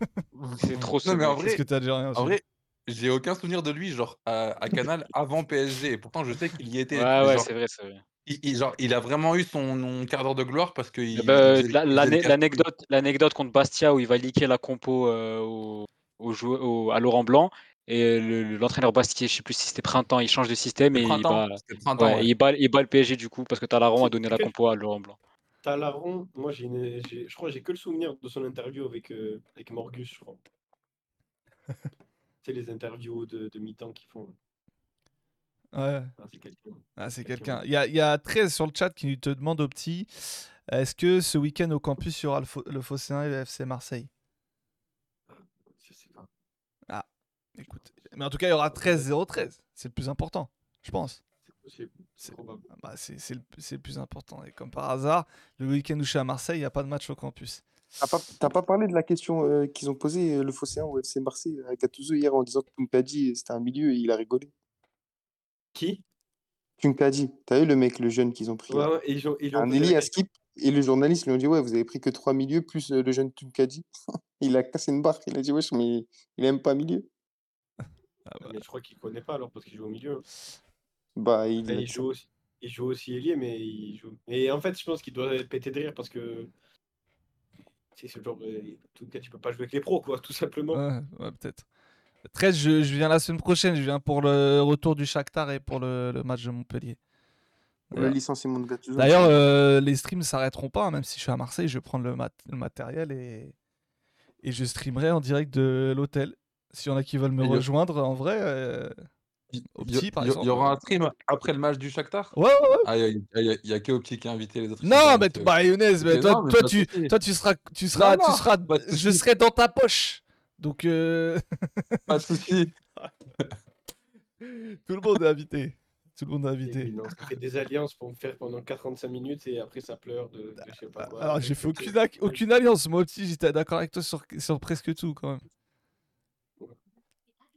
C'est trop Non, mais en vrai, Qu'est-ce que t'as déjà rien En vrai, j'ai aucun souvenir de lui, genre à, à Canal avant PSG. Et pourtant, je sais qu'il y était. Ouais, mais ouais, genre, c'est vrai, c'est vrai. il, il- genre, il a vraiment eu son, son quart d'heure de gloire parce que. Eh il- ben, il faisait- la- il faisait l'ane- le casse-couille. L'anecdote l'anecdote contre Bastia où il va liquer la compo euh, au, au jou- au- à Laurent Blanc et le- le- l'entraîneur Bastia, je sais plus si c'était printemps, il change de système et C'était il printemps. bat, C'était printemps, ouais, ouais. et il bat, il bat le PSG du coup parce que Talaron a donné la compo à Laurent Blanc. Talaron, moi, j'ai une- j'ai- je crois que j'ai que le souvenir de son interview avec, euh, avec Morgus, je crois. c'est les interviews de, de mi-temps qu'ils font. Ouais. Ah, c'est quelqu'un. Ah, c'est Quelqu'un. Il y a, il y a 13 sur le chat qui te demande au petit est-ce que ce week-end au campus, il y aura le, le et le FC Marseille? Je sais pas. Écoute. Mais en tout cas, il y aura 13-0-13. C'est le plus important, je pense. C'est. Ah Bah, c'est c'est le, c'est le plus important. Et comme par hasard, le week-end où je suis à Marseille, il n'y a pas de match au campus. T'as pas, t'as pas parlé de la question euh, qu'ils ont posée, euh, le Phocéen au FC Marseille, à Gattuso hier, en disant que Tunkadi, c'était un milieu, et il a rigolé? Qui? Tunkadi, t'as vu le mec, le jeune qu'ils ont pris Ouais, ouais, ils ont, ils ont Un la à skip, et le journaliste lui ont dit Ouais, vous avez pris que trois milieux, plus euh, le jeune Tunkadi. il a cassé une barre, il a dit Wesh, mais il aime pas milieu. Ah bah, Mais je crois qu'il connaît pas alors parce qu'il joue au milieu. Bah, il, a joue aussi. Il joue aussi ailier, mais il joue. Et en fait, je pense qu'il doit péter de rire parce que c'est ce genre. euh, En tout cas, tu peux pas jouer avec les pros, quoi, tout simplement. ouais, ouais, peut-être. 13, je, je viens la semaine prochaine. Je viens pour le retour du Shakhtar et pour le, le match de Montpellier. Le D'ailleurs- licenciement de Gattuso. D'ailleurs, euh, les streams s'arrêteront pas, hein, même si je suis à Marseille, je vais prendre le, mat- le matériel et, et je streamerai en direct de l'hôtel. S'il y en a qui veulent me Et rejoindre, en vrai, euh, Il y, par il aura un stream après le match du Shakhtar? Ouais, ouais, ouais. Ah, il n'y a, que Opti qui a invité les autres. Non, mais bah, Younes, mais toi, toi, tu, toi, tu seras, tu seras, Non, tu non, seras, je serai dans ta poche. Donc, euh, Pas de souci. tout le monde est invité. Tout le monde est invité. non, ça fait des alliances pour me faire pendant 45 minutes et après ça pleure de, de je sais pas quoi. Alors, j'ai fait aucune, ac- aucune alliance. Moi aussi, j'étais d'accord avec toi sur, sur presque tout, quand même.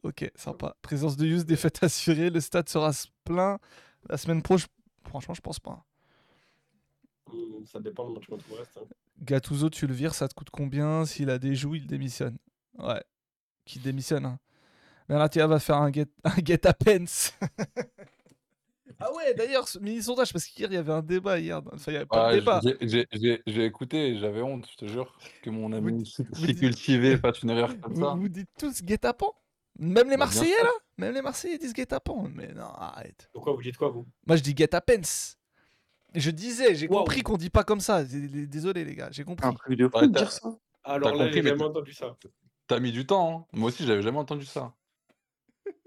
Ok, sympa. Présence de Yous, défaite assurée. Le stade sera plein la semaine prochaine. Franchement, je pense pas. Hmm, Ça dépend le match contre Brest. hein. Gattuso, tu le vires, ça te coûte combien? S'il a des joues, il démissionne. Ouais. Qui démissionne, hein. Bernatia va faire un get, un get à pence. ah ouais, d'ailleurs, mini sondage, parce qu'hier, il y avait un débat. Hier. Enfin, il n'y avait pas de débat. j'ai- j'ai- J'ai j'ai écouté et j'avais honte, je te jure, que mon ami si cultivé fasse une erreur comme Vous, ça. vous dites tous guet-apens Même les Bah, Marseillais, là Même les Marseillais disent guet-apens. Mais non, arrête. Pourquoi vous dites quoi, vous? Moi, je dis pence. Je disais, j'ai Wow. compris qu'on dit pas comme ça. Désolé, les gars, j'ai compris. Un truc de fou Ouais, de t'as- dire ça. Alors là, j'ai mais jamais entendu ça. T'as mis du temps, hein. Moi aussi, j'avais jamais entendu ça.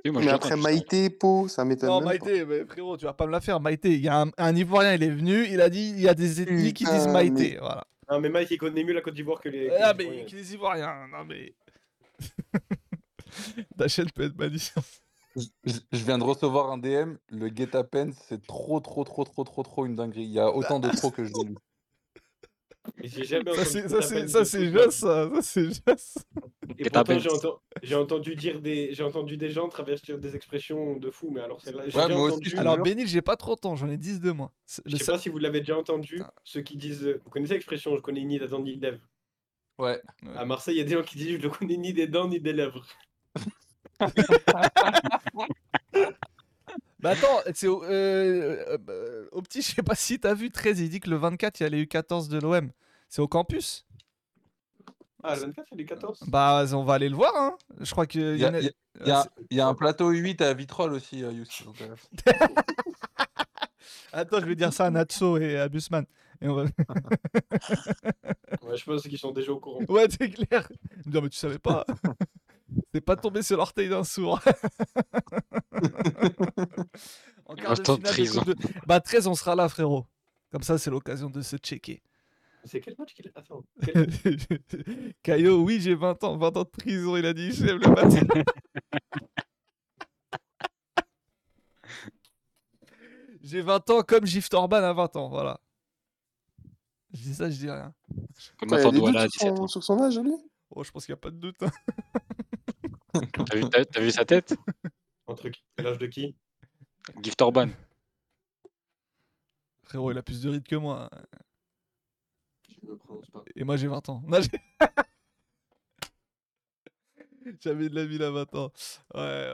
Moi, Mais après. Maïté, Pau, ça m'étonne Non, même pas. Maïté, mais frérot, tu vas pas me la faire. Maïté, il y a un, un Ivoirien, il est venu, il a dit il y a des ethnies qui disent Maïté. mais- Voilà. Non, mais Mike, il connaît mieux la Côte d'Ivoire que les. que Ah, mais qui les Ivoiriens Non, mais. Ta chaîne peut être maliciente. Je, viens de recevoir un DM, le guet-apens, c'est trop, trop, trop, trop, trop, trop une dinguerie. Il y a autant de trop que je l'ai lu. Mais j'ai jamais Ça, entendu c'est- Get ça, à peine juste, ça. Ça, c'est juste. Et Get à pourtant, peine. j'ai enten- j'ai entendu dire des, j'ai entendu des gens travestir des expressions de fou, mais alors celle-là, Ouais, entendu. Alors. Bénil, j'ai pas trop de temps, j'en ai 10 de moins. Je le sais pas si vous l'avez déjà entendu, ceux qui disent, euh, vous connaissez l'expression, je connais ni des dents ni des lèvres. Ouais. Ouais. À Marseille, il y a des gens qui disent, je ne connais ni des dents ni des lèvres. Bah attends, c'est au, euh, euh, au petit, je sais pas si t'as vu 13, il dit que le 24, il y a les U14 de l'OM. C'est au campus? Ah, le 24, c'est les 14 Bah, on va aller le voir, hein. Je crois que. Il y a, il y a- il y a- il y a un plateau U8 à Vitrolles aussi, euh, Youssef, donc, euh, Attends, je vais dire ça à Natso et à Busman. Et on va- Ouais, je pense qu'ils sont déjà au courant. Ouais, c'est clair. Non, mais tu savais pas. C'est pas tombé sur l'orteil d'un sourd. en quart de finale prison. De- Bah, 13, on sera là, frérot. Comme ça, c'est l'occasion de se checker. C'est quel match qu'il a Attends. quel- Caillot, oui, j'ai 20 ans. 20 ans de prison, il a dit, j'aime le matin. J'ai 20 ans comme Gift Orban à 20 ans, voilà. Je dis ça, je dis rien. Comme Quoi, il y a Nathan des Douala à doutes 17 sur son, sur son âge, lui Oh, je pense qu'il n'y a pas de doute. hein. T'as vu, t'as- t'as vu sa tête? Entre qui L'âge de qui? Gift Orban. Frérot, il a plus de rides que moi. Je me prononce pas. Et moi, j'ai 20 ans. Non, j'ai- J'avais de la ville à 20 ans. Ouais,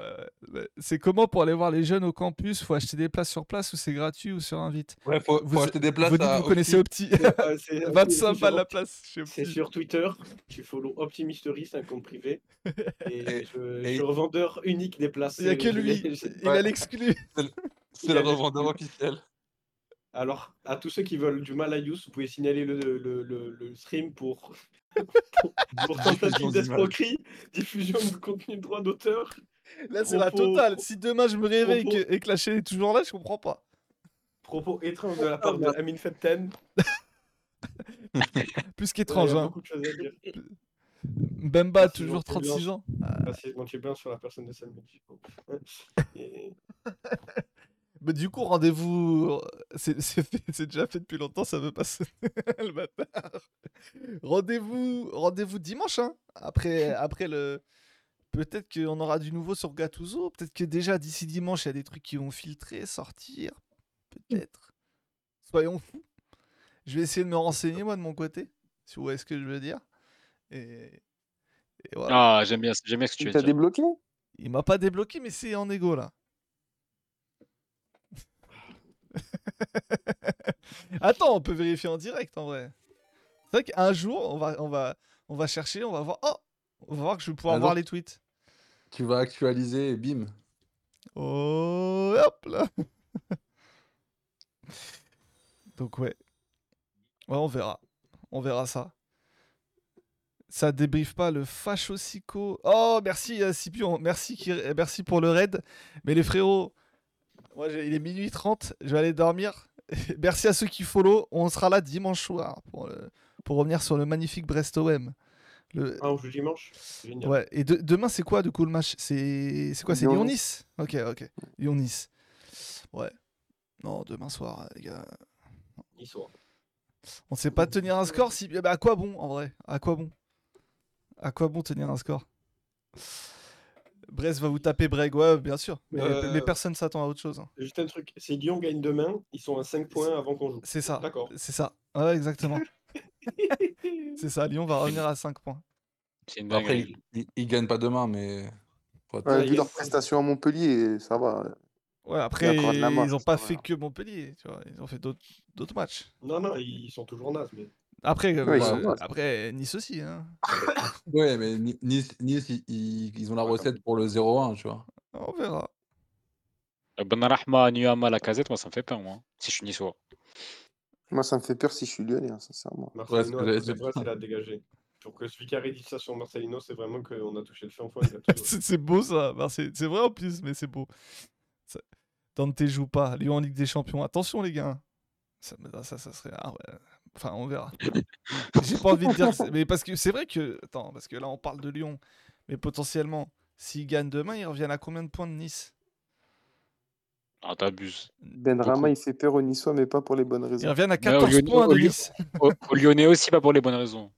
C'est comment pour aller voir les jeunes au campus? Faut acheter des places sur place ou c'est gratuit ou sur invite Ouais, faut, Vous, faut acheter des places vous dites à que vous connaissez Opti. Opti. Ah, c'est- 25 c'est balles la sur- place C'est sur Twitter, tu follow Optimistery, c'est un compte privé. Et, Et- je, je et- suis revendeur unique des places. Il n'y a que Je lui. je- Il a l'exclu. C'est le revendeur officiel. Alors, à tous ceux qui veulent du mal à Yous, vous pouvez signaler le, le, le, le stream pour, pour, pour tentative d'escroquerie, diffusion de contenu de droit d'auteur. Là, c'est la totale. Si demain je me réveille et propos- que, et que la chaîne est toujours là, je comprends pas. Propos étranges de la part de Amin Fetten. Plus qu'étrange. hein. Bemba, Merci, toujours Jean-Pierre 36 Blanche. ans. Ah, tu es bien sur la personne de. Et- Bah, du coup, rendez-vous. C'est c'est fait- c'est déjà fait depuis longtemps, ça veut pas sonner. le bâtard. Rendez-vous rendez-vous dimanche, hein. Après, après le. Peut-être qu'on aura du nouveau sur Gattuso. Peut-être que déjà d'ici dimanche, il y a des trucs qui vont filtrer, sortir. Peut-être. Soyons fous. Je vais essayer de me renseigner, moi, de mon côté. Si vous voyez ce que je veux dire. Et, et voilà. Ah, j'aime bien, j'aime bien ce que tu Il veux t'a dire. débloqué? Il m'a pas débloqué, mais c'est en égo là. Attends, on peut vérifier en direct en vrai. C'est vrai qu'un jour, on va, on, va, on va chercher, on va voir. Oh On va voir que je vais pouvoir Ah voir les tweets. Tu vas actualiser et bim. Oh, hop là Donc ouais. Ouais, on verra. On verra ça. Ça débriefe pas le fachosico. Oh, merci euh, Scipion. Merci, Kir- merci pour le raid. Mais les frérots, moi, il est minuit 30. Je vais aller dormir. merci à ceux qui follow. On sera là dimanche soir pour, le- pour revenir sur le magnifique Brest-OM. Le... Ah, on joue dimanche? Génial. Ouais, et de- demain, c'est quoi, du coup, le match? C'est quoi? C'est Lyon-Nice. Ok, ok. Lyon-Nice. Ouais. Non, demain soir, les gars. Histoire. On sait pas tenir un score si. Bah, à quoi bon, en vrai? À quoi bon? À quoi bon tenir un score? Brest va vous taper Breg, ouais, bien sûr. Mais, Euh, mais personne s'attend à autre chose. hein. Juste un truc, si Lyon gagne demain, ils sont à 5 points avant qu'on joue. C'est ça. D'accord. C'est ça. Ouais, exactement. c'est ça. Lyon va revenir à 5 points. Une Après, ils, ils- ils gagnent pas demain, mais. Ouais, vu leur prestation à Montpellier, ça va. Ouais, après, ils ont ça pas fait que Montpellier. Tu vois. Ils ont fait d'autres d'autres matchs. Non, non, ils sont toujours nazes, mais. Après, euh, Ouais, ils bah, après Nice aussi. Hein. Ouais, mais Ni- Nice, nice ils, ils- ils ont la recette pour le 0-1, tu vois. On verra. Ben Rahma, Nuama, la casette, moi ça me fait peur, moi. hein, Si je suis niçois. Moi, ça me fait peur si je suis lyonnais, hein, sincèrement. Ouais, c'est ce Marcelino, que à j'allais cause de dire. Brest, il a dégagé. Pour que dise ça sur Marcelino, c'est vraiment qu'on a touché le feu en fond. il a tout- C'est c'est beau ça. C'est c'est vrai en plus, mais c'est beau. Ça- Dante joue pas. Lyon en Ligue des Champions. Attention les gars. Ça, mais ça, ça serait. ah ouais. Enfin, on verra. J'ai pas envie de dire. que c'est- Mais parce que c'est vrai que. Attends, parce que là, on parle de Lyon. Mais potentiellement, s'ils gagnent demain, ils reviennent à combien de points de Nice? Ah, t'abuses. Ben Rama, il fait peur aux Niçois, mais pas pour les bonnes Ils raisons. reviennent à Mais au 14 Lyon- points de Nice. Au, au Lyonnais aussi, pas pour les bonnes raisons.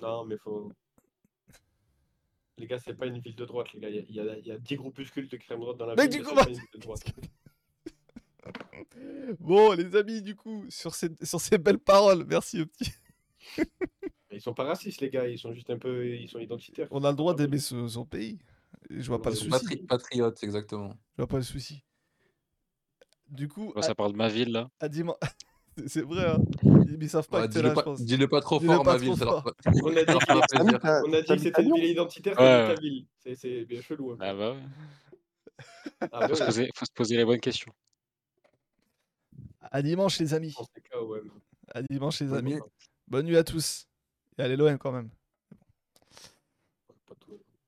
Non, mais faut. Les gars, c'est pas une ville de droite, les gars. Il y a, il y a- il y a 10 groupuscules de crème droite dans la Mais ville. du mais coup, c'est pas une ville de droite. Bon, les amis, du coup, sur ces, sur ces belles paroles, merci au petit. Ils sont pas racistes, les gars. Ils sont juste un peu. Ils sont identitaires. On a le droit d'aimer son pays. Je vois pas le souci. Patri- Patriote, exactement. Je vois pas le souci. Du coup, Moi, à, ça parle de ma ville, là. à dimanche. C'est- vrai, hein. Ils savent pas Ouais, que t'es dis-le là, pas, je pense. dis-le pas trop fort, pas ma ville, leur, On a dit, on a que c'était une ville identitaire, Ouais, ta ville. C'est- bien chelou. peu. Ah bah ouais. Ah, Faut se ouais, poser, faut se poser les bonnes questions. À dimanche, les amis. À dimanche, les amis. Bonne nuit à tous. Et allez l'OM quand même.